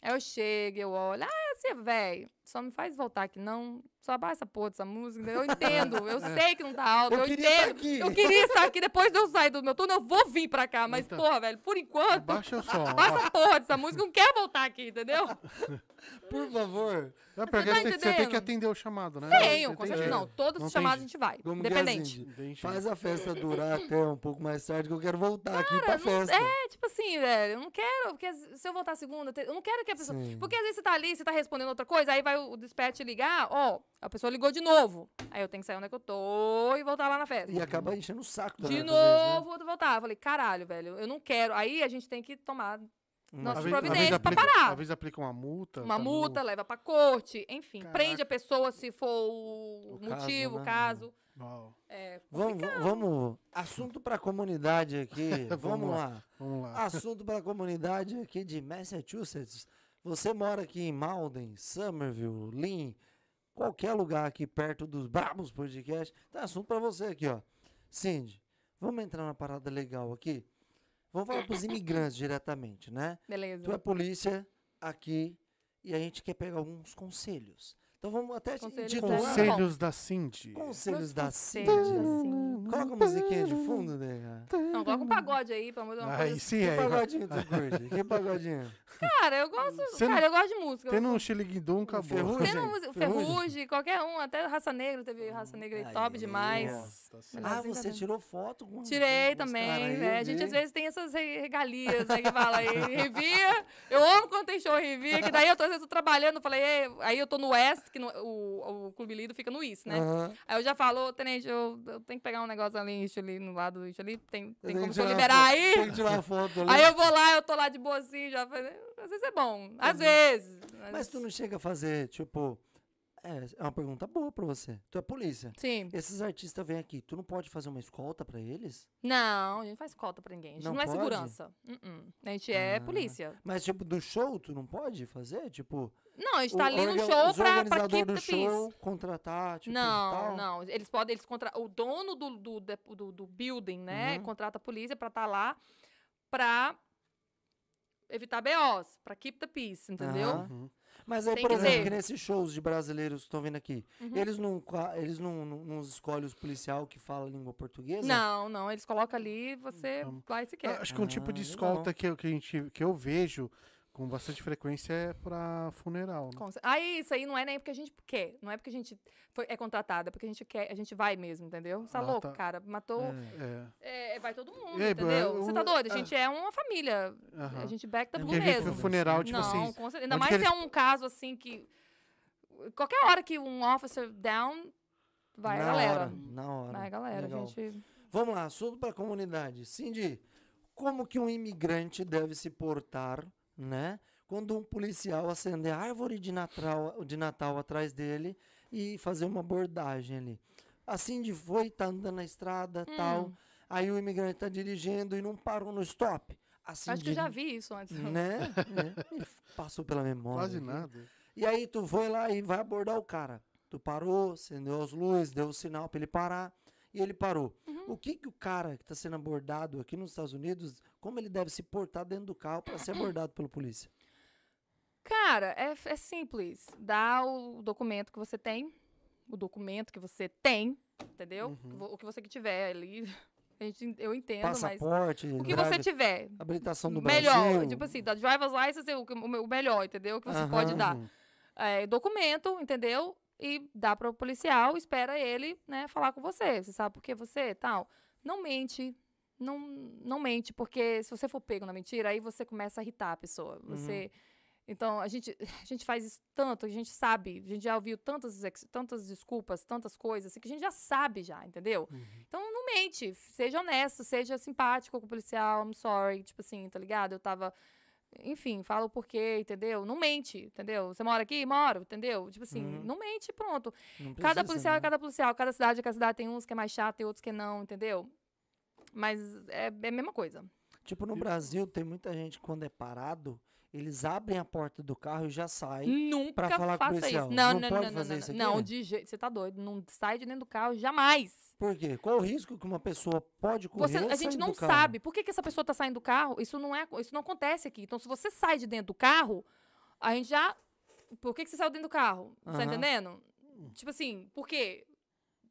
Aí eu chego, eu olho, ah, você é velho, só me faz voltar aqui, não, só abaixa essa porra dessa música, eu entendo, eu [laughs] sei que não tá alto, Eu eu, tá entendo, eu queria estar aqui, depois de eu sair do meu turno, eu vou vir pra cá, mas, Então. porra, velho, por enquanto, Baixa o som. abaixa essa porra dessa música, eu não quero voltar aqui, entendeu? Por favor. É porque tá você, tem, você tem que atender o chamado, né? Tenho, Você com certeza, que- não, todos Não os tem chamados a gente vai, Como independente. assim? Faz a festa durar até um pouco mais tarde, que eu quero voltar aqui pra festa. É, tipo assim, velho, eu não quero, porque se eu voltar segunda, eu não quero que a pessoa. Sim. Porque às vezes você tá ali, você tá respondendo outra coisa, aí vai o, dispatch ligar, ó, a pessoa ligou de novo. Aí eu tenho que sair onde é que eu tô e voltar lá na festa. E acaba enchendo o saco de também, às novo, vezes, né? vou voltar. Eu falei, caralho, velho, eu não quero. Aí a gente tem que tomar Uma- nossa Às providência aplica- parar. Às vezes aplica uma multa. uma tá no- multa, leva pra corte, enfim, Caraca. prende a pessoa se for o, O caso, motivo, o né? caso. É, Vamos, vamos. Assunto pra comunidade aqui. [laughs] vamos Vamos lá. lá. Vamos lá. Assunto pra comunidade aqui de Massachusetts. Você mora aqui em Malden, Somerville, Lynn, qualquer lugar aqui perto dos Brabos Podcast. Tem assunto pra você aqui, ó. Cindy, vamos entrar na parada legal aqui? Vamos falar pros imigrantes diretamente, né? beleza. Tu é polícia aqui e a gente quer pegar alguns conselhos. Então vamos até Conselhos da- Conselhos da Cindy. Conselhos da Cindy. da Cindy. Coloca a musiquinha de fundo, nega. Não, coloca um pagode aí, pra mudar uma Aí coisa. sim, Que aí. pagodinho tu curte? Que pagodinho? Cara, eu gosto. Você não- cara, eu gosto de música. Tendo um xiliguidum, acabou. Ferrugem? Tendo música, Ferrugem? Ferrugem, qualquer um, até Raça Negra, teve Raça Negra aí, Aí, top demais. Nossa, Ah, Melhorzinho você tirou foto com Tirei com também, cara aí, né? A gente às vezes tem essas re- regalias, né? Que fala aí, revia. Eu amo quando tem show revia, que daí eu tô, às vezes, tô trabalhando, falei, "Ei", aí eu tô no West, que no- o, o Clube Lido fica no East, né? Aham. Aí eu já falo, "Ô, tenente, eu, eu tenho que pegar um negócio ali, isso ali, no lado do isso ali, tem, tem Tem como tirar liberar aí? Tem que tirar foto ali. Aí eu vou lá, eu tô lá de boa assim, já falei, às vezes é bom, às vezes. Mas tu não chega a fazer, tipo... É, é uma pergunta boa pra você. Tu é polícia. Sim. Esses artistas vêm aqui, tu não pode fazer uma escolta pra eles? Não, a gente não faz cota pra ninguém. A gente Não não, é pode? segurança. Uh-uh. A gente é Ah. polícia. Mas, tipo, do show, tu não pode fazer? Tipo, Não, a gente tá ali no orga- show os pra, pra organizador keep do the show peace. contratar, tipo, não, tal? não. Eles podem, eles contra... O dono do, do, do, do building, né? Uhum. Contrata a polícia pra estar lá pra evitar BOs, pra keep the peace, entendeu? Aham. Uhum. Mas aí, Tem por que exemplo, ser. que nesses shows de brasileiros que estão vindo aqui, Uhum. eles não, qua- eles não, não, não escolhem os policial que fala língua portuguesa? Não, não. Eles colocam ali, você vai se quer. Acho que um tipo Ah, de legal. escolta que eu, que, a gente, que eu vejo com bastante frequência é pra funeral. Né? Aí isso aí não é nem porque a gente quer, não é porque a gente foi, é contratada, é porque a gente quer, a gente vai mesmo, entendeu? Você tá Ah, louco, tá. cara? Matou. É. é, vai todo mundo, aí, entendeu? eu- Você tá doido? A ah. gente é uma família. aham. A gente back the É blue Porque a gente mesmo. no funeral, tipo não, assim. com. Ainda mais se eles- é um caso assim que. Qualquer hora que um officer down, vai a na galera. Hora, na hora. Vai a galera, Legal. a gente. Vamos lá, assunto para a comunidade. Cindy, como que um imigrante deve se portar, né? Quando um policial acender a árvore de Natal, de Natal atrás dele e fazer uma abordagem ali. A Cindy foi, tá andando na estrada, tal. Hum. Aí o imigrante tá dirigindo e não parou no stop. A Acho que eu já vi isso antes. Né? [laughs] É, me passou pela memória. Quase aqui. nada. E aí tu foi lá e vai abordar o cara. Tu parou, acendeu as luzes, deu o sinal para ele parar e ele parou. Uhum. O que que o cara que está sendo abordado aqui nos Estados Unidos, como ele deve se portar dentro do carro para ser abordado pela polícia? Cara, é, é simples. Dá o documento que você tem, o documento que você tem, entendeu? Uhum. O que você que tiver ali. [laughs] Gente, eu entendo, mas. Passaporte, O que você drive- tiver. habilitação do melhor. Brasil. Tipo assim, da driver's license, o, o me- o melhor, entendeu? Que você Aham. pode dar. Uhum. É, documento, entendeu? E dá para o policial, espera ele, né, falar com você. Você sabe por que você tal. Não mente. Não, não mente, porque se você for pego na mentira, aí você começa a irritar a pessoa. Você. Então, a gente, [laughs] a gente faz isso tanto, a gente sabe, a gente já ouviu tantas, tantas desculpas, tantas coisas, assim, que a gente já sabe já, entendeu? Uhum. Então, não mente, seja honesto, seja simpático com o policial, I'm sorry, tipo assim, tá ligado? Eu tava, enfim, fala o porquê, entendeu? Não mente, entendeu? Você mora aqui? Moro, entendeu? Tipo assim, Uhum. não mente, pronto. Não Cada precisa, policial é né? cada policial, cada cidade é cada cidade, tem uns que é mais chato, tem outros que não, entendeu? Mas é, é a mesma coisa. Tipo, no Brasil, tem muita gente, quando é parado, eles abrem a porta do carro e já saem. Nunca falar com o policial. Não, Não não, pode não, não, fazer não, isso aqui? Não, de jeito, você tá doido. Não sai de dentro do carro jamais. Por quê? Qual o risco que uma pessoa pode correr Você, a gente não sabe por que, que essa pessoa está saindo do carro. Isso não é, isso não acontece aqui. Então, se você sai de dentro do carro, a gente já. Por que, que você saiu dentro do carro? Tá Aham. entendendo? Tipo assim, por quê?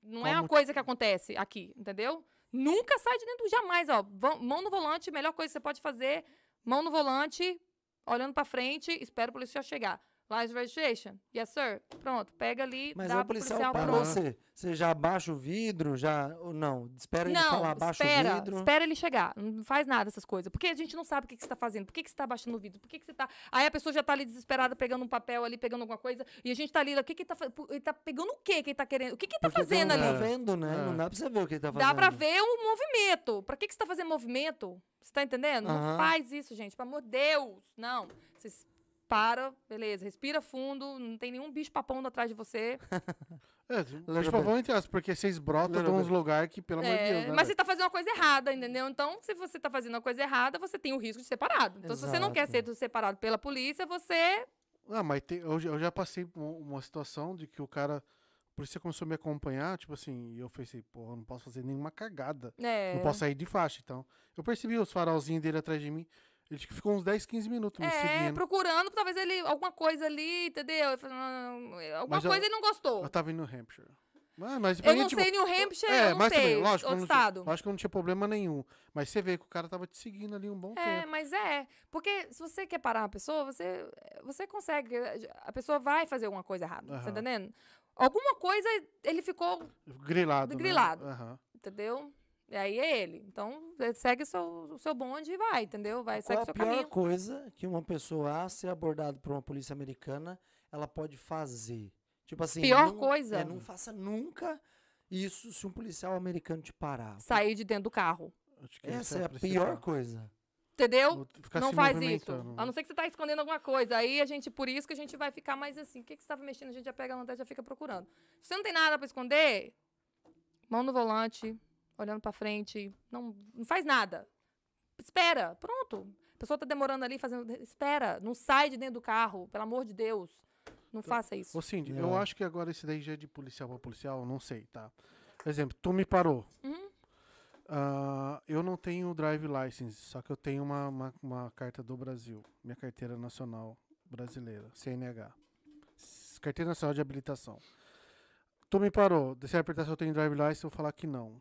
Não é Qual uma coisa que acontece aqui, entendeu? Nunca sai de dentro, jamais, ó. Mão no volante, melhor coisa que você pode fazer. Mão no volante, olhando pra frente, espera o policial chegar. License registration? Yes, sir. Pronto, pega ali, Mas dá o pro policial policial, parou pronto. você. Você já abaixa o vidro, já. Ou não? Espera ele Não, falar, abaixa o espera, vidro. espera ele chegar. Não faz nada dessas coisas. Porque a gente não sabe o que, que você tá fazendo. Por que, que você tá abaixando o vidro? Por que, que você tá. Aí a pessoa já tá ali desesperada, pegando um papel ali, pegando alguma coisa. E a gente tá ali, o que que ele tá fazendo? Ele tá pegando o quê que ele tá querendo? O que que ele tá Porque fazendo não ali? tá vendo, né? É. Não dá pra você ver o que ele tá fazendo. Dá pra ver o movimento. Pra que, que você tá fazendo movimento? Você tá entendendo? Não faz isso, gente. Pelo amor de Deus. Não. Vocês para, beleza, respira fundo, não tem nenhum bicho papão atrás de você. [laughs] É, tipo, vamos entre aspas, porque vocês brotam de uns lugares que, pelo amor de É, Deus, né, mas você tá fazendo uma coisa errada, entendeu? Então, se você tá fazendo uma coisa errada, você tem o risco de ser parado. Então, se você não quer Exato. ser separado pela polícia, você. Ah, mas tem- eu, já- eu já passei por uma situação de que o cara, a polícia começou a me acompanhar, tipo assim, e eu pensei, pô, eu não posso fazer nenhuma cagada. É, Não posso sair de faixa, então. Eu percebi os farolzinhos dele atrás de mim. Ele ficou uns 10, 15 minutos me É, seguindo. procurando, talvez ele. Alguma coisa ali, entendeu? Eu falei, "Não, Alguma Mas eu- coisa ele não gostou. Eu tava em New Hampshire. Mas, mas Eu mim, não tipo, sei, New Hampshire, É, eu não mas sei. também, lógico, outro não estado. acho que não tinha problema nenhum. Mas você vê que o cara tava te seguindo ali um bom É, tempo. mas é. Porque se você quer parar uma pessoa, você, você consegue. A pessoa vai fazer alguma coisa errada. Tá Aham. entendendo? Alguma coisa ele ficou, Grilado. né? Grilado. Aham. entendeu? E aí é ele. Então, segue o seu, o seu bonde e vai, entendeu? Vai, Qual segue o a seu pior caminho. coisa que uma pessoa a ser abordada por uma polícia americana ela pode fazer? Tipo assim, Pior não- coisa? é, não faça nunca isso se um policial americano te parar. Sair de dentro do carro. Acho que Essa esse é a pior coisa. Entendeu? Não faz isso. movimentando. A não ser que você tá escondendo alguma coisa. Aí a gente, por isso que a gente vai ficar mais assim. O que, que você tava mexendo? A gente já pega a lanterna e já fica procurando. Se você não tem nada pra esconder, mão no volante, olhando pra frente. Não, não faz nada. Espera. Pronto. A pessoa tá demorando ali fazendo. Espera. Não sai de dentro do carro. Pelo amor de Deus. Não faça isso. Ô, Cindy, É. eu acho que agora esse daí já é de policial pra policial, não sei, tá? Por exemplo, tu me parou. Uhum. Ah, eu não tenho drive license, só que eu tenho uma, uma, uma carta do Brasil. Minha carteira nacional brasileira, CNH. Carteira Nacional de Habilitação. Tu me parou, se eu perguntar se eu tenho drive license, eu vou falar que não.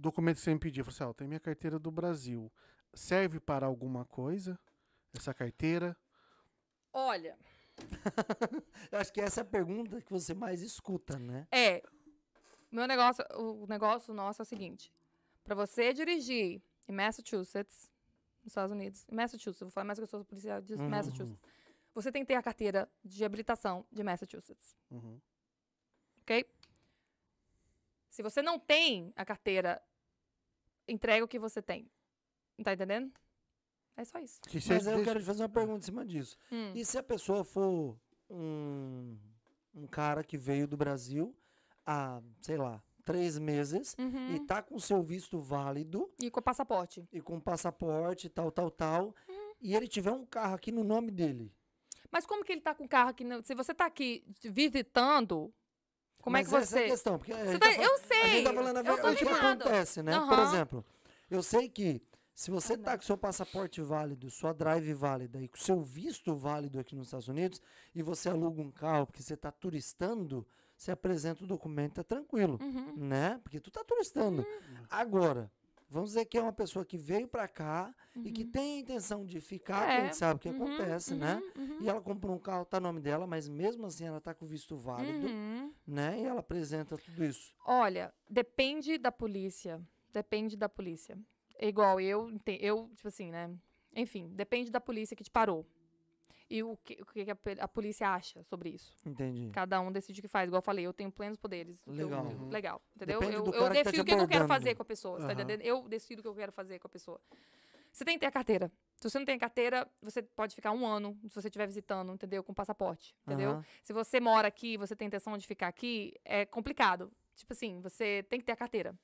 Documento que você me pediu, eu falei assim, ó, eu tenho minha carteira do Brasil. Serve para alguma coisa? Essa carteira? Olha, [laughs] Eu acho que essa é a pergunta que você mais escuta, né? é. Meu negócio, o negócio nosso é o seguinte: pra você dirigir em Massachusetts, nos Estados Unidos, em Massachusetts, eu vou falar mais que eu sou policial de Uhum. Massachusetts. Você tem que ter a carteira de habilitação de Massachusetts, Uhum. ok? Se você não tem a carteira, entrega o que você tem. Tá entendendo? É só isso. Que Mas eu deixa- quero te fazer uma pergunta em cima disso. Hum. E se a pessoa for um, um cara que veio do Brasil há, sei lá, três meses Uhum. e tá com seu visto válido E com passaporte. e com passaporte, tal, tal, tal, Uhum. e ele tiver um carro aqui no nome dele. Mas como que ele tá com o carro aqui? no- Se você tá aqui visitando, como Mas é que essa é a você. questão, porque a Você gente tá- tá eu A sei. gente tá falando a verdade, o que acontece, né? Por Aham. exemplo, eu sei que se você Ah, tá com seu passaporte válido, sua drive válida e com seu visto válido aqui nos Estados Unidos e você aluga um carro porque você tá turistando, você apresenta o documento, tá tranquilo, Uhum. né? Porque tu tá turistando. Agora, vamos dizer que é uma pessoa que veio pra cá e que tem a intenção de ficar, que a É. gente sabe o que Uhum, acontece, uhum, né? uhum, E ela comprou um carro, tá no nome dela, mas mesmo assim ela tá com o visto válido, uhum. né? E ela apresenta tudo isso. Olha, depende da polícia. Depende da polícia. É igual eu, eu, tipo assim, né? Enfim, depende da polícia que te parou. E o que, o que a, a polícia acha sobre isso. Entendi. Cada um decide o que faz. Igual eu falei, eu tenho plenos poderes. Legal. eu- Uhum. legal. Entendeu? Depende eu eu que tá decido o que, eu quero fazer com a pessoa. Você tá? Eu decido o que eu quero fazer com a pessoa. Você tem que ter a carteira. Se você não tem a carteira, você pode ficar um ano se você estiver visitando, entendeu? Com passaporte, entendeu? Aham. Se você mora aqui, você tem intenção de ficar aqui, é complicado. Tipo assim, você tem que ter a carteira.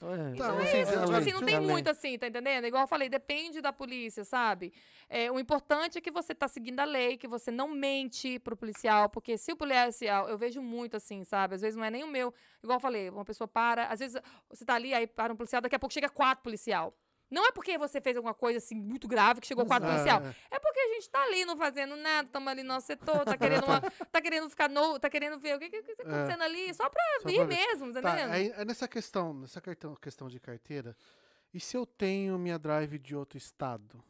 É, Tá, é assim, isso, é Tipo assim, não tem muito assim, tá entendendo? Igual eu falei, depende da polícia, sabe? É, o importante é que você tá seguindo a lei, que você não mente pro policial, porque se o policial, eu vejo muito assim, sabe? Às vezes não é nem o meu. Igual eu falei, uma pessoa para, às vezes você tá ali, aí para um policial, daqui a pouco chega quatro policial. Não é porque você fez alguma coisa assim muito grave que chegou quatro É, policial. é. É porque a gente tá ali não fazendo nada, estamos ali no nosso setor, tá querendo, uma, [laughs] tá querendo ficar novo, tá querendo ver o que, que, que tá acontecendo ali, só pra Só ir pra mesmo, tá Tá, aí, aí nessa questão, nessa questão de carteira, e se eu tenho minha drive de outro estado?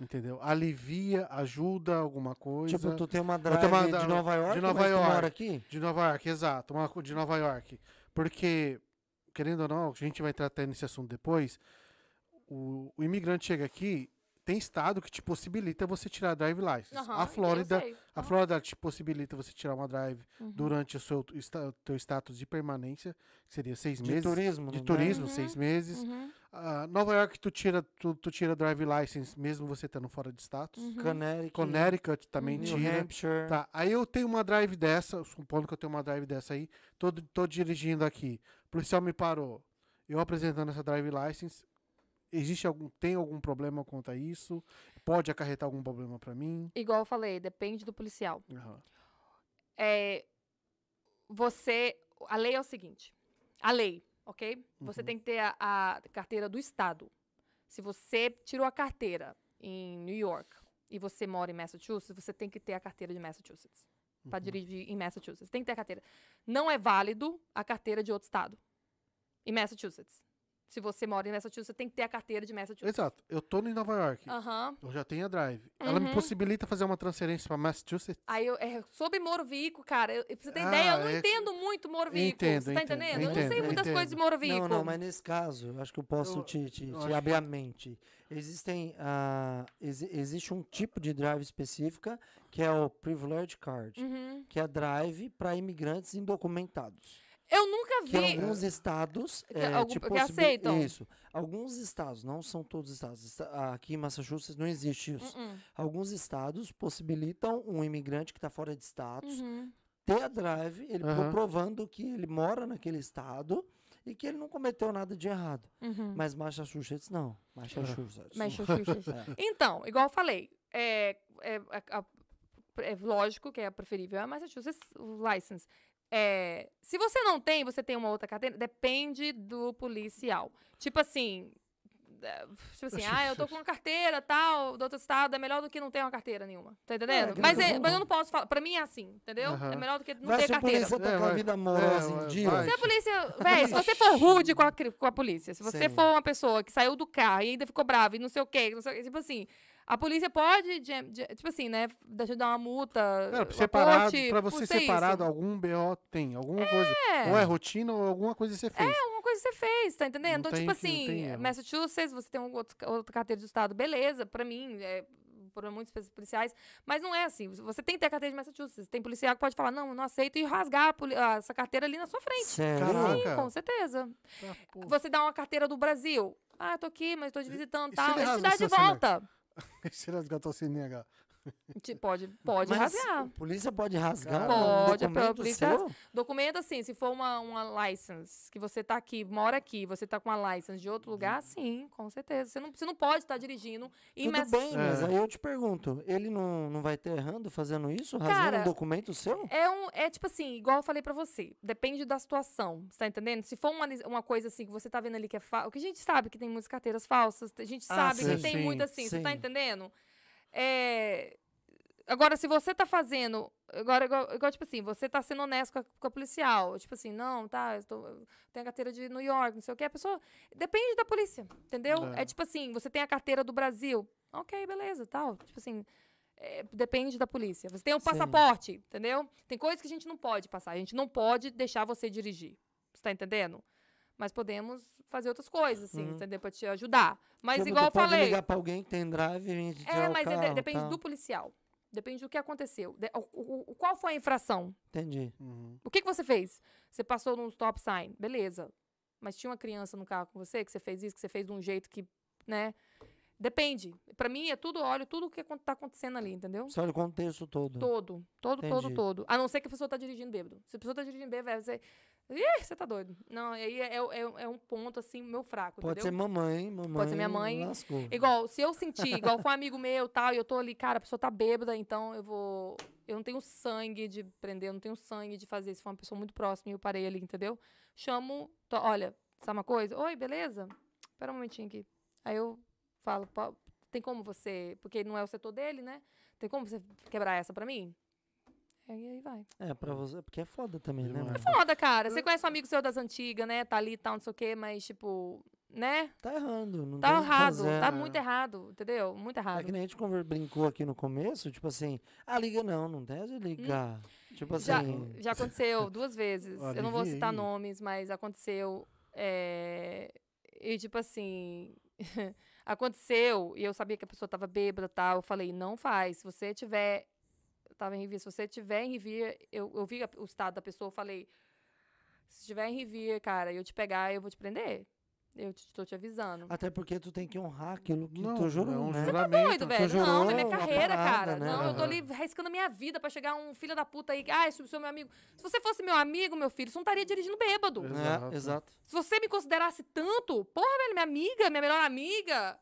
Entendeu? Alivia, ajuda alguma coisa. Tipo, tu tem uma drive uma de Nova York, de Nova York. aqui? De Nova York, exato. Uma de Nova York. Porque, querendo ou não, a gente vai tratar nesse assunto depois. O, o imigrante chega aqui, tem estado que te possibilita você tirar a drive license. Aham, a Flórida, a. Flórida te possibilita você tirar uma drive Uhum. durante o seu esta- teu status de permanência, que seria seis De meses. turismo, de não é? turismo, Uhum. seis meses. Uhum, Ah, Nova York, tu tira, tu, tu tira drive license mesmo você estando fora de status. uhum. Connecticut, Connecticut também New tira. Hampshire. Tá, aí eu tenho uma drive dessa, supondo que eu tenho uma drive dessa aí, tô, tô dirigindo aqui, o policial me parou, eu apresentando essa drive license, existe algum, tem algum problema quanto a isso? Pode acarretar algum problema pra mim? Igual eu falei, depende do policial. Aham. É, você. A lei é o seguinte: a lei, ok? Você Uhum. tem que ter a, a carteira do Estado. Se você tirou a carteira em New York e você mora em Massachusetts, você tem que ter a carteira de Massachusetts. Uhum. dirigir em Massachusetts. Tem que ter a carteira. Não é válido a carteira de outro estado. Em Massachusetts. Se você mora em Massachusetts, tem que ter a carteira de Massachusetts. Exato. Eu tô em Nova York. Aham. Eu já tenho a drive. Ela me Uhum. possibilita fazer uma transferência pra Massachusetts? Aí eu, é, sobre Moro Veículo, cara, eu, pra você ter Ah, ideia, eu não é que- entendo muito Moro Veículo. Entendo, você tá entendo, entendendo? eu não sei entendo, muitas entendo. coisas de Moro Veículo. Não, não, mas nesse caso, eu acho que eu posso Eu- te, te- eu te abrir a mente. Existem, ah, exi- existe um tipo de drive específica que é o Privilege Card, Uhum. que é drive para imigrantes indocumentados. Eu nunca Que vi. alguns estados Que é, algum- te que possibi- aceitam. Isso. Alguns estados, não são todos os estados. esta- Aqui em Massachusetts não existe isso. Uh-uh. Alguns estados possibilitam um imigrante que está fora de status Uhum. ter a drive, ele Aham. provando que ele mora naquele estado e que ele não cometeu nada de errado. Uhum. Mas Massachusetts não. Massachusetts. Massachusetts. [laughs] É. Então, igual eu falei, é, é, a- a- é lógico que é preferível é a Massachusetts License. É, se você não tem, você tem uma outra carteira, depende do policial. Tipo assim, é, tipo assim, ah, eu tô com uma carteira tal, do outro estado, é melhor do que não ter uma carteira nenhuma. Tá entendendo? que mas, é- mas eu não posso falar. Pra mim é assim, entendeu? É melhor do que não Vai ter carteira. polícia tá É, com a vida amorosa É, em dia. Se a polícia. [laughs] Véi, se você for rude com a, com a polícia, se você Sim. for uma pessoa que saiu do carro e ainda ficou brava e não sei o quê, não sei o quê, tipo assim, a polícia pode, de- de- tipo assim, né, deixa eu dar uma multa. Cara, separado, corte pra você ser separado, isso. algum BO tem, alguma coisa. É, Ou é rotina ou alguma coisa que você fez. alguma coisa que você fez, tá entendendo? Não então, tem tipo assim. Massachusetts, você tem um outro, outra carteira de estado, beleza, pra mim, é, por muitos policiais, mas não é assim. Você tem que ter a carteira de Massachusetts. Tem policial que pode falar, não, eu não aceito, e rasgar a poli- a- essa carteira ali na sua frente. Sério? Caraca. Sim, com certeza. Ah. Você dá uma carteira do Brasil. Ah, eu tô aqui, mas tô te visitando e tal. ele Ele te dá de celular? és érezget a színjega. Pode, pode Mas rasgar. a polícia pode rasgar Pode, um a documento polícia seu? Documento assim, se for uma, uma license, que você tá aqui, mora aqui, você tá com uma license de outro lugar, sim, com certeza. Você não, você não pode estar dirigindo em Tudo Mass- bem, mas É. aí eu te pergunto, ele não, não vai ter errando fazendo isso? Rasgando Cara, um documento seu? É, um, é tipo assim, igual eu falei pra você, depende da situação, você tá entendendo? Se for uma, uma coisa assim que você tá vendo ali que é falso, o que a gente sabe que tem muitas carteiras falsas, a gente Ah, sabe sim, que tem sim, muito assim, você tá sim. entendendo? É, Agora, se você tá fazendo. Agora, igual, igual, tipo assim, você tá sendo honesto com a, com a policial. Tipo assim, não, tá, eu, tô- eu tenho a carteira de New York, não sei o que. A pessoa. Depende da polícia, entendeu? É. É, tipo assim, você tem a carteira do Brasil. Ok, beleza, tal. Tipo assim. é, depende da polícia. Você tem um Sim. passaporte, entendeu? Tem coisas que a gente não pode passar. A gente não pode deixar você dirigir. Você tá entendendo? Mas podemos fazer outras coisas, assim, Uhum. entendeu? Pra te ajudar. Mas Tipo, igual eu tu pode falei. ligar pra alguém que tem drive e vir te tirar É, mas é de- carro, depende tal. do policial. Depende do que aconteceu. De- o- o- qual foi a infração? Entendi. Uhum. O que, que você fez? Você passou num stop sign, beleza. Mas tinha uma criança no carro com você, que você fez isso, que você fez de um jeito que, né? Depende. Pra mim é tudo, olha, tudo o que tá acontecendo ali, entendeu? Só o contexto todo. Todo, todo, todo, Entendi. todo. A não ser que a pessoa tá dirigindo bêbado. Se a pessoa tá dirigindo bêbado, você. Ih, você tá doido. Não, aí é, é, é um ponto, assim, meu fraco, Pode entendeu? ser mamãe, mamãe. Pode ser minha mãe. Lascou. Igual, se eu sentir, igual foi um amigo meu tal, e eu tô ali, cara, a pessoa tá bêbada, então eu vou. Eu não tenho sangue de prender, eu não tenho sangue de fazer. Se for uma pessoa muito próxima e eu parei ali, entendeu? Chamo, tô- olha, sabe uma coisa? Oi, beleza? Espera um momentinho aqui. Aí eu falo, "Pô, tem como você. Porque não é o setor dele, né? Tem como você quebrar essa pra mim? Aí, aí vai. É, pra você, porque é foda também, né? Mano? Foda, cara. Você conhece um amigo seu das antigas, né? Tá ali e tal, não sei o quê, mas, tipo, né? Tá errando, não Tá errado. fazer. Tá é. muito errado, entendeu? Muito errado. É que nem a gente brincou aqui no começo, tipo assim, ah, liga não, não deve ligar. Tipo assim, Hum. Já, já aconteceu [laughs] duas vezes. Ó, Eu não vou citar aí. nomes, mas aconteceu. é, E tipo assim. [laughs] aconteceu, e eu sabia que a pessoa tava bêbada e tal. Eu falei, não faz. Se você tiver. Eu tava em Rivia, se você tiver em Rivia, eu, eu vi o estado da pessoa, eu falei. Se tiver em Rivia, cara, e eu te pegar, eu vou te prender. Eu te, tô te avisando. até porque tu tem que honrar aquilo que Não, tu jurou, é um né? juramento. doido, velho. jurou Não, é minha carreira, parada, cara. né? Não, eu tô ali arriscando a minha vida pra chegar um filho da puta aí. Ah, esse é meu amigo. Se você fosse meu amigo, meu filho, você não estaria dirigindo bêbado. Exato. É, exato. Se você me considerasse tanto, porra, velho, minha amiga, minha melhor amiga.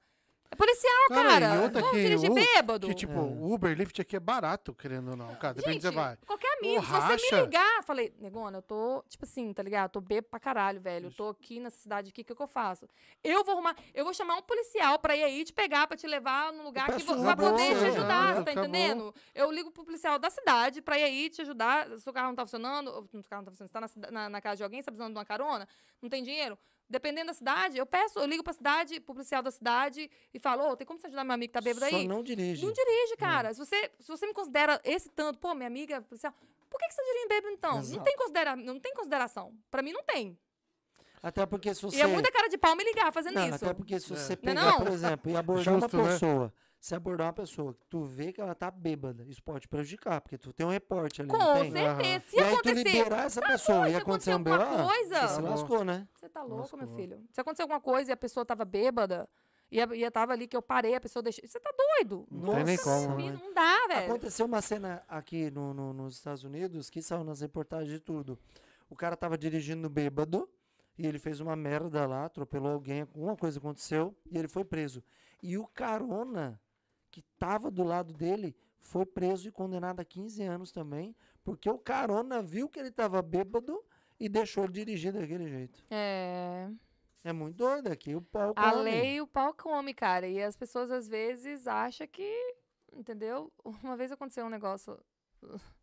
É policial, Cara, cara. e outra Vamos que dirigir bêbado. Que tipo, É. o Uber Lyft aqui é barato, querendo ou não. Cara, depende de Gente, você vai. qualquer amigo. Se você me ligar, falei, negona, eu tô, tipo assim, tá ligado? Tô bebo pra caralho, velho. Eu tô aqui nessa cidade aqui, o que, que eu faço? Eu vou arrumar, eu vou chamar um policial pra ir aí te pegar, pra te levar num lugar que peço vo- um vai pra poder te você, ajudar, você tá Acabou. entendendo? Eu ligo pro policial da cidade pra ir aí te ajudar. Se o carro não tá funcionando, ou se o carro não tá funcionando, você tá na, na, na casa de alguém, você tá precisando de uma carona, não tem dinheiro. Dependendo da cidade, eu peço, eu ligo pra cidade, pro policial da cidade e falo, ô, tem como você ajudar meu amigo que tá bêbado Só aí? não dirige. Não dirige, cara. Se, você, se você me considera esse tanto, pô, minha amiga é policial, por que, que você dirige bêbado então? Não Exato. tem, considera não tem consideração. Pra mim não tem. Até porque se você... E é muita cara de pau me ligar fazendo Não, isso. até porque se É. você Não é pegar, não? por exemplo, e abordar Justo, uma né? pessoa, se abordar uma pessoa que tu vê que ela tá bêbada, isso pode prejudicar, porque tu tem um reporte ali, Com não tem? certeza. Se e aí tu acontecer, liberar essa pessoa e se acontecer um BO, coisa- você se lascou, né? você tá louco, meu Lascou. filho. Se acontecer alguma coisa e a pessoa tava bêbada, e a, e eu tava ali que eu parei, a pessoa deixou. Você tá doido? Não tem nem Nossa, como, né? Não dá, velho. Aconteceu uma cena aqui no, no- nos Estados Unidos que saiu nas reportagens de tudo. O cara tava dirigindo bêbado e ele fez uma merda lá, atropelou alguém, alguma coisa aconteceu e ele foi preso. E o carona que tava do lado dele foi preso e condenado a 15 anos também, porque o carona viu que ele tava bêbado e deixou ele dirigir daquele jeito. É. É muito doido aqui, o pau A come. lei, o pau come, cara. E as pessoas às vezes acham que. Entendeu? Uma vez aconteceu um negócio. [laughs]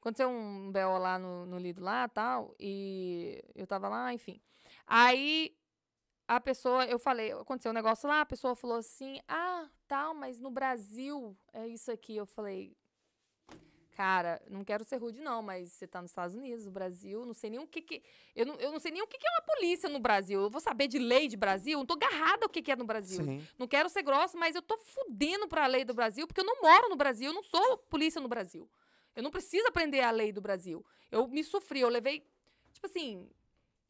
Aconteceu um BO lá no, no Lido lá tal. E eu tava lá, enfim. Aí a pessoa, eu falei, aconteceu um negócio lá, a pessoa falou assim: ah, tal, mas no Brasil é isso aqui. Eu falei. Cara, não quero ser rude, não, mas você tá nos Estados Unidos, no Brasil, não sei nem o que que. Eu não, eu não sei nem o que que é uma polícia no Brasil. Eu vou saber de lei de Brasil? Não tô agarrada o que que é no Brasil. Sim. Não quero ser grossa, mas eu tô fudendo pra lei do Brasil, porque eu não moro no Brasil, eu não sou polícia no Brasil. Eu não preciso aprender a lei do Brasil. Eu me sofri, eu levei. Tipo assim.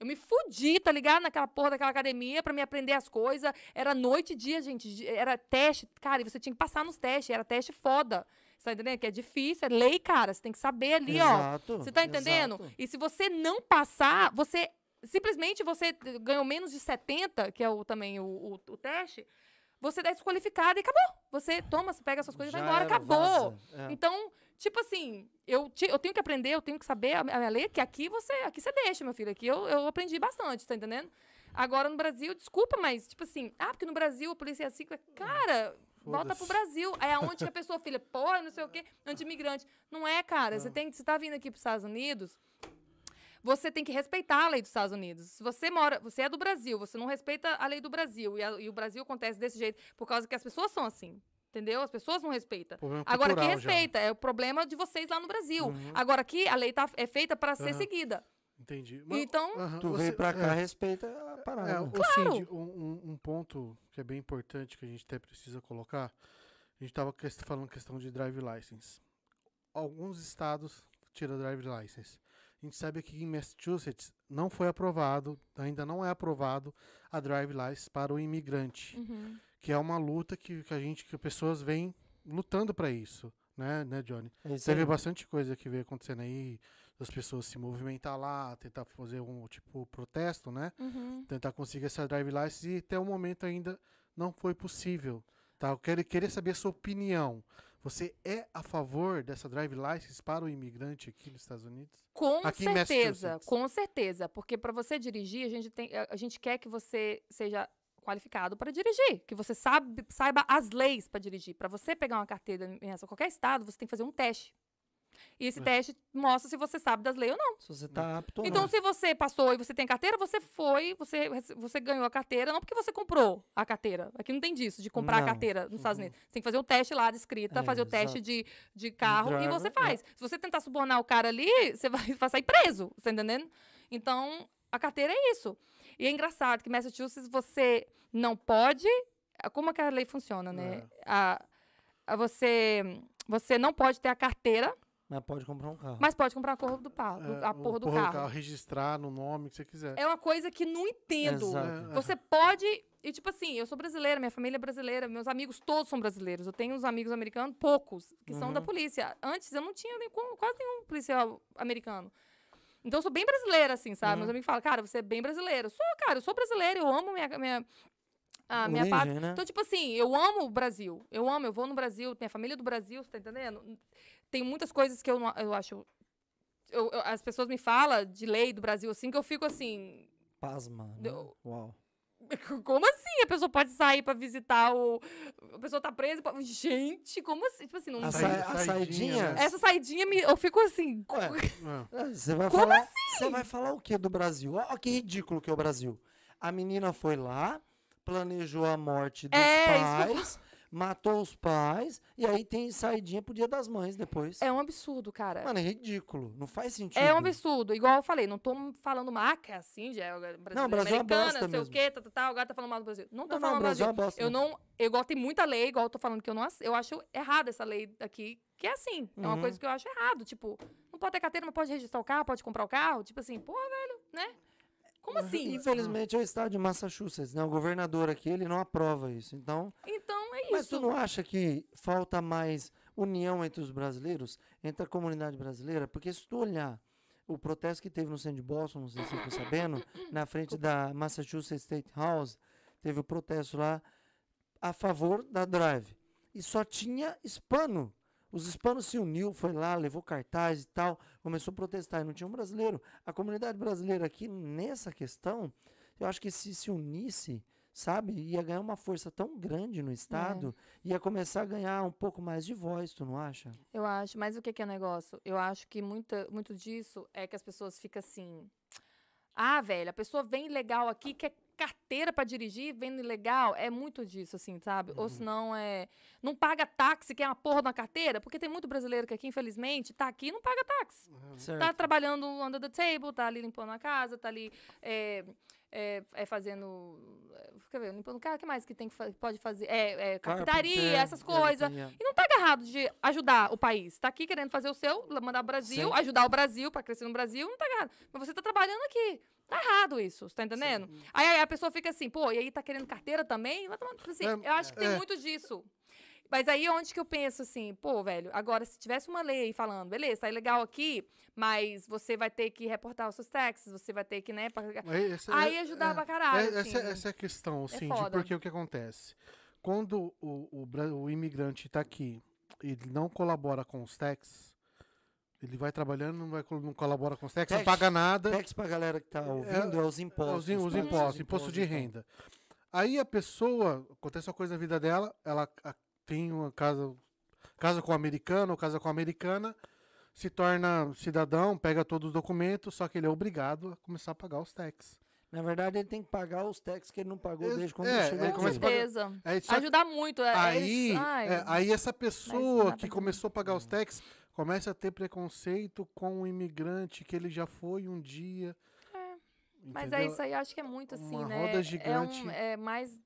Eu me fudi, tá ligado? Naquela porra daquela academia pra me aprender as coisas. Era noite e dia, gente. Era teste. Cara, e você tinha que passar nos testes. Era teste foda. Você tá entendendo? Que é difícil. É lei, cara. Você tem que saber ali, ó. Exato, Você tá entendendo? exato. E se você não passar, você simplesmente você ganhou menos de 70, que é o, também o, o, o teste, você é desqualificado e acabou. Você toma, você pega suas coisas e vai embora, acabou. É. Então, tipo assim, eu, ti- eu tenho que aprender, eu tenho que saber a, a minha lei, que aqui você, aqui você deixa, meu filho. Aqui eu, eu aprendi bastante, tá entendendo? Agora no Brasil, desculpa, mas, tipo assim, ah, porque no Brasil a polícia é assim. Cara, volta pro. Brasil. É aonde que a pessoa, filha, porra, não sei o quê, [laughs] anti-imigrante. Não é, cara. Você tem, você tá vindo aqui pros Estados Unidos, você tem que respeitar a lei dos Estados Unidos. Se você mora, você é do Brasil, você não respeita a lei do Brasil e, a- e o Brasil acontece desse jeito por causa que as pessoas são assim. Entendeu? As pessoas não respeitam. Problema Agora cultural já. respeita, é o problema de vocês lá no Brasil. Uhum. Agora aqui a lei tá, é feita para ser Aham. seguida. Entendi. Então- aham, Tu veio pra cá, é. respeita a parada. É, o Claro. Cindy, um, um- um ponto que é bem importante que a gente até precisa colocar, a gente estava falando questão de drive license. Alguns estados tiram drive license. A gente sabe que em Massachusetts não foi aprovado, ainda não é aprovado a drive license para o imigrante, Uhum. Que é uma luta que, que a gente, que pessoas vêm lutando para isso, né, né, Johnny? É vê aí. bastante coisa que vem acontecendo aí, das pessoas se movimentar lá, tentar fazer um tipo protesto, né? Uhum. tentar conseguir essa drive license e até o momento ainda não foi possível. Tá? Eu quero, queria saber a sua opinião. Você é a favor dessa drive license para o imigrante aqui nos Estados Unidos? Com Aqui certeza, com certeza. Porque para você dirigir, a gente, tem, a gente quer que você seja qualificado para dirigir, que você sabe, saiba as leis para dirigir. Para você pegar uma carteira em qualquer estado, você tem que fazer um teste. E esse É. teste mostra se você sabe das leis ou não. Se você tá apto ou Então, não. se você passou e você tem carteira, você foi, você, você ganhou a carteira, não porque você comprou a carteira. Aqui não tem disso, de comprar Não. a carteira nos Estados Uhum. Unidos. Você tem que fazer o teste lá de escrita, É, fazer o teste de, de carro e driver, você é. faz. Se você tentar subornar o cara ali, você vai, [laughs] vai sair preso, você tá entendendo? Então, a carteira é isso. E é engraçado que Massachusetts você não pode. Como é que a lei funciona, né? É. A, a você, você não pode ter a carteira, Mas pode comprar um carro. mas pode comprar a porra do, carro, É, a porra do porra carro. registrar no nome que você quiser. É uma coisa que não entendo. Exato. É, Você pode. E, tipo assim, eu sou brasileira, minha família é brasileira, meus amigos todos são brasileiros. Eu tenho uns amigos americanos, poucos, que são da Uhum. polícia. Antes eu não tinha nem quase nenhum policial americano. Então eu sou bem brasileira, assim, sabe? Uhum. Meus amigos falam, cara, você é bem brasileiro. Sou, cara, eu sou brasileira, eu amo minha. minha a minha Origem, pátria. né? Então, tipo assim, eu amo o Brasil. Eu amo, eu vou no Brasil, tenho a família do Brasil, você tá entendendo? tem muitas coisas que eu, não- eu acho. eu- eu- as pessoas me falam de lei do Brasil assim, que eu fico assim. Pasma. né? Uau. [laughs] Como assim? A pessoa pode sair pra visitar o. A pessoa tá presa. pode- Gente, como assim? Tipo assim, não. A, sa a saidinha, né? Essa saidinha, me, eu fico assim. [laughs] Ué, Você vai Como falar, Você vai falar o que do Brasil? Olha que ridículo que é o Brasil. A menina foi lá, planejou a morte dos É, isso que eu pais, matou os pais, e aí tem saidinha pro Dia das Mães depois. É um absurdo, cara. Mano, é ridículo. Não faz sentido. É um absurdo. Igual eu falei, não tô falando marca assim, já é brasileira, Brasil é uma americana, bosta não sei mesmo. o quê, tá, tá, tá, agora tá falando mal do Brasil. Não tô Não, não, falando o Brasil Brasil. é bosta. Eu não. Eu igual tem muita lei, igual eu tô falando que eu não eu acho errado essa lei aqui, que é assim. É uma Uhum. coisa que eu acho errado. Tipo, não pode ter carteira, não pode registrar o carro, pode comprar o carro. Tipo assim, pô, velho, né? Como assim? Infelizmente é o estado de Massachusetts, né? O governador aqui, ele não aprova isso. Então, Então é mas tu isso. não acha que falta mais união entre os brasileiros, entre a comunidade brasileira? Porque se tu olhar o protesto que teve no centro de Boston, não sei se você ficou sabendo, [coughs] na frente da Massachusetts State House, teve o protesto lá a favor da Drive. E só tinha hispano. Os hispanos se uniu, foi lá, levou cartaz e tal, começou a protestar. E não tinha um brasileiro. A comunidade brasileira aqui, nessa questão, eu acho que se se unisse, sabe, ia ganhar uma força tão grande no Estado, ia começar a ganhar um pouco mais de voz, tu não acha? Eu acho, mas o que, que é negócio? Eu acho que muita, muito disso é que as pessoas ficam assim. Ah, velho, a pessoa vem legal aqui, quer carteira pra dirigir, vem legal. É muito disso, assim, sabe? Ou senão é. Não paga táxi, quer uma porra da carteira, porque tem muito brasileiro que aqui, infelizmente, tá aqui e não paga táxi. Certo. Tá trabalhando under the table, tá ali limpando a casa, tá ali é, é, é fazendo. é, Quer ver, limpando o carro, o que mais que tem que fa- pode fazer? É, é carpintaria, essas coisas. E não tá agarrado de ajudar o país. Tá aqui querendo fazer o seu, mandar o Brasil, Sim. ajudar o Brasil pra crescer no Brasil, não tá agarrado. Mas você tá trabalhando aqui. Tá errado isso, você tá entendendo? Aí, aí a pessoa fica assim, pô, e aí tá querendo carteira também? Assim, É, eu acho que tem é. muito disso. Mas aí onde que eu penso assim, pô, velho, agora se tivesse uma lei aí falando, beleza, tá legal aqui, mas você vai ter que reportar os seus taxas, você vai ter que, né, Mas essa- Aí é- ajudava é- caralho, é- assim. essa, essa é a questão, assim, de foda. porque o que acontece? Quando o, o, o imigrante está aqui e ele não colabora com os taxes, ele vai trabalhando, não, vai, não colabora com os taxes, não paga nada, Tax pra galera que tá ouvindo é, os impostos. os, im- os tá? impostos, imposto de então. renda. Aí a pessoa, acontece uma coisa na vida dela, ela a- tem uma casa, casa com o americano, ou casa com a americana, se torna cidadão, pega todos os documentos, só que ele é obrigado a começar a pagar os taxes. Na verdade, ele tem que pagar os taxes que ele não pagou Ex- desde quando é, ele chegou é, aqui. Com certeza. Aí, só muito. é- é Aí, é, aí essa pessoa que começou a pagar os taxas começa a ter preconceito com o imigrante que ele já foi um dia. Mas é isso aí, acho que é muito assim, Uma né? roda É, um- gigante. é mais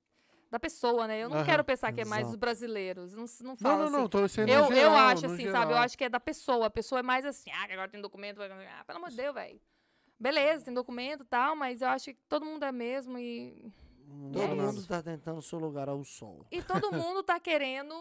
da pessoa, né? Eu não Aham, quero pensar que é mais exato. dos brasileiros. Não, não Não, falo não, assim. não, tô sendo Eu, no eu geral, acho assim, sabe? Eu geral. acho que é da pessoa. A pessoa é mais assim, ah, que agora tem documento. vai- Ah, pelo amor de Deus, velho. Beleza, tem documento e tal, mas eu acho que todo mundo é mesmo e. Todo é mundo isso. tá tentando seu lugar ao sol. E todo [laughs] mundo tá querendo.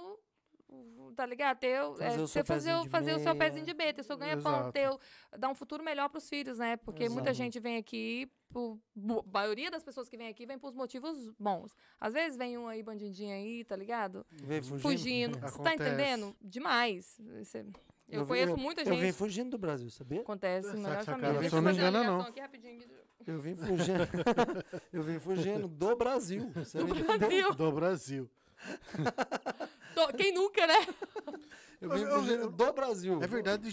Tá ligado? Ter, o- Fazer é, o ter- fazer, o- fazer o seu pezinho de B, ter o seu ganha-pão, o- dar um futuro melhor pros filhos, né? Porque muita Exato. gente vem aqui, por, a maioria das pessoas que vem aqui vem por motivos bons. Às vezes vem um aí bandidinho aí, tá ligado? Vem fugindo. Fugindo. Você tá entendendo? Demais. É- Eu, vi- conheço muita Eu vim gente. fugindo do Brasil, sabia? Acontece, Essa- melhor família. só eu não fazer uma engana, ligação não. aqui rapidinho. Eu vim fugindo. [laughs] eu vim fugindo do Brasil. Você Do? Brasil. Do Brasil. [laughs] Tô- Quem nunca, né? [laughs] Eu vim Eu- eu- fugindo do Brasil. É verdade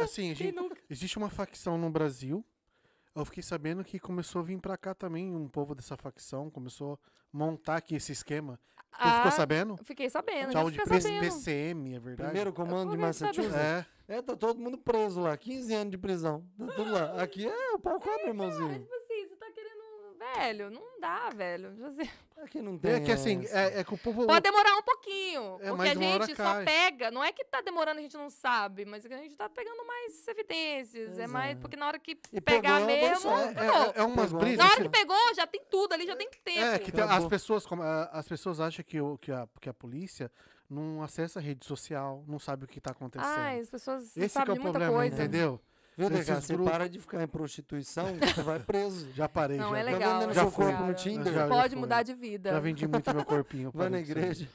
assim, a gente- existe uma facção no Brasil. Eu fiquei sabendo que começou a vir pra cá também um povo dessa facção, começou a montar aqui esse esquema. Tu ficou sabendo? Fiquei sabendo. Tchau de sabendo. PCM, é verdade? Primeiro comando de. Massachusetts. É. É, tá todo mundo preso lá. 15 anos de prisão. Tá tudo lá. Aqui é o pau come, irmãozinho. Tipo assim, você tá querendo. Velho, não dá, velho. Tipo assim, Aqui não tem. É que assim, é, é que o povo. Pode demorar um pouquinho. É, porque a gente só cai. pega. Não é que tá demorando, a gente não sabe, mas é que a gente tá pegando mais evidências. É mais. Exato. Porque na hora que E pegar pegou, mesmo. É, acabou. é, é umas brisas. Na hora assim, que pegou, já tem tudo ali, já tem tempo. É, que tem- as pessoas, como, as pessoas acham que, o, que, a, que a polícia não acessa a rede social, não sabe o que tá acontecendo. Ai, as pessoas Esse que é sabem o problema, coisa. entendeu? Viu? Você para de ficar em prostituição, você vai preso. Já parei, Não, já. é Tá legal. vendendo é seu legal, corpo no cara. Tinder? Já- já pode fui. mudar de vida. Já vendi muito meu corpinho. Vai na igreja.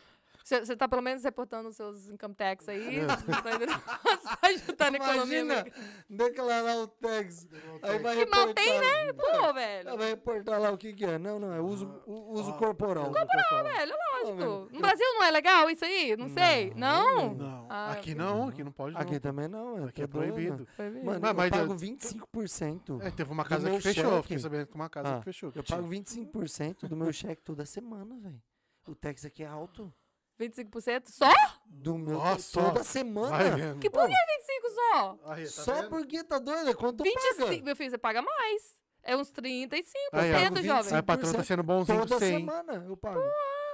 Você tá pelo menos reportando os seus income tax aí? Você tá? [laughs] Você tá ajudando a economia. Imagina declarar o tax. Aí vai Que mal tem, reportar- Pô, velho. vai reportar lá o que que é. Não, não, é uso, u- uso Ah, corporal. corporal. Velho, lógico. velho, No Brasil não é legal isso aí? Não sei. Não? Não, Ah, aqui não, aqui não pode não. Aqui também não, é, Aqui é proibido. Mano, Mas- eu pago 25%. É, teve uma casa que fechou, cheque. fiquei sabendo que uma casa Ah, que fechou. Eu pago 25% do meu cheque toda semana, velho. O tax aqui é alto. 25% só? Do meu Nossa, toda Vai semana. vendo. Que por que 25 só? Aí, tá Só vendo? porque tá doido? Quanto 25, paga? meu filho, você paga mais. É uns 35%, Aí, ó, jovem. Aí, patrão tá sendo bonzinho Toda do 100. semana eu pago.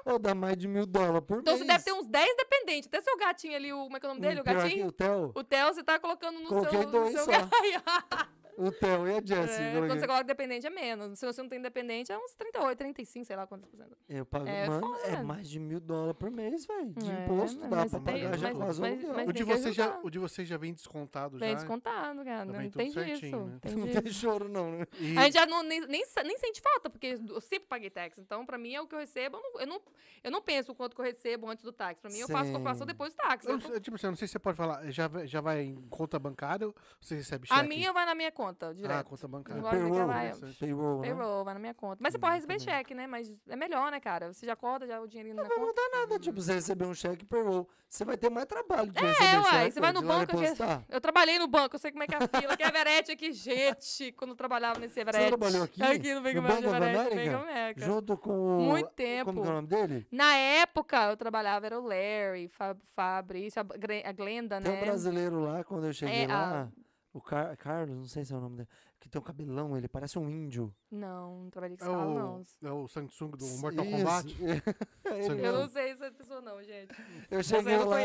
Ou dá mais de mil dólares por Então mês. você deve ter uns 10 dependentes. Até seu gatinho ali, o, como é que é o nome dele? O que gatinho? O Theo. O Theo, você tá colocando no Coloquei seu... dois no seu... só. [laughs] O Theo e a Jessie. É, quando você coloca dependente é menos. Se você não tem dependente, é uns 38, 35, sei lá quantos por cento. Eu pago, É mano, foda, é mais de mil dólares por mês, velho. De É, imposto dá pra tem- pagar já mas- quase um mas- aluguel. mas O de, você já, o de você já vem descontado Vem já. descontado, cara. Não vem tudo tem certinho, disso. né? Tem [laughs] Não tem choro, não, né? E, A gente já não, nem, nem, nem sente falta, porque eu sempre paguei tax. Então, pra mim, é o que eu recebo. Eu não, eu não, eu não penso o quanto que eu recebo antes do tax. Pra mim, eu faço Sim. calculação depois do tax. eu, Eu- não sei, tipo assim, eu não sei se você pode falar, já, vai- já vai em conta bancária ou você recebe cheque? a minha vai na minha conta, Ah, direto. conta bancária. Você quer Payroll, vai- Interessante. Payroll, né? Payroll, vai na minha conta. Mas você pode receber cheque, né? Mas é melhor, né, cara? Você já acorda, já o dinheirinho na Não vai conta. mudar nada. Tipo, você receber um cheque payroll. Você vai ter mais trabalho de É, receber uai, cheque. você vai no banco, depositar. Eu trabalhei no banco, eu sei como é que é a fila, que é Everett aqui, gente, quando eu trabalhava nesse Everett. trabalhou aqui? Aqui no of Bank Everett? Bank America. Junto com o... Muito tempo. Como que é o nome dele? Na época, eu trabalhava, era o Larry, Fab, Fabrício, a, a Glenda, Tem um né? brasileiro lá, quando eu cheguei É, lá. O Car Carlos, não sei se é o nome dele. Que tem um cabelão, ele parece um índio. Não, não trabalhei com É esse não. o, é o Samsung do Mortal Isso. Kombat. [laughs] É Eu não sei essa pessoa, não, gente. Eu cheguei lá,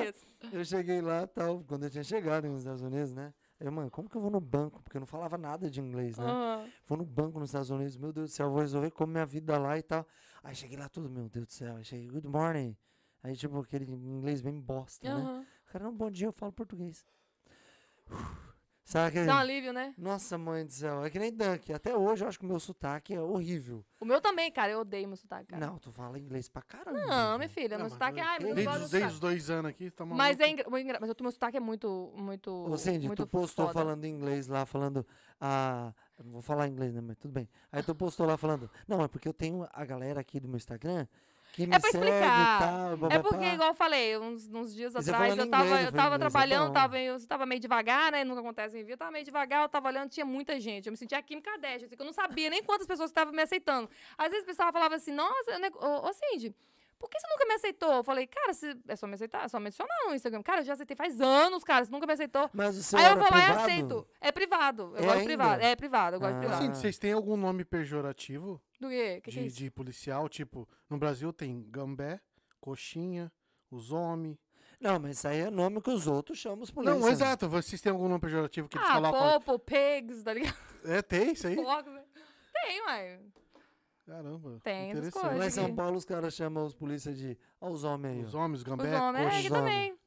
eu cheguei lá tal, quando eu tinha chegado nos Estados Unidos, né? Eu, mano, como que eu vou no banco? Porque eu não falava nada de inglês, né? Aham. Vou no banco nos Estados Unidos, meu Deus do céu, vou resolver como minha vida lá e tal. Aí cheguei lá tudo, meu Deus do céu. Aí cheguei, good morning. Aí, tipo, aquele inglês bem bosta, né? Aham. Cara, não, bom dia, eu falo português. Sabe. Dá um alívio, né? Nossa, mãe do céu, é que nem Dunk. Até hoje eu acho que o meu sotaque é horrível. O meu também, cara, eu odeio meu sotaque, cara. Não, tu fala inglês pra caramba. Não, minha filha, Não, meu mas sotaque, eu- ai, mas eu Desde, os- dois anos aqui, tá maluco. Mas é engra- mas o meu sotaque é muito, muito, Ô, Cindy, muito tu postou foda. falando inglês lá, falando. Ah, não vou falar inglês, né? Mas tudo bem. Aí tu postou lá falando. Não, é porque eu tenho a galera aqui do meu Instagram que me É pra explicar. e tal. É porque, igual eu falei, uns, uns dias você atrás, falando eu tava, inglês, eu tava falei, inglês é trabalhando, bom. tava, eu tava meio devagar, né? Nunca acontece em vida, eu tava meio devagar, eu tava olhando, tinha muita gente. Eu me sentia a Kim Kardashian, assim, que eu não sabia nem quantas pessoas estavam me aceitando. Às vezes o pessoal falava assim, nossa, né, ô, ô Cindy, por que você nunca me aceitou? Eu falei, cara, se- é só me aceitar, é só me adicionar no Instagram. Cara, eu já aceitei faz anos, cara, você nunca me aceitou. Mas o seu Aí eu vou lá privado? e aceito. É privado. Eu É gosto de ainda? privado. É privado, eu gosto de Ah. privado. Assim, vocês têm algum nome pejorativo Do quê? Que que é de, de policial? Tipo, no Brasil tem gambé, coxinha, os homens. Não, mas isso aí é nome que os outros chamam os polícia. Não, exato. Vocês têm algum nome pejorativo que eles Ah, colocam? Popo, Pigs, tá ligado? É, tem isso aí? [laughs] Né? Tem, ué. Caramba. Tem essas interessante. coisas. Lá em São. Paulo os caras chamam os polícia de. Ó, os homens aí. Os homens, Os gambé, homens. É, aqui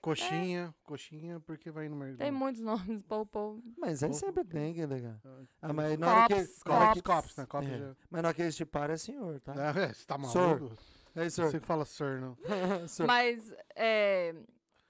coxinha. também. coxinha, porque vai no mercado. Tem muitos nomes, Popo. Mas aí sempre tem, que legal. Ah, mas na hora que. Cops, Cops, né? Cops É. já... Mas na hora que eles te param é senhor, tá? É, você tá Sir. maluco? É isso, Você fala sir, não. [laughs] Senhor. Mas, é,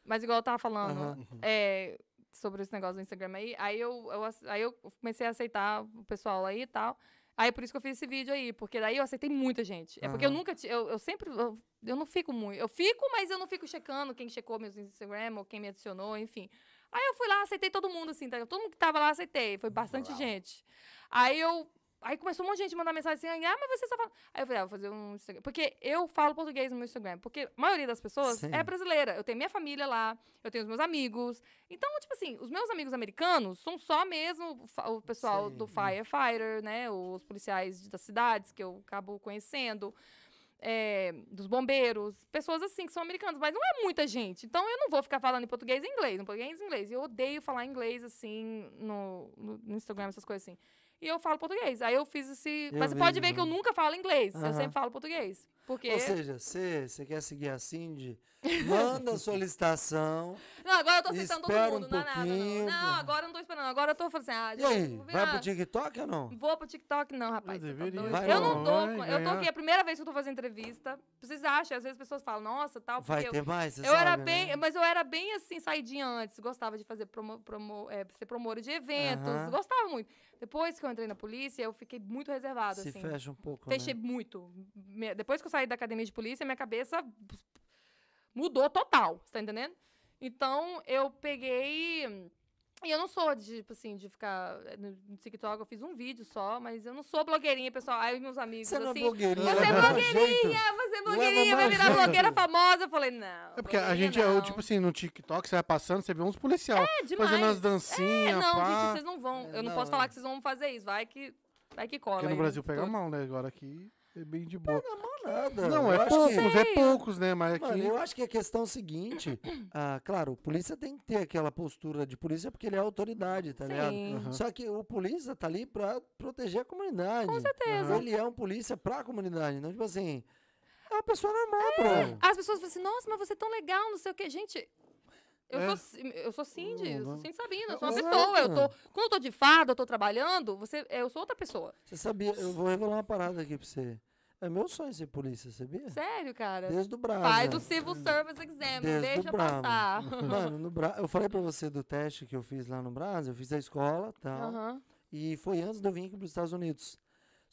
mas igual eu tava falando, Aham. é, sobre esse negócio do Instagram aí, aí eu, eu aí eu comecei a aceitar o pessoal aí e tal. Aí por isso que eu fiz esse vídeo aí, porque daí eu aceitei muita gente. É porque eu Aham. nunca, ti- eu, eu sempre, eu, eu não fico muito, eu fico, mas eu não fico checando quem checou meus Instagram ou quem me adicionou, enfim. Aí eu fui lá, aceitei todo mundo, assim, tá? todo mundo que tava lá, aceitei, foi bastante gente. Aí eu, aí começou um monte de gente a mandar mensagem assim, ah, mas você só fala... Aí eu falei, ah, vou fazer um Instagram, porque eu falo português no meu Instagram, porque a maioria das pessoas Sim. é brasileira, eu tenho minha família lá, eu tenho os meus amigos, então, tipo assim, os meus amigos americanos são só mesmo o pessoal Sim. do firefighter, né? Os policiais das cidades que eu acabo conhecendo. é, dos bombeiros, pessoas assim que são americanos, mas não é muita gente. Então eu não vou ficar falando em português e inglês, em português e inglês. Eu odeio falar inglês assim no, no- no Instagram, essas coisas assim. E eu falo português. Aí eu fiz esse. Eu mas você pode ver que eu nunca falo inglês. Eu sempre falo português. Porque. Ou seja, você quer seguir a Cindy, manda solicitação. [laughs] Não, agora eu tô aceitando todo mundo, um não é nada, não. Não, agora eu não tô esperando. Agora eu tô falando assim, ah, E aí, vai pro TikTok ou não? Vou pro TikTok, não, rapaz. Eu tá doido. Vai eu não, não dou. vai Eu tô aqui, é a primeira vez que eu tô fazendo entrevista. Vocês acham? Às vezes as pessoas falam, nossa, tal, porque Vai eu, ter mais, você eu era sabe, bem, né? mas eu era bem assim, saidinha antes. Gostava de fazer promo, promo, é, ser promotora de eventos. Aham. Gostava muito. Depois que eu entrei na polícia, eu fiquei muito reservada, Se assim. fecha um pouco, Fechei né? muito. Depois que eu saí da academia de polícia, minha cabeça mudou total, você tá entendendo? Então, eu peguei. E eu não sou de, tipo assim, de ficar eh, no TikTok, eu fiz um vídeo só, mas eu não sou blogueirinha, pessoal. Aí meus amigos, Você não é assim, blogueirinha, você é leva mau jeito. ah, você é blogueirinha, vai virar jeito. blogueira famosa. Eu falei, não. É porque a blogueirinha gente, é, não. tipo assim, no TikTok, você vai passando, você vê uns policial É demais. fazendo as É, dancinhas, não, pá. gente, vocês não vão. É, Eu não não, posso é. falar que vocês vão fazer isso. Vai que, vai que cola. Porque no Brasil pega tudo. mal, né? Agora aqui é bem de boa. Nada. Não, eu é poucos, que- é poucos, né? Mas aqui... Mano, eu acho que a questão é o seguinte, [coughs] ah, claro, o polícia tem que ter aquela postura de polícia porque ele é autoridade, tá ligado? Sim. Aham. Só que o polícia tá ali pra proteger a comunidade. Com certeza. Ele é um polícia pra comunidade, não tipo assim, é uma pessoa normal, É. bro. As pessoas falam assim, nossa, mas você é tão legal, não sei o quê. Gente, eu, É. sou, eu sou Cindy, eu sou Uhum. Cindy Sabina, eu sou uma Exato. pessoa. Eu tô, quando eu tô de farda, eu tô trabalhando, você, eu sou outra pessoa. Você sabia, eu vou revelar uma parada aqui pra você. É meu sonho ser polícia, sabia? Sério, cara. Desde o Brasa. Faz o Civil Service Exam, deixa passar. [laughs] Mano, no Bra... eu falei pra você do teste que eu fiz lá no Brasa, eu fiz a escola e tal. Aham. E foi antes de eu vir aqui pros Estados Unidos.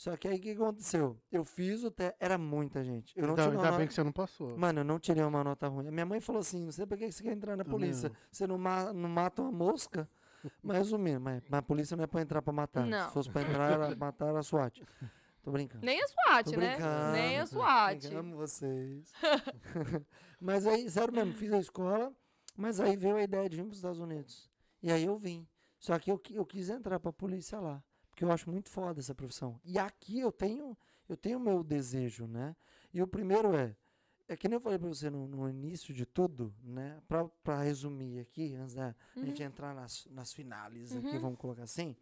Só que aí o que aconteceu? Eu fiz o teste, era muita gente. Eu não uma ainda nota- bem que você não passou. Mano, eu não tirei uma nota ruim. A minha mãe falou assim: não sei pra que você quer entrar na polícia. não. Você não, ma- não mata uma mosca? [laughs] Mas resumindo, mas, mas a polícia não é pra entrar pra matar. Não. Se fosse pra entrar, era [laughs] matar era SWAT. Tô brincando. Nem a SWAT, Tô né? Nem a SWAT. [laughs] Amo vocês. mas aí, sério mesmo, fiz a escola, mas aí veio a ideia de vir para os Estados Unidos. E aí eu vim. Só que eu, eu quis entrar para a polícia lá, porque eu acho muito foda essa profissão. E aqui eu tenho eu tenho o meu desejo, né? E o primeiro é, é que nem eu falei para você no, no início de tudo, né? Para resumir aqui, antes da gente entrar nas, nas finales aqui, Uhum. vamos colocar assim.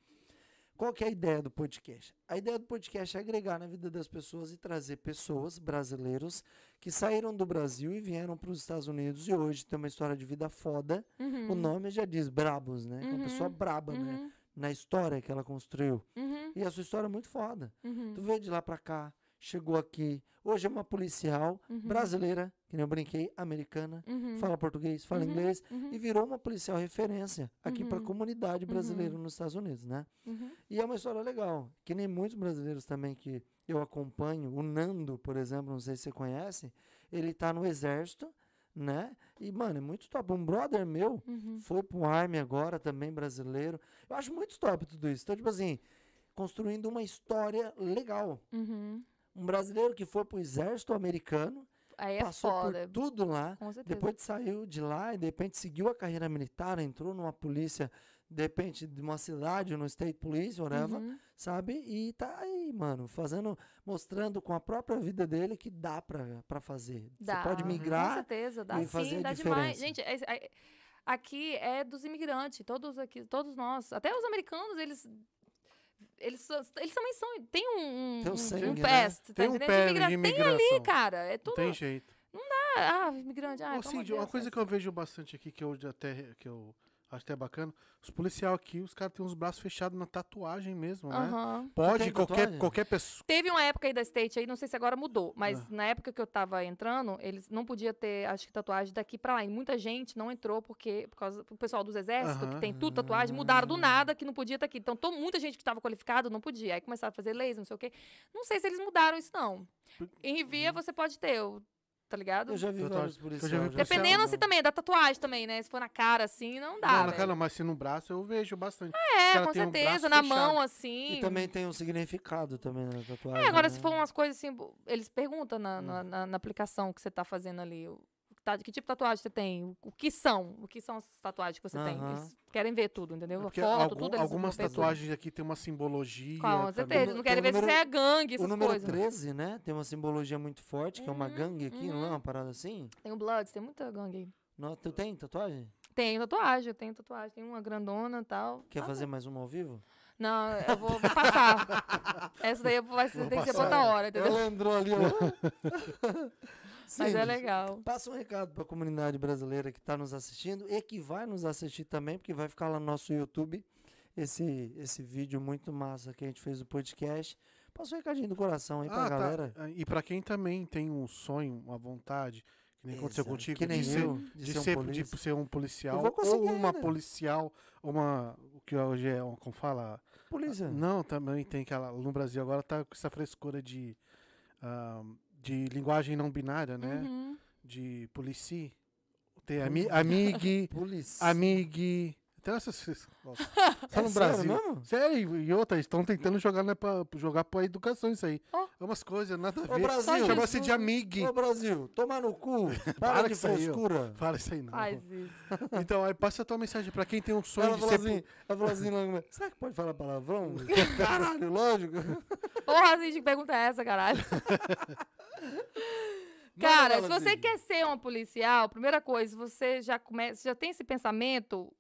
Qual que é a ideia do podcast? A ideia do podcast é agregar na vida das pessoas e trazer pessoas brasileiros que saíram do Brasil e vieram para os Estados Unidos e hoje tem uma história de vida foda. Uhum. O nome já diz Brabos, né? É uma pessoa Uhum. braba, né? Na história que ela construiu. Uhum. E a sua história é muito foda. Uhum. Tu veio de lá pra cá, chegou aqui. Hoje é uma policial Uhum. brasileira, que nem eu brinquei, americana, Uhum. fala português, fala Uhum. inglês Uhum. e virou uma policial referência aqui pra Uhum. comunidade brasileira nos Estados Unidos, né? E é uma história legal, que nem muitos brasileiros também que eu acompanho, o Nando, por exemplo, não sei se você conhece, ele tá no exército, né? E, mano, é muito top. Um brother meu Uhum. foi pro Army agora, também brasileiro. Eu acho muito top tudo isso. Então, tipo assim, construindo uma história legal. Uhum. Um brasileiro que foi pro exército americano, é passou foda. por tudo lá, depois saiu de lá e de repente seguiu a carreira militar, entrou numa polícia, de repente, de uma cidade, no State Police, whatever, Uhum. sabe? E tá aí, mano, fazendo, mostrando com a própria vida dele que dá pra, pra fazer. Dá. Você pode Com migrar. certeza, dá e fazer sim, a dá demais. diferença. Gente, é- é- aqui é dos imigrantes, todos aqui, todos nós, até os americanos, eles eles, eles também são, tem um, um, Tem um- sangue, um né? past, tá Tem um entendendo? pé de Imigra- imigração. Tem ali, cara, é Não tudo, tem jeito. ah, ah, imigrante, ah, Ô, Cindy, uma coisa que eu vejo bastante aqui, que eu até que eu acho até bacana, os policiais aqui, os caras têm uns braços fechados na tatuagem mesmo, né? Aham. Pode, tem qualquer, qualquer pessoa. Teve uma época aí da State aí, não sei se agora mudou, mas Ah. na época que eu tava entrando, eles não podia ter, acho que tatuagem daqui pra lá. E muita gente não entrou porque, por causa do pessoal dos exércitos, que Aham. tem tudo tatuagem, mudaram do nada que não podia estar aqui. Então, to- muita gente que tava qualificada não podia. Aí começaram a fazer leis, não sei o quê. Não sei se eles mudaram isso, não. Em Rivia você pode ter, o- tá ligado? Eu já vi vários eu já vi policiais. policial, Dependendo não. assim também, da tatuagem também, né? Se for na cara assim, não dá. não, na cara, mas se no braço eu vejo bastante. É, com um certeza, braço na fechado. mão assim. E também tem um significado também na tatuagem. É, agora né? se for umas coisas assim, eles perguntam na, na, na- na aplicação que você tá fazendo ali. O- tá- que tipo de tatuagem você tem? O, o que são? O que são as tatuagens que você tem? Eles querem ver tudo, entendeu? A Porque foto, algum- tudo. Algumas tudo. tatuagens aqui tem uma simbologia. Com também. certeza. Eles não querem o ver se número- você é gangue, O essas número coisas. 13, né? Tem uma simbologia muito forte, que é uma Uhum, gangue aqui, não é uhum. uma parada assim? Tem o Bloods, tem muita gangue aí. Não, tu tem tatuagem? Tenho tatuagem, eu tenho tatuagem. Tem uma grandona e tal. Quer Ah, fazer mais uma ao vivo? Não, eu vou, [laughs] vou passar. Essa daí vai ser- tem que ser pra outra hora, entendeu? Ela entrou ali, ó. [laughs] Mas é legal. Passa um recado para a comunidade brasileira que está nos assistindo e que vai nos assistir também, porque vai ficar lá no nosso YouTube. esse, esse vídeo muito massa que a gente fez do podcast. Passa um recadinho do coração aí pra Ah, tá. galera. Ah, E pra quem também tem um sonho, uma vontade, que nem aconteceu Exato. contigo, Que nem de, ser, eu, de, de ser um ser, de ser um policial, ou uma ainda. policial, uma, o que hoje é, como fala, Polícia. Não, também tem aquela. No Brasil agora tá com essa frescura de. De linguagem não binária, né? Uhum. De polici. Tem ami, amig, [laughs] amig. Então essas. Nossa, [laughs] só É no sério Brasil. mesmo? Sério, e outra, estão tentando jogar, né, pra, jogar pra educação isso aí. Ó. É umas coisas, nada a Ô, ver. Brasil. Chama-se de amig. Ô, Brasil, toma no cu. [laughs] Para, Para de frescura. Fala isso aí, não. Faz isso. [laughs] Então, aí passa a tua mensagem pra quem tem um sonho Ela de falou ser. assim, ela falou assim, logo, será que pode falar palavrão? Caralho, lógico. Porra, assim, que pergunta é essa, caralho? Cara, se você quer ser um policial, primeira coisa, você já começa, já tem esse pensamento,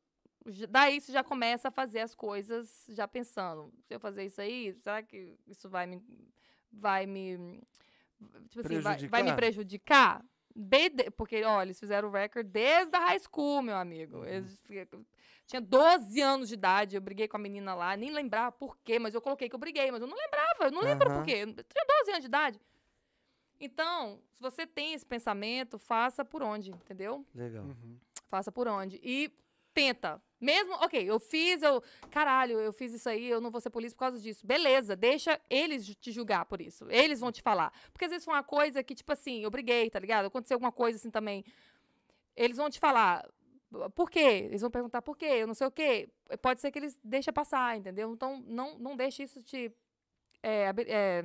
daí você já começa a fazer as coisas já pensando, se eu fazer isso aí, será que isso vai me vai me tipo assim, vai, vai me prejudicar? Porque olha, eles fizeram o record desde a high school, meu amigo. Eles fi- tinha 12 anos de idade, eu briguei com a menina lá, nem lembrava por quê, mas eu coloquei que eu briguei, mas eu não lembrava, eu não lembro Aham. por quê. Eu tinha 12 anos de idade. Então, se você tem esse pensamento, faça por onde, entendeu? Legal. Uhum. Faça por onde. E tenta. Mesmo, ok, eu fiz, eu. Caralho, eu fiz isso aí, eu não vou ser polícia por causa disso. Beleza, deixa eles te julgar por isso. Eles vão te falar. Porque às vezes foi uma coisa que, tipo assim, eu briguei, tá ligado? Aconteceu alguma coisa assim também. Eles vão te falar. Por quê? Eles vão perguntar por quê, eu não sei o quê. Pode ser que eles deixem passar, entendeu? Então, não, não deixe isso te. é, é,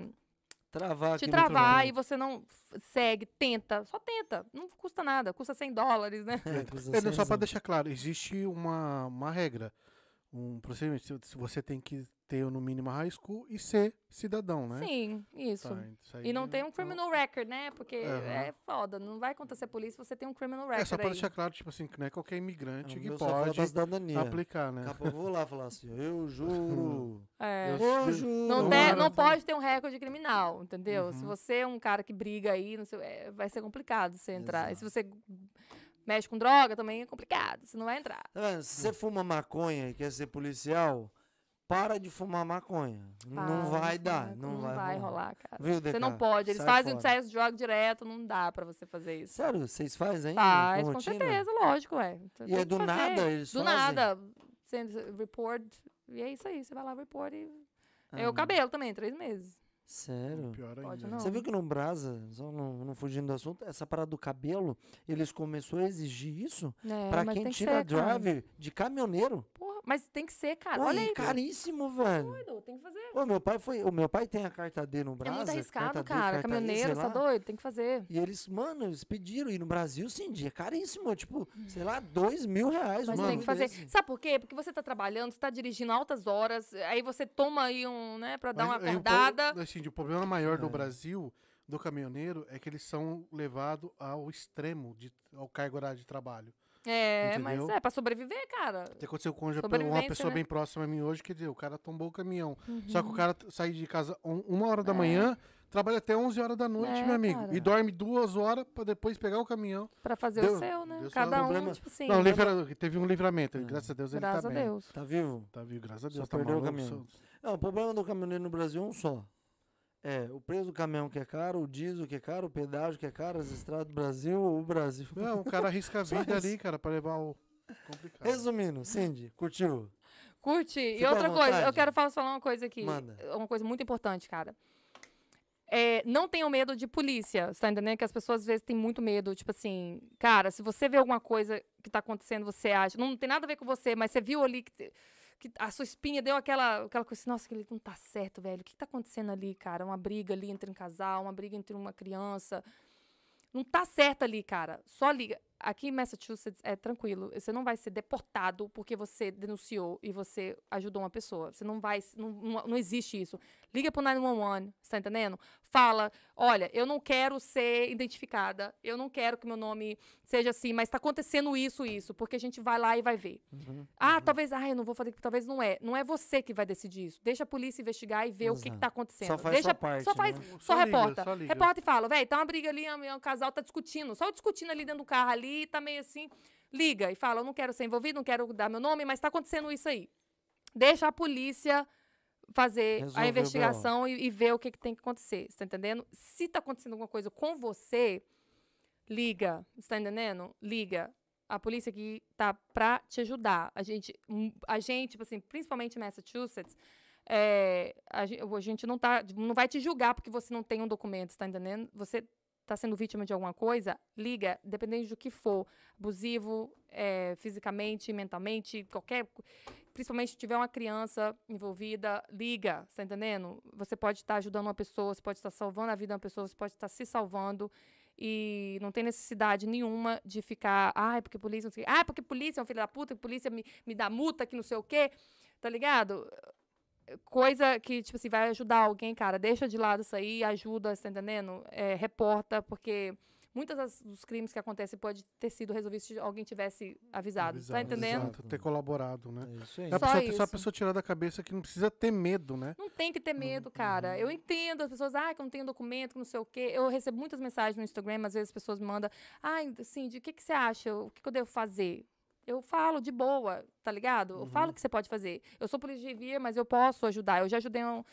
Travar te travar e você não segue, tenta, só tenta. Não custa nada, custa 100 dólares, né? É, [laughs] custa É, não, só para deixar claro, existe uma, uma regra, um procedimento. Se- se Você tem que ter no mínimo a high school e ser cidadão, né? Sim, isso. Tá, isso aí E não é- tem um criminal record, né? Porque Aham. é foda. Não vai acontecer polícia se você tem um criminal É record só para aí. deixar claro, tipo assim, que não é qualquer imigrante O que pode aplicar, né? Daqui a pouco eu vou lá falar assim, eu juro. [laughs] É. Eu- juro. Não, Não pode ter um recorde criminal, entendeu? Se Uhum. você é um cara que briga aí, não sei, é, vai ser complicado você entrar. E se você mexe com droga, também é complicado. Você não vai entrar. Tá vendo? Se você fuma maconha e quer ser policial, para de fumar maconha. Para não vai dar. Não, vai, rolar. rolar, cara. Viu, Você não pode. Eles Sai fazem fora. teste de droga direto, não dá pra você fazer isso. Sério, vocês fazem? Faz, com rotina? certeza, lógico, é. Você E é do fazer. nada eles Do fazem? nada. Você report. E é isso aí, você vai lá, report e. É o Ah, cabelo também, três meses. Sério? Pior ainda. não. Você viu que no Brasa, só não, não fugindo do assunto, essa parada do cabelo, eles começou a exigir isso É, pra mas quem tira drive de caminhoneiro. Porra, mas tem que ser, cara. Pô, Olha aí. caríssimo, velho. Doido, tem que fazer. Ô, meu pai foi, o meu pai tem a carta D no É Brasa. muito arriscado, D, cara. E, Caminhoneiro, tá doido? Tem que fazer. E eles, mano, eles pediram. E no Brasil, sim, dia é caríssimo. Tipo, sei lá, dois mil reais. Mas mano, tem que fazer. desse. Sabe por quê? Porque você tá trabalhando, você tá dirigindo altas horas, aí você toma aí um, né, pra dar uma Mas po- acordada. assim, o problema maior do É. Brasil, do caminhoneiro, é que eles são levados ao extremo, de, ao cargo horário de trabalho. É, mas Entendeu? é pra sobreviver, cara. O que aconteceu com uma pessoa né? bem próxima a mim hoje, quer dizer, o cara tombou o caminhão. Só que o Uhum. cara sai de casa um- uma hora da É. manhã, trabalha até 11 horas da noite, É, meu amigo. cara. E dorme duas horas pra depois pegar o caminhão. Pra fazer Deu- o seu, né? só Cada um, problema. tipo assim. não, livra, teve um livramento. É. Graças a Deus ele Graças tá a bem. Deus. Tá vivo? Tá vivo, graças a Só Deus. Tá perdeu o maluco, caminhão. só- Não, o problema do caminhoneiro no Brasil é um só. É, o preço do caminhão que é caro, o diesel que é caro, o pedágio que é caro, as estradas do Brasil, o Brasil. Não, o cara arrisca a [laughs] vida ali, cara, pra levar o. Complicado. Resumindo, Cindy, curtiu? Curte. E Ficou à outra coisa, eu quero falar, falar uma coisa aqui. Manda. Uma coisa muito importante, cara. É, não tenham medo de polícia, você tá entendendo? Que as pessoas às vezes têm muito medo, tipo assim, cara, se você vê alguma coisa que tá acontecendo, você acha, não tem nada a ver com você, mas você viu ali que, que a sua espinha deu aquela, aquela coisa assim, nossa, aquele não tá certo, velho. O que, que tá acontecendo ali, cara? Uma briga ali entre um casal, uma briga entre uma criança. Não tá certo ali, cara. Só liga. Aqui em Massachusetts é tranquilo. Você não vai ser deportado porque você denunciou e você ajudou uma pessoa. Você não vai. Não, não, não existe isso. Liga pro 911, você tá entendendo? Fala: olha, eu não quero ser identificada. Eu não quero que meu nome seja assim, mas tá acontecendo isso, isso. Porque a gente vai lá e vai ver. Uhum. Ah, talvez. Ah, eu não vou fazer. Talvez não é. Não é você que vai decidir isso. Deixa a polícia investigar e ver o que, que Exato. tá acontecendo. Só faz Deixa, sua parte, Só faz. né? Só, Só liga, reporta. só liga. Reporta e fala, velho, tá uma briga ali, o casal tá discutindo. Só discutindo ali dentro do carro ali, tá meio assim. Liga e fala, eu não quero ser envolvido, não quero dar meu nome, mas tá acontecendo isso aí. Deixa a polícia fazer a investigação e, e ver o que, que tem que acontecer. Você tá entendendo? Se tá acontecendo alguma coisa com você, liga. Você tá entendendo? Liga. A polícia aqui tá pra te ajudar. A gente, hum, a gente tipo assim, principalmente em Massachusetts, é, a, a gente não tá, não vai te julgar porque você não tem um documento, você tá entendendo? Você tá sendo vítima de alguma coisa, liga, dependendo do que for, abusivo, é, fisicamente, mentalmente, qualquer, principalmente se tiver uma criança envolvida, liga, tá entendendo? Você pode estar ajudando uma pessoa, você pode estar salvando a vida de uma pessoa, você pode estar se salvando e não tem necessidade nenhuma de ficar, ai, porque polícia, não sei, ah, porque polícia é um filho da puta, que polícia me, me dá multa, que não sei o quê, tá ligado? Coisa que, tipo assim, vai ajudar alguém, cara, deixa de lado isso aí, ajuda, você tá entendendo? É, reporta, porque muitas das- dos crimes que acontecem pode ter sido resolvidos se alguém tivesse avisado, tá Avisado, entendendo? exato, ter colaborado, né? É isso aí. É a Só pessoa, só a isso. pessoa tirar da cabeça que não precisa ter medo, né? Não tem que ter medo, cara. Eu entendo as pessoas, ah, que eu não tenho documento, que não sei o quê. Eu recebo muitas mensagens no Instagram, às vezes as pessoas me mandam, ah, de o que, que você acha? O que, que eu devo fazer? Eu falo de boa, tá ligado? Eu falo o que você pode fazer. Eu sou polícia de via, mas eu posso ajudar. Eu já ajudei um-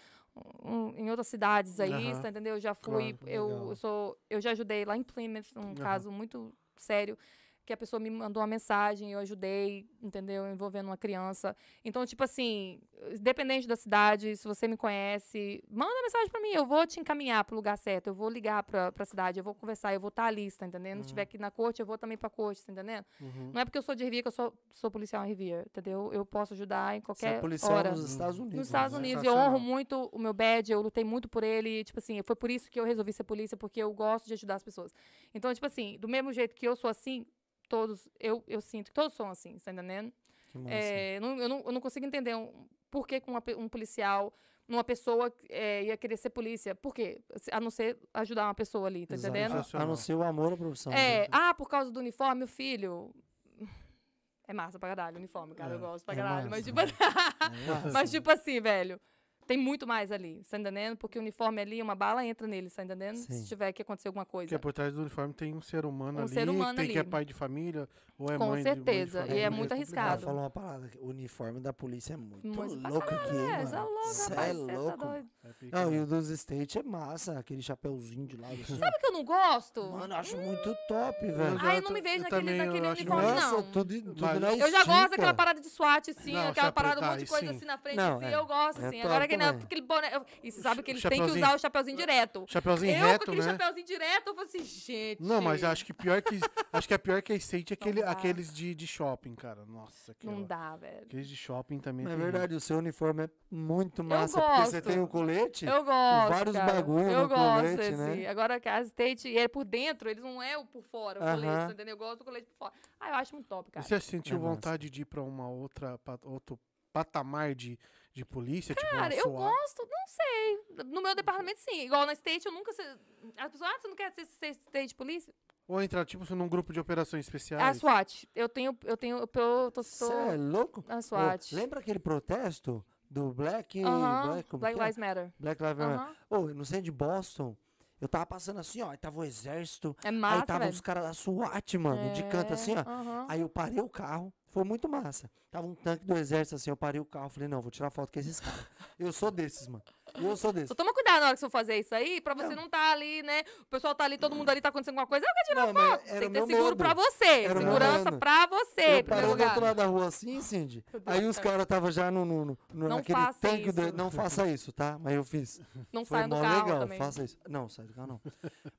um- em outras cidades aí, tá entendeu? Eu já fui, Claro, eu, eu sou, eu já ajudei lá em Plymouth, um Aham. caso muito sério, que a pessoa me mandou uma mensagem, eu ajudei, entendeu? Envolvendo uma criança. Então, tipo assim, independente da cidade, se você me conhece, manda mensagem pra mim, eu vou te encaminhar pro lugar certo, eu vou ligar pra, pra cidade, eu vou conversar, eu vou estar ali, você tá entendendo? Se tiver aqui na corte, eu vou também pra corte, tá entendendo? Uhum. Não é porque eu sou de Riviera que eu sou, sou policial em Riviera, entendeu? Eu posso ajudar em Você qualquer é policial hora. nos Estados Unidos. Nos Estados né? Unidos, eu Sensacional. honro muito o meu badge, eu lutei muito por ele, tipo assim, foi por isso que eu resolvi ser polícia, porque eu gosto de ajudar as pessoas. Então, tipo assim, do mesmo jeito que eu sou assim, todos, eu, eu sinto que todos são assim, tá entendendo? É, eu, não, eu, não, eu não consigo entender um, por que uma um policial, uma pessoa é, ia querer ser polícia. Por quê? A não ser ajudar uma pessoa ali, tá Exato. entendendo? A não ser o amor à profissão. É, né? ah, por causa do uniforme, o filho. É massa pra caralho, uniforme, cara. É, eu gosto pra é caralho. Mas, tipo, [laughs] É [laughs] mas, tipo assim, velho. Tem muito mais ali, tá entendendo? Porque o uniforme ali, uma bala entra nele, tá entendendo? Sim. Se tiver que acontecer alguma coisa. Porque por trás do uniforme tem um ser humano Um ali, ser humano tem que é ali. pai de família, ou é Com mãe de- mãe de certeza, e é muito complicado. arriscado. Falou uma parada, que o uniforme da polícia é muito, pra louco aqui, caralho, hein, é, cê é mano. louco, Cê rapaz, é tá louco. doido. É pique, Não, né? e o dos State é massa, aquele chapeuzinho de lado assim. Sabe o que eu não gosto? Mano, eu acho muito top, velho. Ai, eu não me vejo naquele, naquele uniforme, Nossa, não. tudo, tudo Mas- na Eu já gosto daquela parada de SWAT, assim, Não, aquela parada, um tá, monte de coisa sim. assim na frente, Não, assim, é. eu gosto, É assim. Agora que boné. eu- E você sabe que eles têm que usar o chapeuzinho direto. Chapeuzinho eu reto, com aquele né? chapeuzinho direto, eu falo assim, gente. Não, mas acho que pior que acho que é pior que a State é aquele, aqueles de, de shopping, cara. Nossa, aquela, Não dá, velho. aqueles de shopping também. É tem- verdade, o seu uniforme é muito massa, porque você tem o colete. Eu gosto. vários cara. bagulho Eu no gosto colete, desse. né? Agora que a State, e é por dentro, eles não é o por fora, o Aham. colete, tá entendeu? Eu gosto do colete por fora. Ah, eu acho muito top, E cara. Você sentiu É massa. vontade de ir pra uma outra, pa- outro patamar de, de polícia? tipo, Cara, uma eu SWAT? gosto, não sei. No meu departamento, sim. Igual na State, eu nunca. As pessoas, ah, você não quer ser, ser State Police? Ou entrar, tipo, num grupo de operações A especiais? SWAT. Eu tenho. Eu tenho. Eu tô. tô, Você tô é louco? a SWAT. lembra aquele protesto do Black... Black, como Black que é? Lives Matter. Black Lives Matter. Aham. Ô, no centro de Boston, eu tava passando assim, ó, aí tava o exército, É aí massa, tava velho. os caras da SWAT, mano, de canto assim, ó. É, aham. Aí eu parei o carro, foi muito massa. Tava um tanque do exército assim, eu parei o carro, falei, não, vou tirar foto com esses caras. Eu sou desses, mano. Eu sou desses. Só toma cuidado na hora que você for fazer isso aí, pra você não tá ali, né? O pessoal tá ali, todo mundo ali tá acontecendo alguma coisa. Eu quero tirar Não, foto. Tem que ter seguro medo. pra você. Era Segurança pra você, Eu primeiro parei do outro lado da rua assim, Cindy. [laughs] Aí do os caras tava já no, no, no, Não naquele faça tanque do. isso. Não faça isso, tá? Mas eu fiz. Não Foi saia do carro legal, também. faça isso. Não, sai do carro não.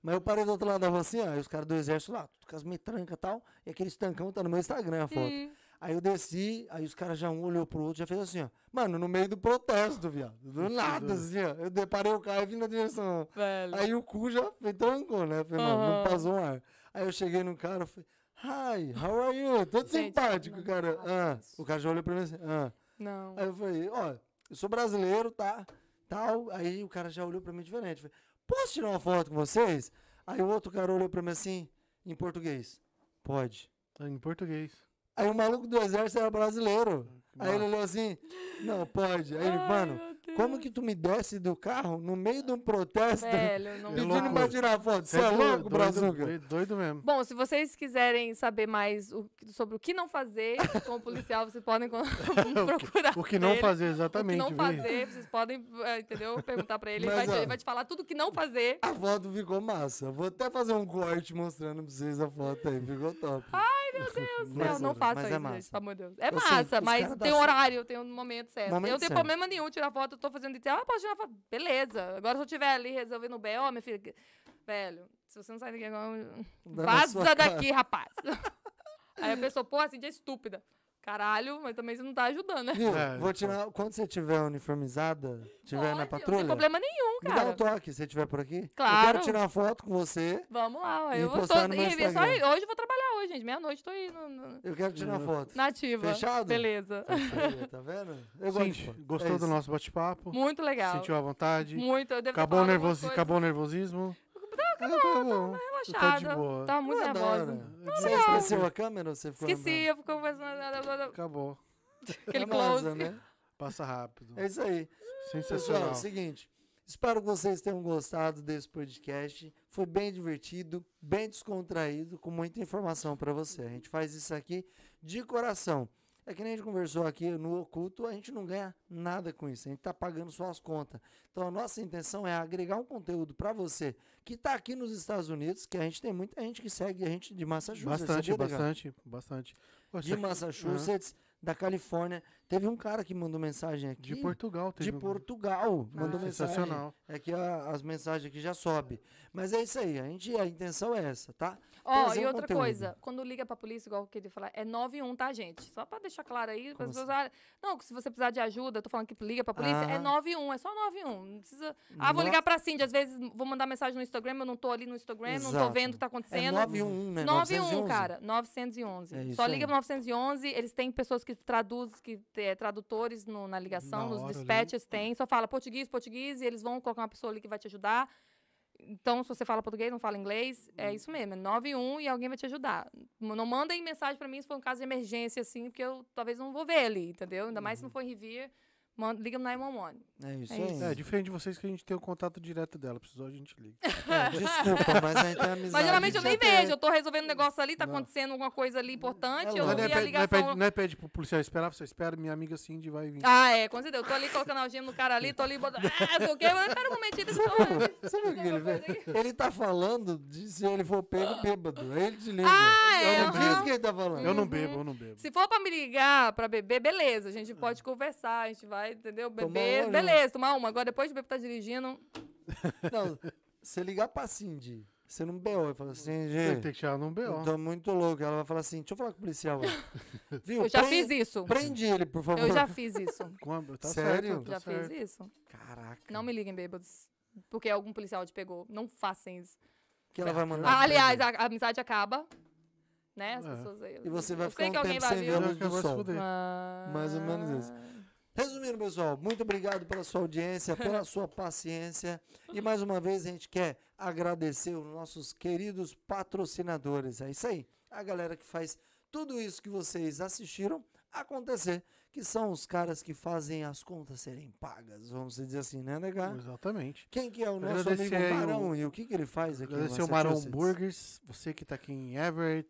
Mas eu parei do outro lado da rua assim, ó, aí os caras do exército lá, tudo com as metrancas e tal, e aqueles tancão tá no meu Instagram a foto. Hum. Aí eu desci, aí os caras já um olhou pro outro, já fez assim, ó. Mano, no meio do protesto, viado. Do nada, assim, ó. Eu deparei o carro e vim na direção. Velho. Aí o cu já foi trancou, né? Falei, não, não Aham. passou um ar. Aí eu cheguei no cara, falei, hi, how are you? Todo Gente, simpático, não cara. faça Ah, o cara já olhou pra mim assim, ah. Não. Aí eu falei, ó, eu sou brasileiro, tá? Tal. Aí o cara já olhou pra mim diferente. Falei, posso tirar uma foto com vocês? Aí o outro cara olhou pra mim assim, em português. Pode. Tá Em português. Aí o maluco do exército era brasileiro. Aí ele olhou assim, não, pode. Aí ele, Ai, mano, Como que tu me desce do carro no meio de um protesto Velho, não É pedindo pra tirar foto? Você é doido, louco, doido, Brazuca? doido, doido mesmo. Bom, se vocês quiserem saber mais o- sobre o que não fazer [laughs] com o policial, vocês podem [laughs] [laughs] procurar. O que não ele. fazer O que exatamente, não viu? fazer, vocês podem, eh, entendeu? Perguntar pra ele. Ele Mas, vai, te, ó. ele vai te falar tudo que não fazer. A foto ficou massa. Vou até fazer um corte mostrando pra vocês a foto aí. Ficou top. Ai, meu Deus do céu, não faça mas isso, é gente, massa. pelo amor de Deus. É Eu sei, massa, mas tem um certo. horário, tem um momento certo. Momento eu não tenho certo. problema nenhum tirar foto, tô fazendo de ah, posso tirar foto. Beleza. Agora se eu estiver ali resolvendo o BO, minha filha, velho, se você não sair daqui agora, vaza daqui, rapaz. [laughs] Aí a pessoa, pô, assim, de estúpida. Caralho, mas também você não tá ajudando, né? Viu? É, Vou pô. tirar. Quando você tiver uniformizada, tiver Pode, na Não patrulha, tem problema nenhum, me dá cara. um toque se você estiver por aqui. Eu Claro. quero tirar uma foto com você. Vamos lá, eu vou postar tô, no meu e- só hoje eu vou trabalhar hoje, gente. Meia-noite tô aí no, no- Eu quero tirar uma foto. na ativa. Fechado? Beleza. Aí, tá vendo? Eu gosto Gente, foto. gostou É do nosso bate-papo? Muito legal. Sentiu à vontade? Muito. Eu devo Acabou nervosi... Acabou o nervosismo? Acabou, Acabou. Relaxada. Tá de boa. Tava muito Ah, da nervosa. hora. Você esqueceu a câmera ou você ficou Esqueci, eu fico conversando. Acabou. Aquele andando? É massa, close. né? Passa rápido. É isso aí. Pessoal, Sensacional. seguinte. Espero que vocês tenham gostado desse podcast. Foi bem divertido, bem descontraído, com muita informação para você. A gente faz isso aqui de coração. É que nem a gente conversou aqui no oculto, a gente não ganha nada com isso. A gente está pagando só as contas. Então a nossa intenção é agregar um conteúdo para você que está aqui nos Estados Unidos, que a gente tem muita gente que segue a gente de Massachusetts. Bastante, bastante, bastante. Isso De Massachusetts, da Califórnia. Teve um cara que mandou mensagem Ah, aqui. De Portugal. De teve um- Portugal. Mandou Ah. mensagem. Sensacional. É que a- as mensagens aqui já sobe. Mas é isso aí. A, gente, a intenção é essa, tá? Ó, Trazer e outra conteúdo. coisa, quando liga pra polícia, igual eu queria falar, é 91, tá, gente? Só pra deixar claro aí, Como as pessoas, ah, não, que se você precisar de ajuda, eu tô falando que liga pra polícia, Ah. é 91, é só 91. Não precisa. Ah, vou No- ligar pra Cindy, às vezes vou mandar mensagem no Instagram, eu não tô ali no Instagram, não tô Exato. vendo o que tá É acontecendo. 911, né? 91, cara, 911. É Só aí. liga pro 911, eles têm pessoas que traduzem, que é, tradutores no- na ligação, Na nos hora ali. dispatches tem, só fala português, português, e eles vão colocar uma pessoa ali que vai te ajudar. Então, se você fala português, não fala inglês, Hum. é isso mesmo, é 91 e alguém vai te ajudar. Não mandem mensagem pra mim se for um caso de emergência, assim, porque eu talvez não vou ver ali, entendeu? Ainda mais se não for em Revere, liga no 911. É isso É aí. isso. É, diferente de vocês que a gente tem o contato direto dela. Precisou, a gente liga. [laughs] É, desculpa, mas a gente tem amizade. Mas geralmente eu nem até- vejo, eu tô resolvendo um negócio ali, tá Não. acontecendo alguma coisa ali importante, É eu não Não é, vi a pede, não, é ligação. pede, não é pede pro policial esperar, você espera, minha amiga Cindy vai vir. Ah, é, com certeza. Eu tô ali colocando a algema no cara ali, tô ali botando. Ah, sei o quê, mas espera um momentinho, deixa eu. Sabe o que ele vê? Ele tá falando de se ele for pego bêbado. Ele te liga. Ah, é, Eu não disse que ele tá falando. Eu não bebo, eu não bebo. Se for pra me ligar pra beber, beleza. A gente pode conversar, a gente vai, entendeu? Beber, uma, beleza, tomar uma. Agora, depois de beber, tá dirigindo. [laughs] Não, você ligar pra Cindy, você não BO e fala assim, Tem gente, que tirar num eu BO. tô muito louco. Ela vai falar assim, deixa eu falar com o policial. [laughs] Viu? Eu já Prende- fiz isso. Prende ele, por favor. Eu já fiz isso. [laughs] Quando? Tá Sério? certo, tá Já certo. fiz isso. Caraca. Não me liguem bêbados. Porque algum policial te pegou. Não façam isso. Que ela vai mandar. Ah, aliás, a, a amizade acaba. Né? As É. pessoas aí. E você vai eu ficar sei um que alguém tempo vai sem ver a luz do acabou de sol. fuder. Mais ou menos isso. Resumindo, pessoal, muito obrigado pela sua audiência, pela [laughs] sua paciência. E mais uma vez a gente quer agradecer os nossos queridos patrocinadores. É isso aí. A galera que faz tudo isso que vocês assistiram acontecer, que são os caras que fazem as contas serem pagas, vamos dizer assim, né, Negar? Exatamente. Quem que é o nosso Agradecer amigo aí o- Marão e o que, que ele faz aqui Agradecer o Marão? Burgers, você que tá aqui em Everett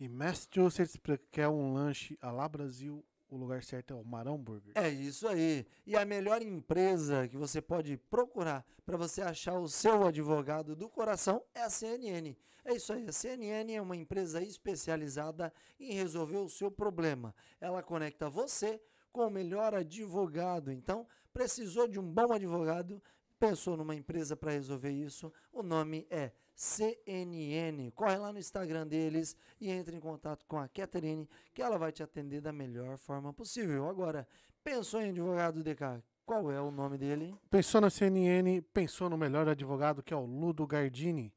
e Massachusetts, pra- quer um lanche a lá Brasil, o lugar certo é o Marão Burgers. É isso aí. E a melhor empresa que você pode procurar para você achar o seu advogado do coração é a CNN. É isso aí. A CNN é uma empresa especializada em resolver o seu problema. Ela conecta você com o melhor advogado. Então, precisou de um bom advogado, pensou numa empresa para resolver isso. O nome é CNN. Corre lá no Instagram deles e entre em contato com a Catherine, que ela vai te atender da melhor forma possível. Agora, pensou em advogado DK? Qual é o nome dele? Pensou na CNN, pensou no melhor advogado que é o Ludo Gardini.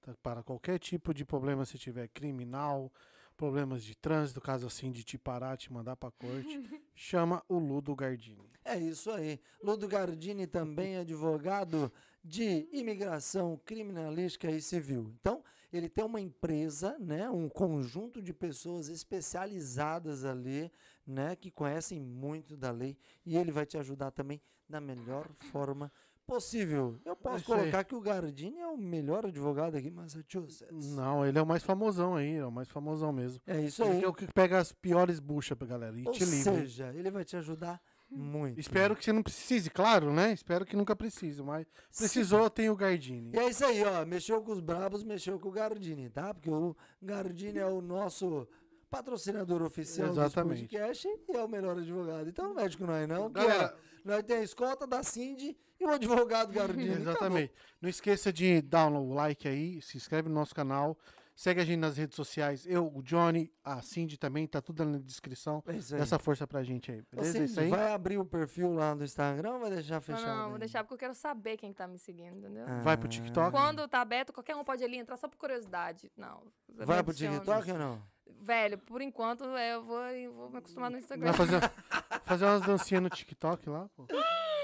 Tá? Para qualquer tipo de problema, se tiver criminal, problemas de trânsito, caso assim de te parar, te mandar para corte, [laughs] chama o Ludo Gardini. É isso aí. Ludo Gardini também é advogado de imigração criminalística e civil. Então, ele tem uma empresa, né, um conjunto de pessoas especializadas ali, né, que conhecem muito da lei e ele vai te ajudar também da melhor forma possível. Eu posso colocar que o Gardini é o melhor advogado aqui em Massachusetts. Não, ele é o mais famosão aí, é o mais famosão mesmo. É isso Ele aí. é o que pega as piores buchas pra galera e Ou te livra. seja, ele vai te ajudar muito. Espero que você não precise, claro, né? Espero que nunca precise, mas precisou, tem o Gardini. E é isso aí, ó. Mexeu com os brabos, mexeu com o Gardini, tá? Porque o Gardini é o nosso patrocinador oficial Exatamente. do podcast e é o melhor advogado. Então não mexe com nós, não. Galera- ó, nós tem a escolta da Cindy e o advogado Gardini. [laughs] Exatamente. Não esqueça de dar o like aí, se inscreve no nosso canal, segue a gente nas redes sociais. Eu, o Johnny, a Cindy também, tá tudo na descrição. É essa força pra gente aí, beleza? Cindy, isso aí. vai abrir o perfil lá no Instagram ou vai deixar Não, fechado? não, vou ainda? deixar porque eu quero saber quem tá me seguindo, entendeu? Vai pro Ah. TikTok? Quando tá aberto, qualquer um pode ali entrar só por curiosidade. Não. Vai pro. TikTok ou não? Velho, por enquanto é, eu vou, eu vou me acostumar no Instagram. Vai fazer, [laughs] fazer umas dancinhas no TikTok lá, pô.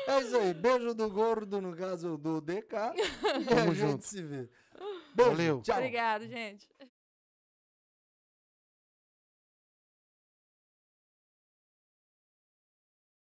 É isso aí. Beijo do gordo, no caso do DK. e a Tamo gente junto. se vê. Beijo, Valeu. Tchau. Obrigado, gente.